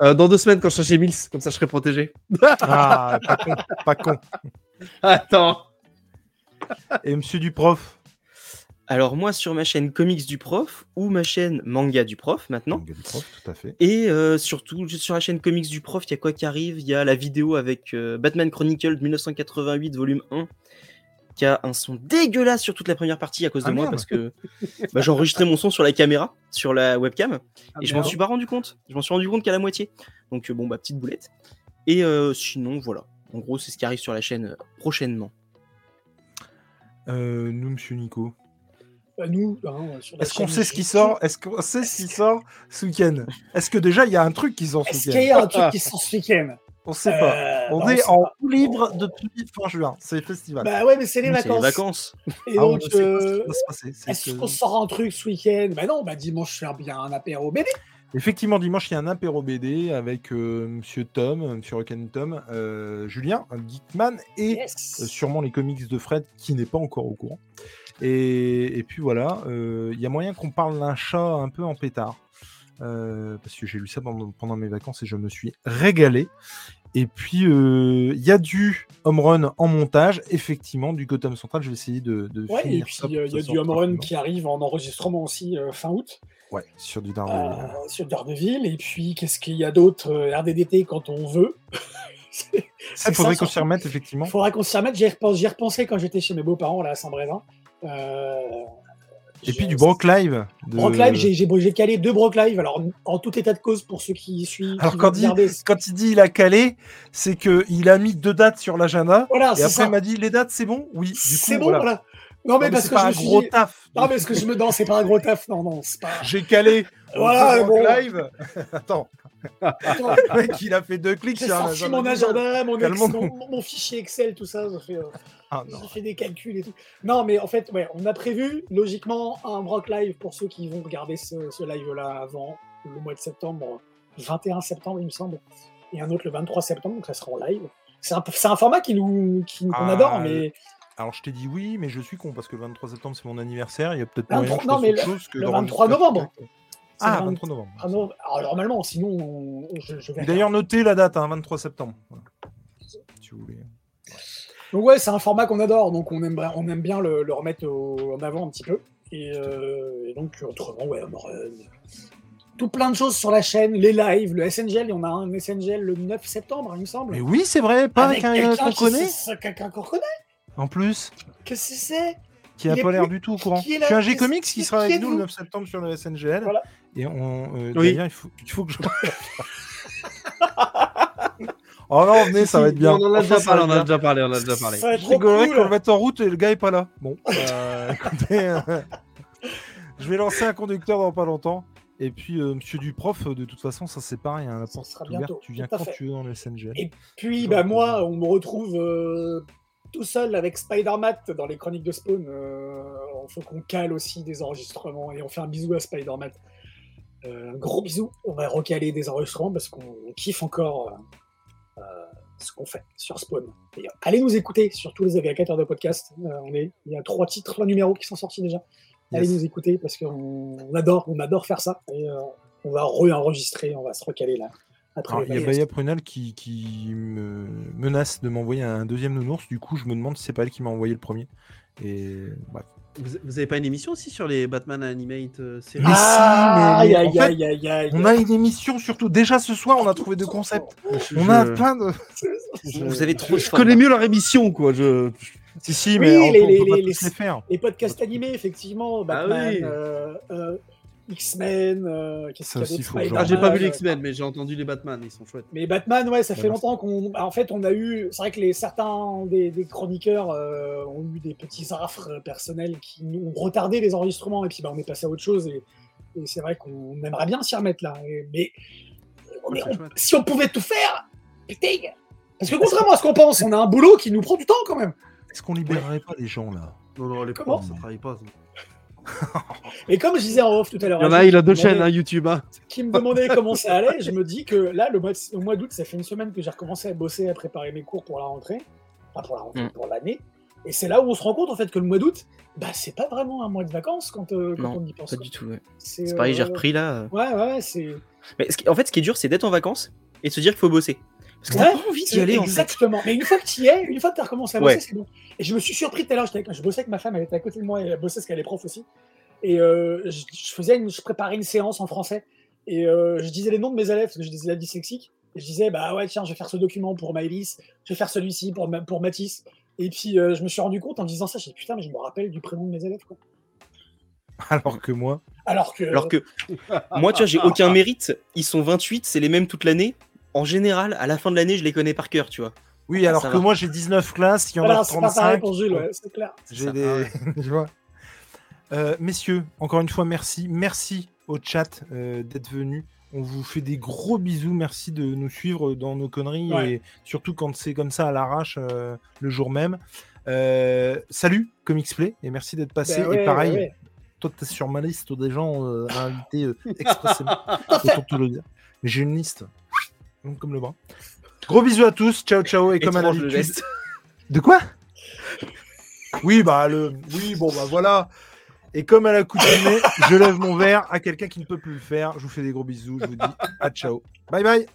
Euh, dans deux semaines, quand je serai chez Mills, comme ça je serai protégé. ah, pas con, pas con. Attends. Et monsieur Duprof Alors moi sur ma chaîne Comics du Prof ou ma chaîne Manga du Prof maintenant. Manga Duprof, tout à fait. Et euh, surtout sur la chaîne Comics du Prof, il y a quoi qui arrive? Il y a la vidéo avec euh, Batman Chronicle de 1988 volume 1 qui a un son dégueulasse sur toute la première partie à cause de Ah, moi merde. parce que bah, j'ai enregistré mon son sur la caméra, sur la webcam Ah, et je m'en suis pas rendu compte. Je m'en suis rendu compte qu'à la moitié. Donc euh, bon bah petite boulette. Et euh, sinon voilà. En gros c'est ce qui arrive sur la chaîne prochainement. Nous, monsieur Nico. Bah, nous, hein, Est-ce qu'on sait ce qui sort? Est-ce qu'on sait ce qui sort ce week-end? Est-ce que déjà il y a un truc qui sort ce Est-ce qu'il week-end y a un truc qui sort ce week-end? On sait pas. Euh, On bah, est en pas. roue libre depuis fin juin. C'est festival. Bah ouais, mais c'est les C'est les vacances. vacances. Et Ah, on donc, ce euh, est-ce que- qu'on sort un truc ce week-end? Bah non, bah dimanche, je fais bien un apéro BD. Effectivement, dimanche, il y a un apéro BD avec euh, Monsieur Tom, Monsieur Rock'n Tom, euh, Julien, Geekman, et Yes. euh, sûrement les comics de Fred qui n'est pas encore au courant. Et, et puis voilà, euh, il y a moyen qu'on parle d'un chat un peu en pétard. euh, parce que j'ai lu ça pendant, pendant mes vacances et je me suis régalé. Et puis, euh, il y a du home run en montage, effectivement, du Gotham Central. Je vais essayer de, de Ouais, et finir puis euh, pour il y a du home run qui arrive en enregistrement aussi euh, fin août Ouais, sur du euh, Daredevil. sur Daredevil. Et puis, qu'est-ce qu'il y a d'autre euh, RDDT quand on veut? C'est- c'est faudrait ça, qu'on s'y remette, effectivement. Il faudra qu'on s'y remette. J'y repense, j'y repensais quand j'étais chez mes beaux-parents là, à Saint-Brévin. Euh, Et puis du Brock Live. De... Brock Live, j'ai, calé deux Brock Live. Alors, en tout état de cause, pour ceux qui suivent. Alors, qui quand il- regarder, Quand il dit il a calé, c'est que il a mis deux dates sur l'agenda. Voilà, Et c'est après, ça. il m'a dit les dates, c'est bon? Oui. Du coup, c'est bon, voilà. voilà. Non, Non, mais mais parce c'est que pas je un gros dit- taf. Non, mais ce que je me. Non, c'est pas un gros taf. Non, non, c'est pas. J'ai calé. Voilà, Brock bon. Live. Attends, Attends, le mec, il a fait deux clics sur un sorti agenda. mon agenda, mon, ex- mon, mon fichier Excel, tout ça. J'ai fait, euh, Ah j'ai fait des calculs et tout. Non, mais en fait, ouais, on a prévu logiquement un Brock Live pour ceux qui vont regarder ce, ce live-là avant le mois de septembre, 21 septembre, il me semble, et un autre le 23 septembre, donc ça sera en live. C'est un, un format qui nous, qui, qu'on Ah, adore, mais Alors, je t'ai dit oui, mais je suis con parce que le 23 septembre, c'est mon anniversaire. Il y a peut-être 23 moyen que non, mais le- chose que le d'enregistrer 23 un novembre. Ah, le 23 novembre. Ah non, alors normalement, sinon, on- je, je vais D'ailleurs, notez la date, hein, 23 septembre. Voilà. Si vous voulez. Donc ouais, c'est un format qu'on adore, donc on aime, on aime bien le, le remettre au- en avant un petit peu. Et, euh, et donc autrement, ouais, on aura, euh, tout plein de choses sur la chaîne, les lives, le SNGL, on a un SNGL le 9 septembre, il me semble. Mais oui, c'est vrai, pas avec, quelqu'un qu'on connaît. Quelqu'un qu'on connaît En plus, Qu'est-ce que c'est? Qui a Il est pas l'air plus- du tout au courant. qui est Je suis un G Qu'est-ce- Comics qui qui- sera qui avec nous le êtes-vous 9 septembre sur le SNGL. Voilà. Et on, euh, Oui. d'ailleurs, il faut, il faut que je. oh non, venez, ça va être bien. On en a déjà parlé, on a déjà parlé, on a déjà parlé. Qu'on le mette en route et le gars est pas là. Bon, euh, écoutez, euh, je vais lancer un conducteur dans pas longtemps. Et puis, euh, monsieur Duprof, euh, de toute façon, ça c'est pareil, hein, la Ça porte sera est ouverte, bientôt, tu viens quand fait. tu veux dans le SNGL. Et puis, bah, moi, on me retrouve euh, tout seul avec Spider-Man dans les chroniques de Spawn. Il faut qu'on cale aussi des enregistrements et on fait un bisou à Spider-Man. Euh, un gros bisou. On va recaler des enregistrements parce qu'on kiffe encore ce qu'on fait sur Spawn. Euh, allez nous écouter sur tous les agrégateurs de podcasts. Euh, on est, il y a trois titres, trois numéros qui sont sortis déjà. Allez nous écouter parce qu'on on adore, on adore faire ça. Et euh, on va re-enregistrer, on va se recaler là. Il y a. Baya Prunel qui, qui me menace de m'envoyer un deuxième nounours. Du coup, je me demande si c'est pas elle qui m'a envoyé le premier. Et bref. Vous, vous avez pas une émission aussi sur les Batman Animate euh, séries Mais si, Ah, mais- aïe, mais aïe, fait, aïe, aïe, aïe. On a une émission surtout. Déjà ce soir, on a trouvé deux concepts. Je- On a je- plein de. je- Vous avez trop Je connais mieux leur émission, quoi. Je... Si, si, Oui, mais on les- peut- on les- pas les- tous les faire. Les podcasts animés, effectivement, Batman, Ah oui. euh, euh, X-Men, euh, qu'est-ce qu'il y a d'autre Ah, j'ai pas vu les euh, X-Men, mais j'ai entendu les Batman, ils sont chouettes. Mais Batman, ouais, ça fait longtemps qu'on. En fait, on a eu. C'est vrai que les, certains des, des chroniqueurs euh, ont eu des petits affres personnels qui nous ont retardé les enregistrements et puis bah, on est passé à autre chose. Et, et c'est vrai qu'on aimerait bien s'y remettre là. Et- mais on- si on pouvait tout faire, putain Parce que contrairement à ce qu'on pense, on a un boulot qui nous prend du temps quand même. Est-ce qu'on libérerait pas les gens là? Non, non, les Comment? ça travaille pas. ça. Et comme je disais en off tout à l'heure, Il y en a, il a deux qui me chaînes, demandait- hein, YouTube. Hein. qui me demandait comment ça allait, je me dis que là, le mois, de- au mois d'août, ça fait une semaine que j'ai recommencé à bosser, à préparer mes cours pour la rentrée, enfin pour la rentrée, Mm. pour l'année. Et c'est là où on se rend compte en fait que le mois d'août, bah c'est pas vraiment un mois de vacances quand, euh, quand Non, on y pense. Pas quoi. du tout. ouais. C'est pareil, j'ai euh, repris là. Ouais, ouais, c'est. Mais ce qui- en fait, ce qui est dur, c'est d'être en vacances et de se dire qu'il faut bosser. Parce que Ouais, t'as pas envie d'y c'est aller en fait. Exactement. Mais une fois que tu y es, une fois que tu as recommencé à bosser, Ouais. c'est bon. Et je me suis surpris tout à l'heure, je bossais avec ma femme, elle était à côté de moi, elle bossait parce qu'elle est prof aussi. Et euh, je, je faisais une, je préparais une séance en français. Et euh, je disais les noms de mes élèves, parce que je disais la dyslexique. Et je disais, bah ouais, tiens, je vais faire ce document pour Maëlys, je vais faire celui-ci pour, Ma- pour Mathis. Et puis euh, je me suis rendu compte en disant ça, j'ai dit putain, mais je me rappelle du prénom de mes élèves. Quoi. Alors que moi. Alors que. Alors que moi, tu vois, j'ai aucun mérite. Ils sont 28, c'est les mêmes toute l'année. En général, à la fin de l'année, je les connais par cœur, tu vois. Oui, alors ça que va. moi j'ai 19 classes, il y en a c'est pas pareil 35. pour Jules, ouais, c'est clair. J'ai des. tu vois. Euh, messieurs, encore une fois, merci. Merci au chat euh, d'être venus. On vous fait des gros bisous. Merci de nous suivre dans nos conneries Ouais. et surtout quand c'est comme ça à l'arrache euh, le jour même. Euh, salut Comics Play et merci d'être passé. Ben ouais, et pareil, ouais. toi tu es sur ma liste des gens euh, à inviter euh, expressément. Autant te le dire. Mais j'ai une liste comme le bras. Gros bisous à tous. Ciao ciao et, comme à le geste. De quoi? Oui, bah le. Oui, bon bah voilà. Et comme à l'accoutumée, je lève mon verre à quelqu'un qui ne peut plus le faire. Je vous fais des gros bisous. Je vous dis à ciao. Bye bye.